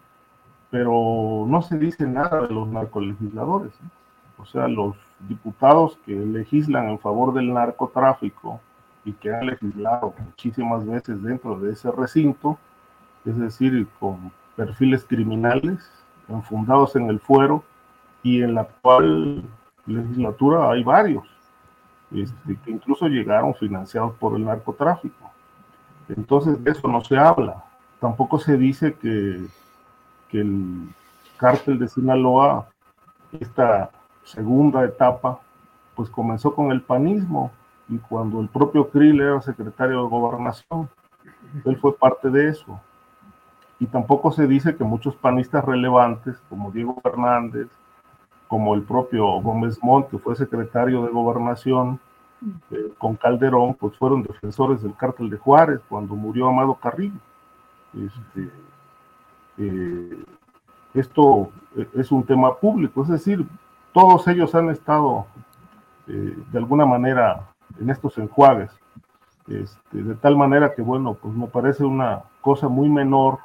pero no se dice nada de los narcolegisladores. O sea, los diputados que legislan en favor del narcotráfico y que han legislado muchísimas veces dentro de ese recinto, es decir, con perfiles criminales enfundados en el fuero y en la actual legislatura hay varios, este, que incluso llegaron financiados por el narcotráfico. Entonces de eso no se habla tampoco se dice que, el cártel de Sinaloa, esta segunda etapa, pues comenzó con el panismo y cuando el propio Krill era secretario de gobernación. Él fue parte de eso. Y tampoco se dice que muchos panistas relevantes, como Diego Fernández, como el propio Gómez Montt, que fue secretario de gobernación eh, con Calderón, pues fueron defensores del cártel de Juárez cuando murió Amado Carrillo. Este, eh, esto es un tema público, es decir, todos ellos han estado eh, de alguna manera en estos enjuagues, este, de tal manera que, bueno, pues me parece una cosa muy menor,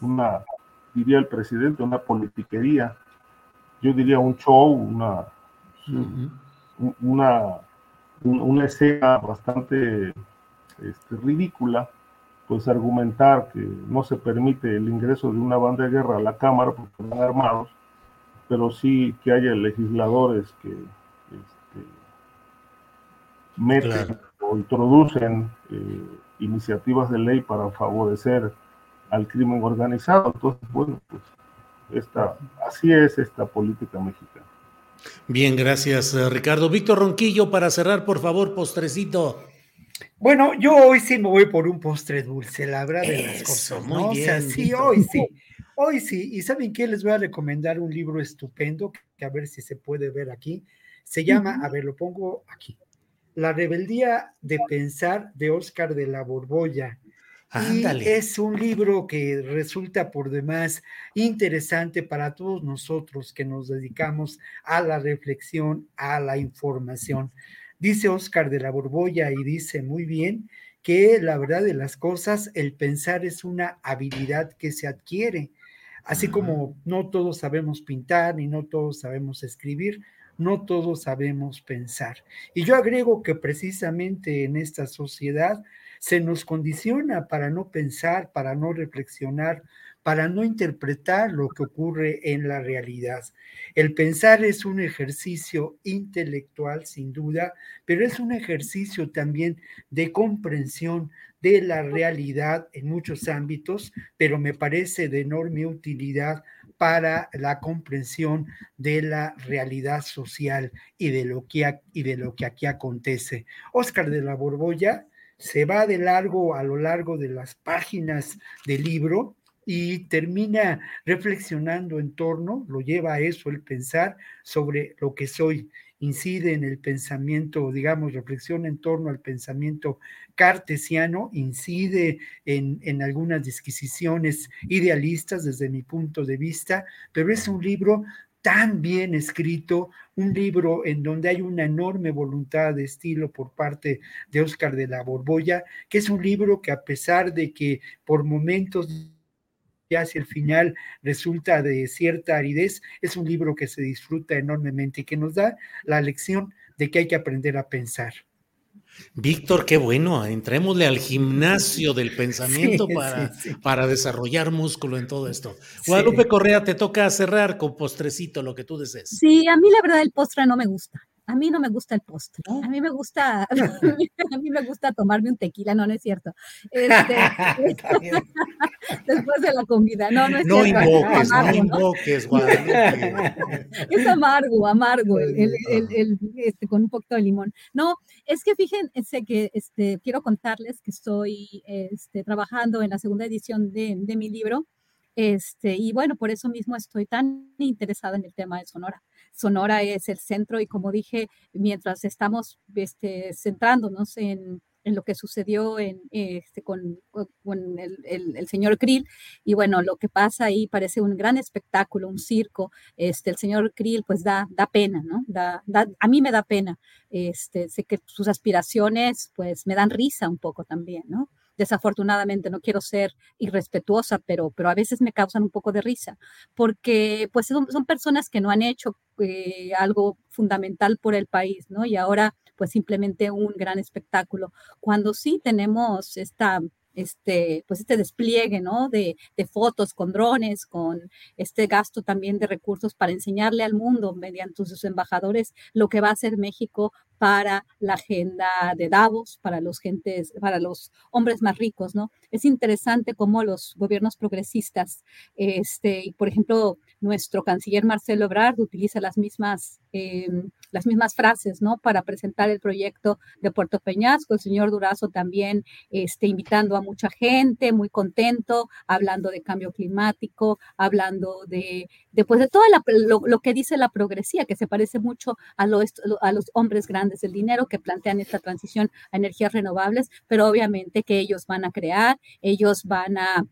una, diría el presidente, una politiquería, yo diría un show, una, una, una escena bastante este, ridícula, pues argumentar que no se permite el ingreso de una banda de guerra a la Cámara porque están armados, pero sí que haya legisladores que este, meten o introducen eh, iniciativas de ley para favorecer al crimen organizado. Entonces, bueno, pues esta, así es esta política mexicana. Bien, gracias eh, Ricardo. Víctor Ronquillo, para cerrar, por favor, postrecito. Bueno, yo hoy sí me voy por un postre dulce, la verdad de las cosas. ¿no? o sea, sí, hoy sí. Hoy sí. ¿Y saben qué? Les voy a recomendar un libro estupendo, que a ver si se puede ver aquí. Se llama, a ver, lo pongo aquí. La rebeldía de pensar de Oscar de la Borbolla. Y es un libro que resulta por demás interesante para todos nosotros que nos dedicamos a la reflexión, a la información. Dice Oscar de la Borbolla y dice muy bien que la verdad de las cosas, el pensar es una habilidad que se adquiere. Así como no todos sabemos pintar ni no todos sabemos escribir, no todos sabemos pensar. Y yo agrego que precisamente en esta sociedad se nos condiciona para no pensar, para no reflexionar, para no interpretar lo que ocurre en la realidad. El pensar es un ejercicio intelectual, sin duda, pero es un ejercicio también de comprensión de la realidad en muchos ámbitos, pero me parece de enorme utilidad para la comprensión de la realidad social y de lo que, y de lo que aquí acontece. Oscar de la Borbolla se va de largo a lo largo de las páginas del libro y termina reflexionando en torno, lo lleva a eso el pensar sobre lo que soy, incide en el pensamiento, digamos, reflexiona en torno al pensamiento cartesiano, incide en, en algunas disquisiciones idealistas desde mi punto de vista, pero es un libro tan bien escrito, un libro en donde hay una enorme voluntad de estilo por parte de Oscar de la Borbolla, que es un libro que a pesar de que por momentos ya hacia el final resulta de cierta aridez, es un libro que se disfruta enormemente y que nos da la lección de que hay que aprender a pensar. Víctor, qué bueno, entrémosle al gimnasio del pensamiento para, para desarrollar músculo en todo esto. Guadalupe Correa, te toca cerrar con postrecito lo que tú desees. Sí, a mí la verdad el postre no me gusta a mí no me gusta el postre. A mí me gusta, a mí me gusta tomarme un tequila, no, no es cierto. Este, después de la comida, no, no es no cierto. Invoques, no invoques, Guadalupe. Es amargo, amargo, el, el, este, con un poquito de limón. No, es que fíjense que este, quiero contarles que estoy este, trabajando en la segunda edición de, de mi libro. Este, y bueno, por eso mismo estoy tan interesada en el tema de Sonora. Sonora es el centro y como dije, mientras estamos este, centrándonos en, en lo que sucedió en, este, con, con el, el, señor Krill. Y bueno, lo que pasa ahí parece un gran espectáculo, un circo. Este, el señor Krill pues da, da pena, ¿no? Da, da, a mí me da pena. Este, sé que sus aspiraciones pues me dan risa un poco también, ¿no? desafortunadamente, no quiero ser irrespetuosa, pero, pero a veces me causan un poco de risa, porque pues son, son personas que no han hecho eh, algo fundamental por el país, ¿no? Y ahora pues simplemente un gran espectáculo, cuando sí tenemos esta este, pues este despliegue, ¿no? De, de, fotos con drones, con este gasto también de recursos para enseñarle al mundo mediante sus embajadores lo que va a hacer México para la agenda de Davos, para los gentes, para los hombres más ricos, ¿no? Es interesante cómo los gobiernos progresistas, este, por ejemplo, nuestro canciller Marcelo Ebrard utiliza las mismas, em, las mismas frases, ¿no? Para presentar el proyecto de Puerto Peñasco. El señor Durazo también este, invitando a mucha gente, muy contento, hablando de cambio climático, hablando de, después de todo lo, que dice la progresía, que se parece mucho a los, a los hombres grandes del dinero que plantean esta transición a energías renovables, pero obviamente que ellos van a crear, ellos van a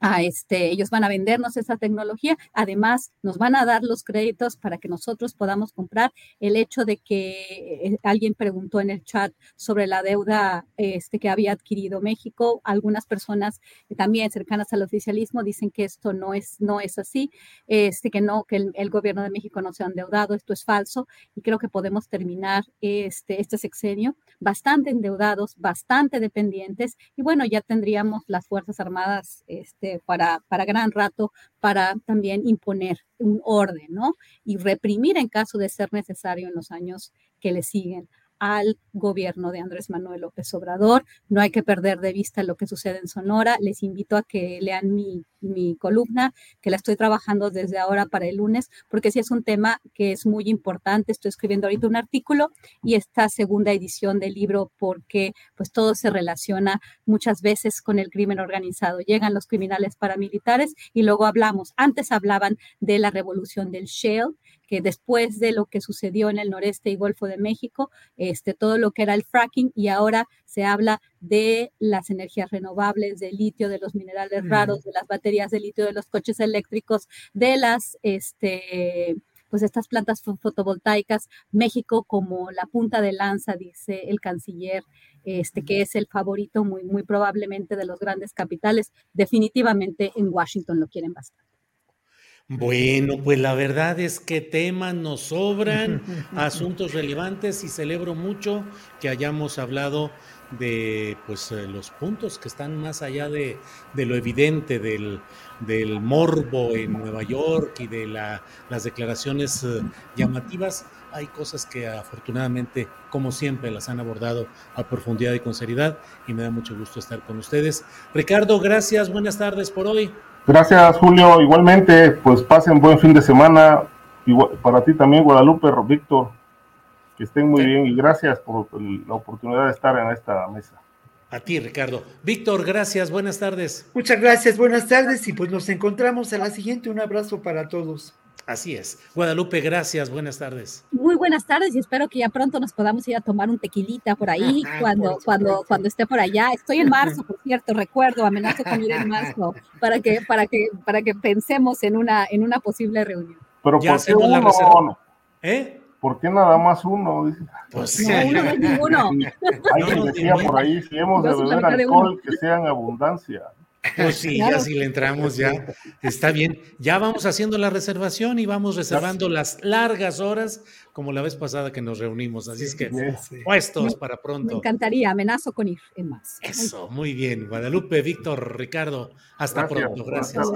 a este, ellos van a vendernos esa tecnología, además nos van a dar los créditos para que nosotros podamos comprar. El hecho de que eh, alguien preguntó en el chat sobre la deuda este, que había adquirido México, algunas personas también cercanas al oficialismo dicen que esto no es, no es así, este, que no, que el, gobierno de México no se ha endeudado, esto es falso y creo que podemos terminar este, este sexenio bastante endeudados, bastante dependientes. Y bueno, ya tendríamos las Fuerzas Armadas este, para, para gran rato para también imponer un orden, ¿no? Y reprimir en caso de ser necesario en los años que le siguen al gobierno de Andrés Manuel López Obrador. No hay que perder de vista lo que sucede en Sonora. Les invito a que lean mi, columna, que la estoy trabajando desde ahora para el lunes, porque sí es un tema que es muy importante. Estoy escribiendo ahorita un artículo y esta segunda edición del libro, porque pues todo se relaciona muchas veces con el crimen organizado. Llegan los criminales paramilitares y luego hablamos. Antes hablaban de la revolución del Shell, que después de lo que sucedió en el noreste y Golfo de México, este, todo lo que era el fracking y ahora se habla de las energías renovables, del litio, de los minerales raros, de las baterías de litio, de los coches eléctricos, de las, este, pues estas plantas fotovoltaicas, México como la punta de lanza, dice el canciller, este, que es el favorito muy, muy probablemente de los grandes capitales, definitivamente en Washington lo quieren bastante. Bueno, pues la verdad es que temas nos sobran, asuntos relevantes y celebro mucho que hayamos hablado de pues eh, los puntos que están más allá de, lo evidente del, del, morbo en Nueva York y de la, las declaraciones eh, llamativas. Hay cosas que afortunadamente, como siempre, las han abordado a profundidad y con seriedad y me da mucho gusto estar con ustedes. Ricardo, gracias, buenas tardes por hoy. Gracias, Julio. Igualmente, pues pasen buen fin de semana. Igual, para ti también, Guadalupe, Víctor. Que estén muy bien y gracias por la oportunidad de estar en esta mesa. A ti, Ricardo. Víctor, gracias. Buenas tardes. Muchas gracias. Buenas tardes y pues nos encontramos a la siguiente. Un abrazo para todos. Así es. Guadalupe, gracias. Buenas tardes. Muy buenas tardes y espero que ya pronto nos podamos ir a tomar un tequilita por ahí cuando, cuando, cuando esté por allá. Estoy en marzo, por cierto, recuerdo, amenazo con ir en marzo para que, para que, para que pensemos en una, en una posible reunión. Pero ya ¿por qué uno? ¿Eh? ¿Por qué nada más uno? Pues no, uno no es ninguno. Alguien decía por ahí, si hemos de beber alcohol, que sea en abundancia. Pues sí, ya si le entramos, ya está bien. Ya vamos haciendo la reservación y vamos reservando las largas horas, como la vez pasada que nos reunimos. Así es que puestos para pronto. Me encantaría, amenazo con ir en más. Eso, muy bien. Guadalupe, Víctor, Ricardo, hasta pronto. Gracias.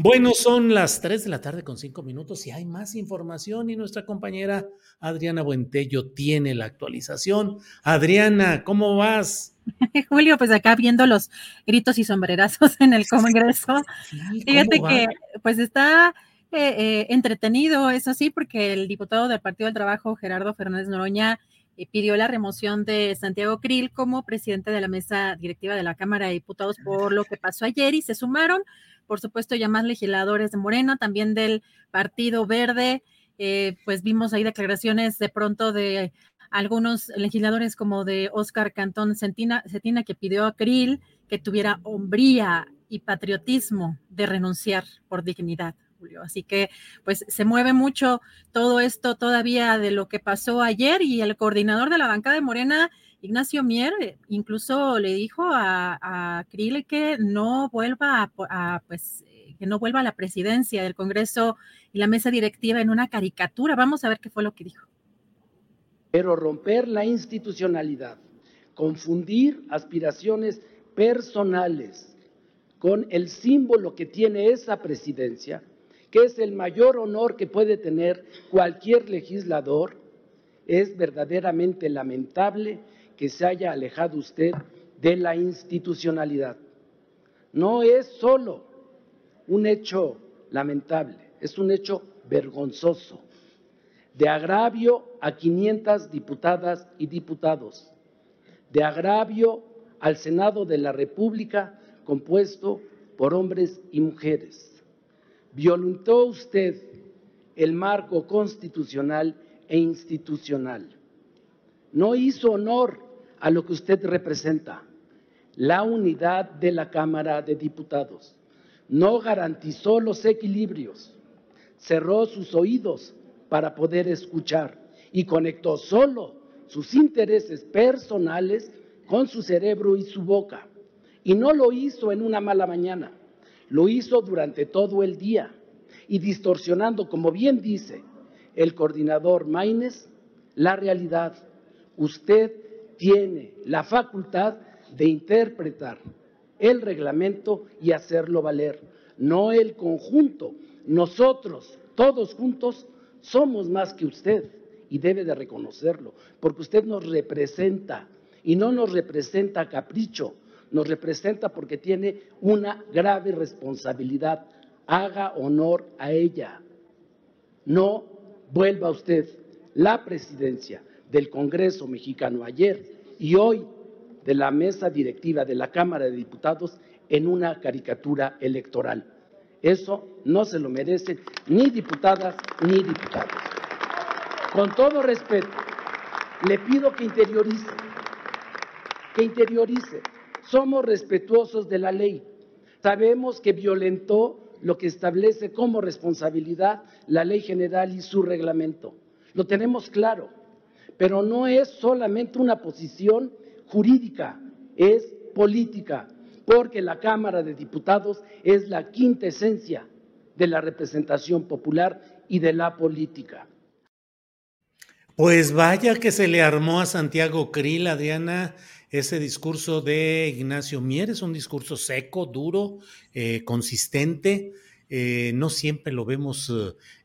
Bueno, son las 3 de la tarde con 5 minutos y hay más información y nuestra compañera Adriana Buentello tiene la actualización. Adriana, ¿cómo vas? Julio, pues acá viendo los gritos y sombrerazos en el Congreso. Fíjate que pues está eh, eh, entretenido, eso sí, porque el diputado del Partido del Trabajo, Gerardo Fernández Noroña, eh, pidió la remoción de Santiago Krill como presidente de la mesa directiva de la Cámara de Diputados por lo que pasó ayer y se sumaron, por supuesto, ya más legisladores de Morena, también del Partido Verde. pues vimos ahí declaraciones de pronto de algunos legisladores como de Oscar Cantón Cetina, que pidió a Krill que tuviera hombría y patriotismo de renunciar por dignidad. Julio. Así que pues se mueve mucho todo esto todavía de lo que pasó ayer y el coordinador de la bancada de Morena, Ignacio Mier, incluso le dijo a, a que no vuelva a, pues que no vuelva a la presidencia del Congreso y la mesa directiva en una caricatura. Vamos a ver qué fue lo que dijo. Pero romper la institucionalidad, confundir aspiraciones personales con el símbolo que tiene esa presidencia, que es el mayor honor que puede tener cualquier legislador, es verdaderamente lamentable que se haya alejado usted de la institucionalidad. No es solo un hecho lamentable, es un hecho vergonzoso, de agravio a 500 diputadas y diputados, de agravio al Senado de la República compuesto por hombres y mujeres. Violentó usted el marco constitucional e institucional. No hizo honor a lo que usted representa, la unidad de la Cámara de Diputados. No garantizó los equilibrios, cerró sus oídos para poder escuchar y conectó solo sus intereses personales con su cerebro y su boca. Y no lo hizo en una mala mañana, lo hizo durante todo el día y distorsionando, como bien dice el coordinador Maines, la realidad. Usted tiene la facultad de interpretar el reglamento y hacerlo valer, no el conjunto. Nosotros, todos juntos, somos más que usted y debe de reconocerlo, porque usted nos representa y no nos representa a capricho, nos representa porque tiene una grave responsabilidad. Haga honor a ella. No vuelva usted la presidencia del Congreso mexicano ayer y hoy de la mesa directiva de la Cámara de Diputados en una caricatura electoral. Eso no se lo merecen ni diputadas ni diputados. Con todo respeto, le pido que interiorice que interiorice. Somos respetuosos de la ley. Sabemos que violentó lo que establece como responsabilidad la ley general y su reglamento. Lo tenemos claro, pero no es solamente una posición jurídica, es política, porque la Cámara de Diputados es la quinta esencia de la representación popular y de la política. Pues vaya que se le armó a Santiago Krill, Adriana, ese discurso de Ignacio Mier es un discurso seco, duro, eh, consistente. Eh, no siempre lo vemos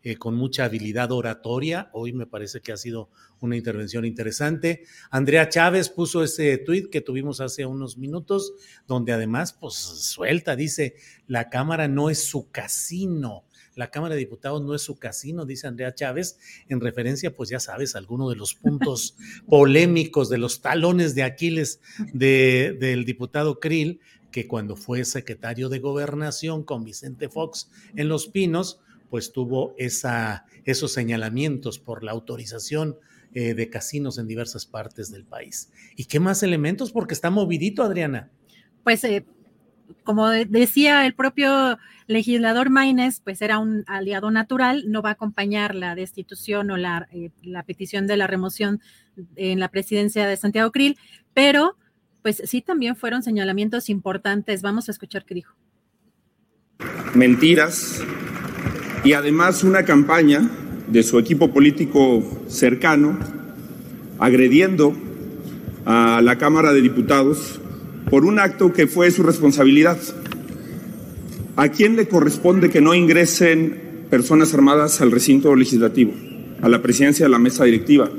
eh, con mucha habilidad oratoria. Hoy me parece que ha sido una intervención interesante. Andrea Chávez puso ese tuit que tuvimos hace unos minutos, donde además, pues suelta, dice, la Cámara no es su casino la Cámara de Diputados no es su casino, dice Andrea Chávez, en referencia, pues ya sabes, a alguno de los puntos polémicos, de los talones de Aquiles del diputado Krill, que cuando fue secretario de gobernación con Vicente Fox en Los Pinos, pues tuvo esa, esos señalamientos por la autorización eh, de casinos en diversas partes del país. ¿Y qué más elementos? Porque está movidito, Adriana. Pues eh, como decía el propio legislador Maines, pues era un aliado natural, no va a acompañar la destitución o la, eh, la petición de la remoción en la presidencia de Santiago Krill, pero pues sí también fueron señalamientos importantes. Vamos a escuchar qué dijo. Mentiras y además una campaña de su equipo político cercano agrediendo a la Cámara de Diputados por un acto que fue su responsabilidad. ¿A quién le corresponde que no ingresen personas armadas al recinto legislativo, a la presidencia de la mesa directiva?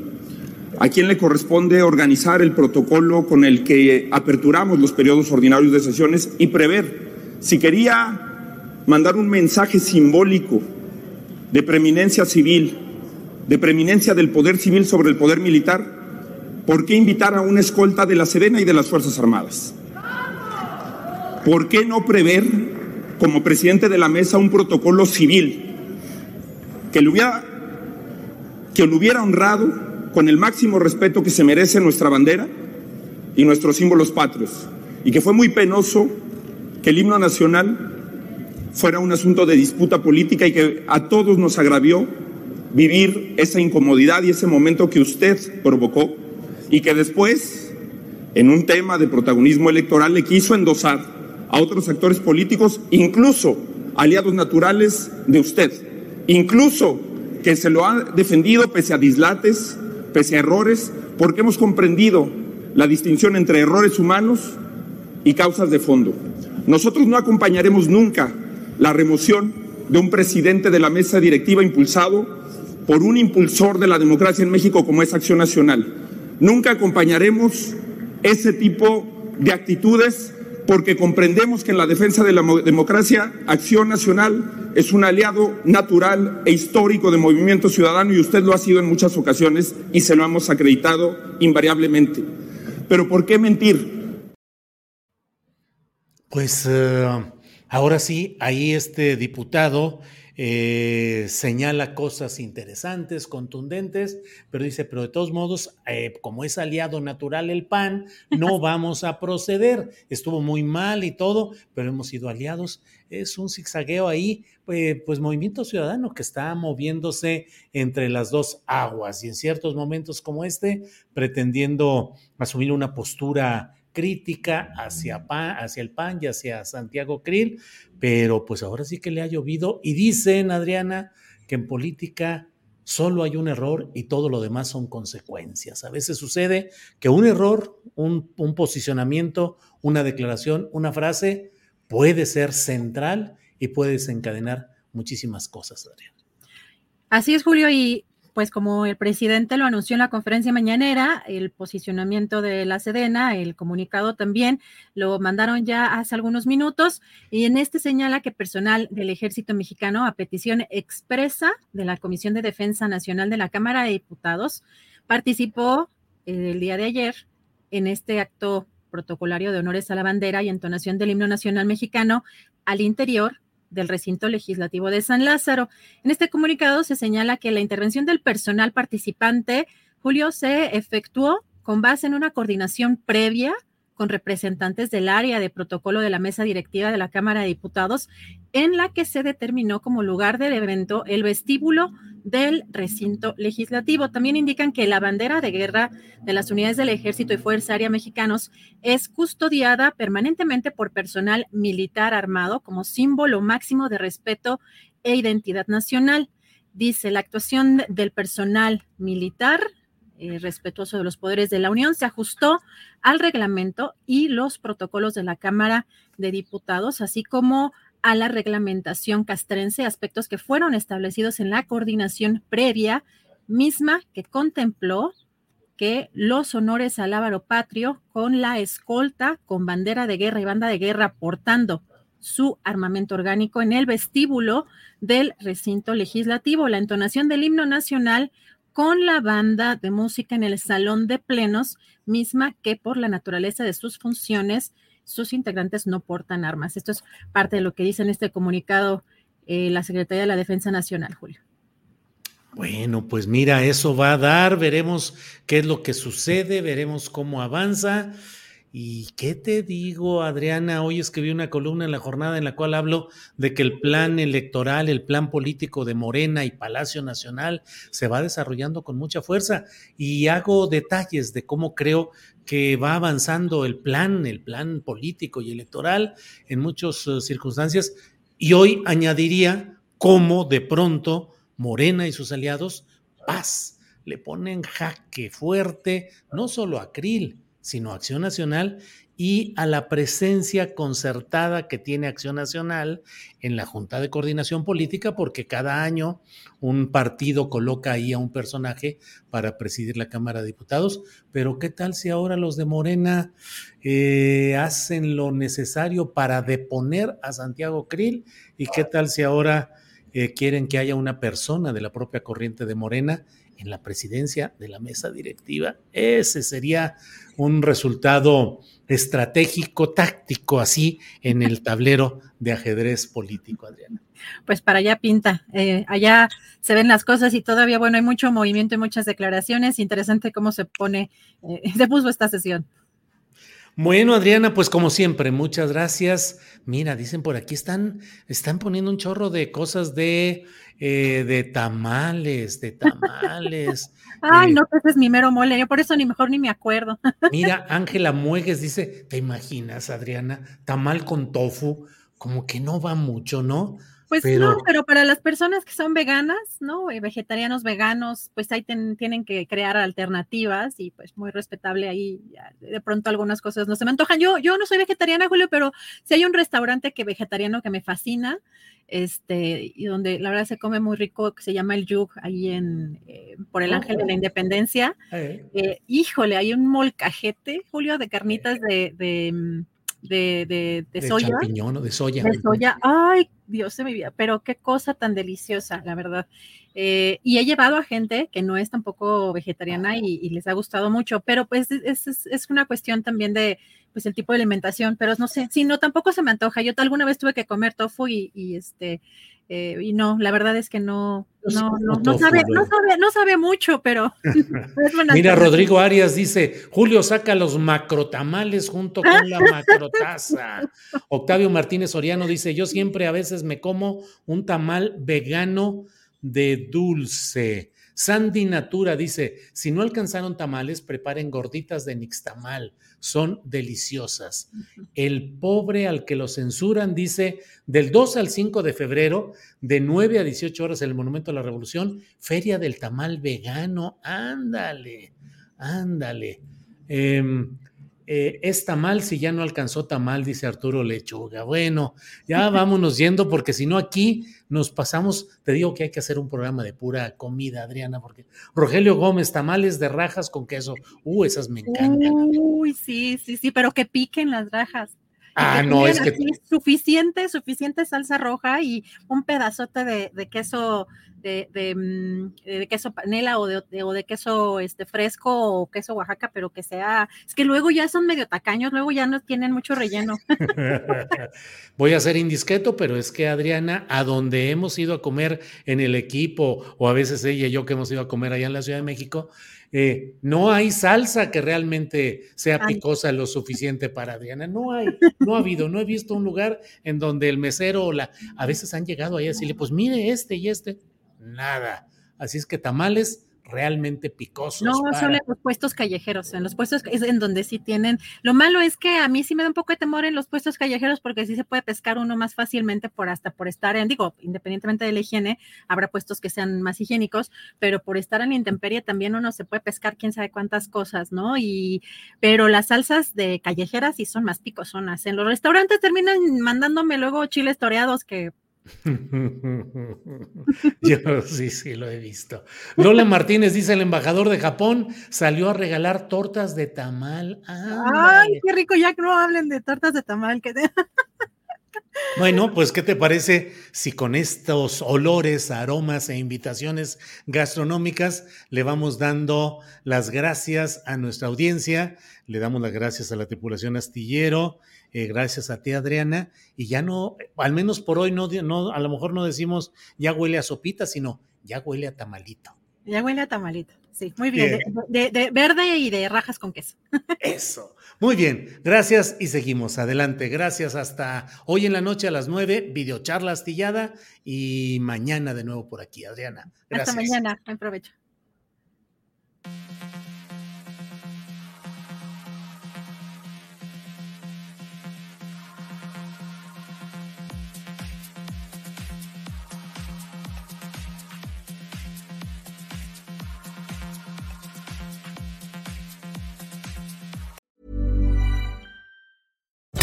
¿A quién le corresponde organizar el protocolo con el que aperturamos los periodos ordinarios de sesiones y prever si quería mandar un mensaje simbólico de preeminencia civil, de preeminencia del poder civil sobre el poder militar? ¿Por qué invitar a una escolta de la Sedena y de las Fuerzas Armadas? ¿Por qué no prever, como presidente de la mesa, un protocolo civil que lo hubiera, que lo hubiera honrado con el máximo respeto que se merece nuestra bandera y nuestros símbolos patrios? Y que fue muy penoso que el himno nacional fuera un asunto de disputa política y que a todos nos agravió vivir esa incomodidad y ese momento que usted provocó y que después, en un tema de protagonismo electoral, le quiso endosar a otros actores políticos, incluso aliados naturales de usted, incluso que se lo ha defendido pese a dislates, pese a errores, porque hemos comprendido la distinción entre errores humanos y causas de fondo. Nosotros no acompañaremos nunca la remoción de un presidente de la mesa directiva impulsado por un impulsor de la democracia en México como es Acción Nacional. Nunca acompañaremos ese tipo de actitudes porque comprendemos que en la defensa de la democracia Acción Nacional es un aliado natural e histórico de Movimiento Ciudadano y usted lo ha sido en muchas ocasiones y se lo hemos acreditado invariablemente. Pero ¿por qué mentir? Pues uh, ahora sí, ahí este diputado eh, señala cosas interesantes, contundentes, pero dice, pero de todos modos, eh, como es aliado natural el PAN, no vamos a proceder. Estuvo muy mal y todo, pero hemos sido aliados. Es un zigzagueo ahí, pues, pues Movimiento Ciudadano que está moviéndose entre las dos aguas y en ciertos momentos como este, pretendiendo asumir una postura crítica hacia, PAN, hacia el PAN y hacia Santiago Krill, pero pues ahora sí que le ha llovido y dicen, Adriana, que en política solo hay un error y todo lo demás son consecuencias. A veces sucede que un error, un, un posicionamiento, una declaración, una frase puede ser central y puede desencadenar muchísimas cosas, Adriana. Así es, Julio, y pues como el presidente lo anunció en la conferencia mañanera, el posicionamiento de la Sedena, el comunicado también, lo mandaron ya hace algunos minutos y en este señala que personal del ejército mexicano a petición expresa de la Comisión de Defensa Nacional de la Cámara de Diputados participó eh, el día de ayer en este acto protocolario de honores a la bandera y entonación del himno nacional mexicano al interior del recinto legislativo de San Lázaro. En este comunicado se señala que la intervención del personal participante, Julio, se efectuó con base en una coordinación previa con representantes del área de protocolo de la mesa directiva de la Cámara de Diputados, en la que se determinó como lugar del evento el vestíbulo del recinto legislativo. También indican que la bandera de guerra de las unidades del Ejército y Fuerza Aérea Mexicanos es custodiada permanentemente por personal militar armado como símbolo máximo de respeto e identidad nacional. Dice, la actuación del personal militar eh, respetuoso de los poderes de la Unión, se ajustó al reglamento y los protocolos de la Cámara de Diputados, así como a la reglamentación castrense, aspectos que fueron establecidos en la coordinación previa misma que contempló que los honores al ávaro patrio con la escolta, con bandera de guerra y banda de guerra portando su armamento orgánico en el vestíbulo del recinto legislativo. La entonación del himno nacional con la banda de música en el salón de plenos, misma que por la naturaleza de sus funciones, sus integrantes no portan armas. Esto es parte de lo que dice en este comunicado eh, la Secretaría de la Defensa Nacional, Julio. Bueno, pues mira, eso va a dar, veremos qué es lo que sucede, veremos cómo avanza. ¿Y qué te digo, Adriana? Hoy escribí una columna en la jornada en la cual hablo de que el plan electoral, el plan político de Morena y Palacio Nacional se va desarrollando con mucha fuerza y hago detalles de cómo creo que va avanzando el plan, el plan político y electoral en muchas eh, circunstancias. Y hoy añadiría cómo de pronto Morena y sus aliados, paz, le ponen jaque fuerte no solo a Krill, sino Acción Nacional y a la presencia concertada que tiene Acción Nacional en la Junta de Coordinación Política, porque cada año un partido coloca ahí a un personaje para presidir la Cámara de Diputados. Pero ¿qué tal si ahora los de Morena eh, hacen lo necesario para deponer a Santiago Krill? ¿Y qué tal si ahora eh, quieren que haya una persona de la propia corriente de Morena? En la presidencia de la mesa directiva. Ese sería un resultado estratégico, táctico, así en el tablero de ajedrez político, Adriana. Pues para allá pinta, eh, allá se ven las cosas y todavía, bueno, hay mucho movimiento y muchas declaraciones. Interesante cómo se pone, eh, se puso esta sesión. Bueno, Adriana, pues como siempre, muchas gracias. Mira, dicen por aquí, están, están poniendo un chorro de cosas de, eh, de tamales, de tamales. Ay, no, pues es mi mero mole, yo por eso ni mejor ni me acuerdo. Mira, Ángela Muegues dice, ¿te imaginas, Adriana? Tamal con tofu, como que no va mucho, ¿no? Pues no, pero para las personas que son veganas, ¿no? Eh, vegetarianos, veganos, pues ahí tienen que crear alternativas y pues muy respetable ahí. De pronto algunas cosas no se me antojan. Yo, yo no soy vegetariana, Julio, pero si hay un restaurante que vegetariano que me fascina, este, y donde la verdad se come muy rico, que se llama el Yug, ahí en, eh, por el Ángel de la Independencia. Eh, híjole, hay un molcajete, Julio, de carnitas de, de mm, de, de, soya. champiñón o de soya. De soya. Ay, Dios de mi vida, pero qué cosa tan deliciosa, la verdad. Eh, y he llevado a gente que no es tampoco vegetariana y, les ha gustado mucho, pero pues es, es, una cuestión también de pues el tipo de alimentación, pero no sé, si no, tampoco se me antoja. Yo alguna vez tuve que comer tofu y, y este, eh, y no, la verdad es que no, no, no, no, sabe, no, sabe, no sabe mucho, pero. Mira, Rodrigo Arias dice: Julio saca los macrotamales junto con la macrotaza. Octavio Martínez Oriano dice: Yo siempre a veces me como un tamal vegano de dulce. Sandy Natura dice, si no alcanzaron tamales, preparen gorditas de nixtamal, son deliciosas. El pobre al que lo censuran dice, del 2 al 5 de febrero, de 9 a 18 horas en el Monumento a la Revolución, Feria del Tamal Vegano, ándale, ándale. Eh, eh, es tamal si ya no alcanzó tamal, dice Arturo Lechuga. Bueno, ya vámonos yendo porque si no aquí nos pasamos, te digo que hay que hacer un programa de pura comida, Adriana, porque Rogelio Gómez, tamales de rajas con queso, uh, esas me encantan. Uy, sí, sí, sí, pero que piquen las rajas. Ah, no, es que... Suficiente, suficiente salsa roja y un pedazote de, de queso de, mm, de, queso panela o de, o de queso este, fresco o queso Oaxaca, pero que sea, es que luego ya son medio tacaños, luego ya no tienen mucho relleno. Voy a ser indiscreto, pero es que Adriana, a donde hemos ido a comer en el equipo, o a veces ella y yo que hemos ido a comer allá en la Ciudad de México, eh, no hay salsa que realmente sea picosa lo suficiente para Adriana. No hay, no ha habido, no he visto un lugar en donde el mesero o la, a veces han llegado ahí a decirle, pues mire este y este nada. Así es que tamales realmente picosos. No, son en los puestos callejeros, en los puestos es en donde sí tienen. Lo malo es que a mí sí me da un poco de temor en los puestos callejeros porque sí se puede pescar uno más fácilmente por hasta por estar en, digo, independientemente de la higiene, habrá puestos que sean más higiénicos, pero por estar en la intemperie también uno se puede pescar quién sabe cuántas cosas, ¿no? Y, pero las salsas de callejeras sí son más picosonas. En los restaurantes terminan mandándome luego chiles toreados que Yo sí, sí, lo he visto. Lola Martínez dice: el embajador de Japón salió a regalar tortas de tamal. Ay, qué rico, ya que no hablen de tortas de tamal. Que Bueno, pues, ¿qué te parece si con estos olores, aromas e invitaciones gastronómicas le vamos dando las gracias a nuestra audiencia? Le damos las gracias a la tripulación astillero eh, gracias a ti, Adriana, y ya no, al menos por hoy, no, no, a lo mejor no decimos ya huele a sopita, sino ya huele a tamalito. Ya huele a tamalito, sí, muy bien, De, verde y de rajas con queso. Eso, muy bien, gracias y seguimos adelante, gracias hasta hoy en la noche a las nueve, videocharla astillada y mañana de nuevo por aquí, Adriana. Gracias. Hasta mañana, buen provecho.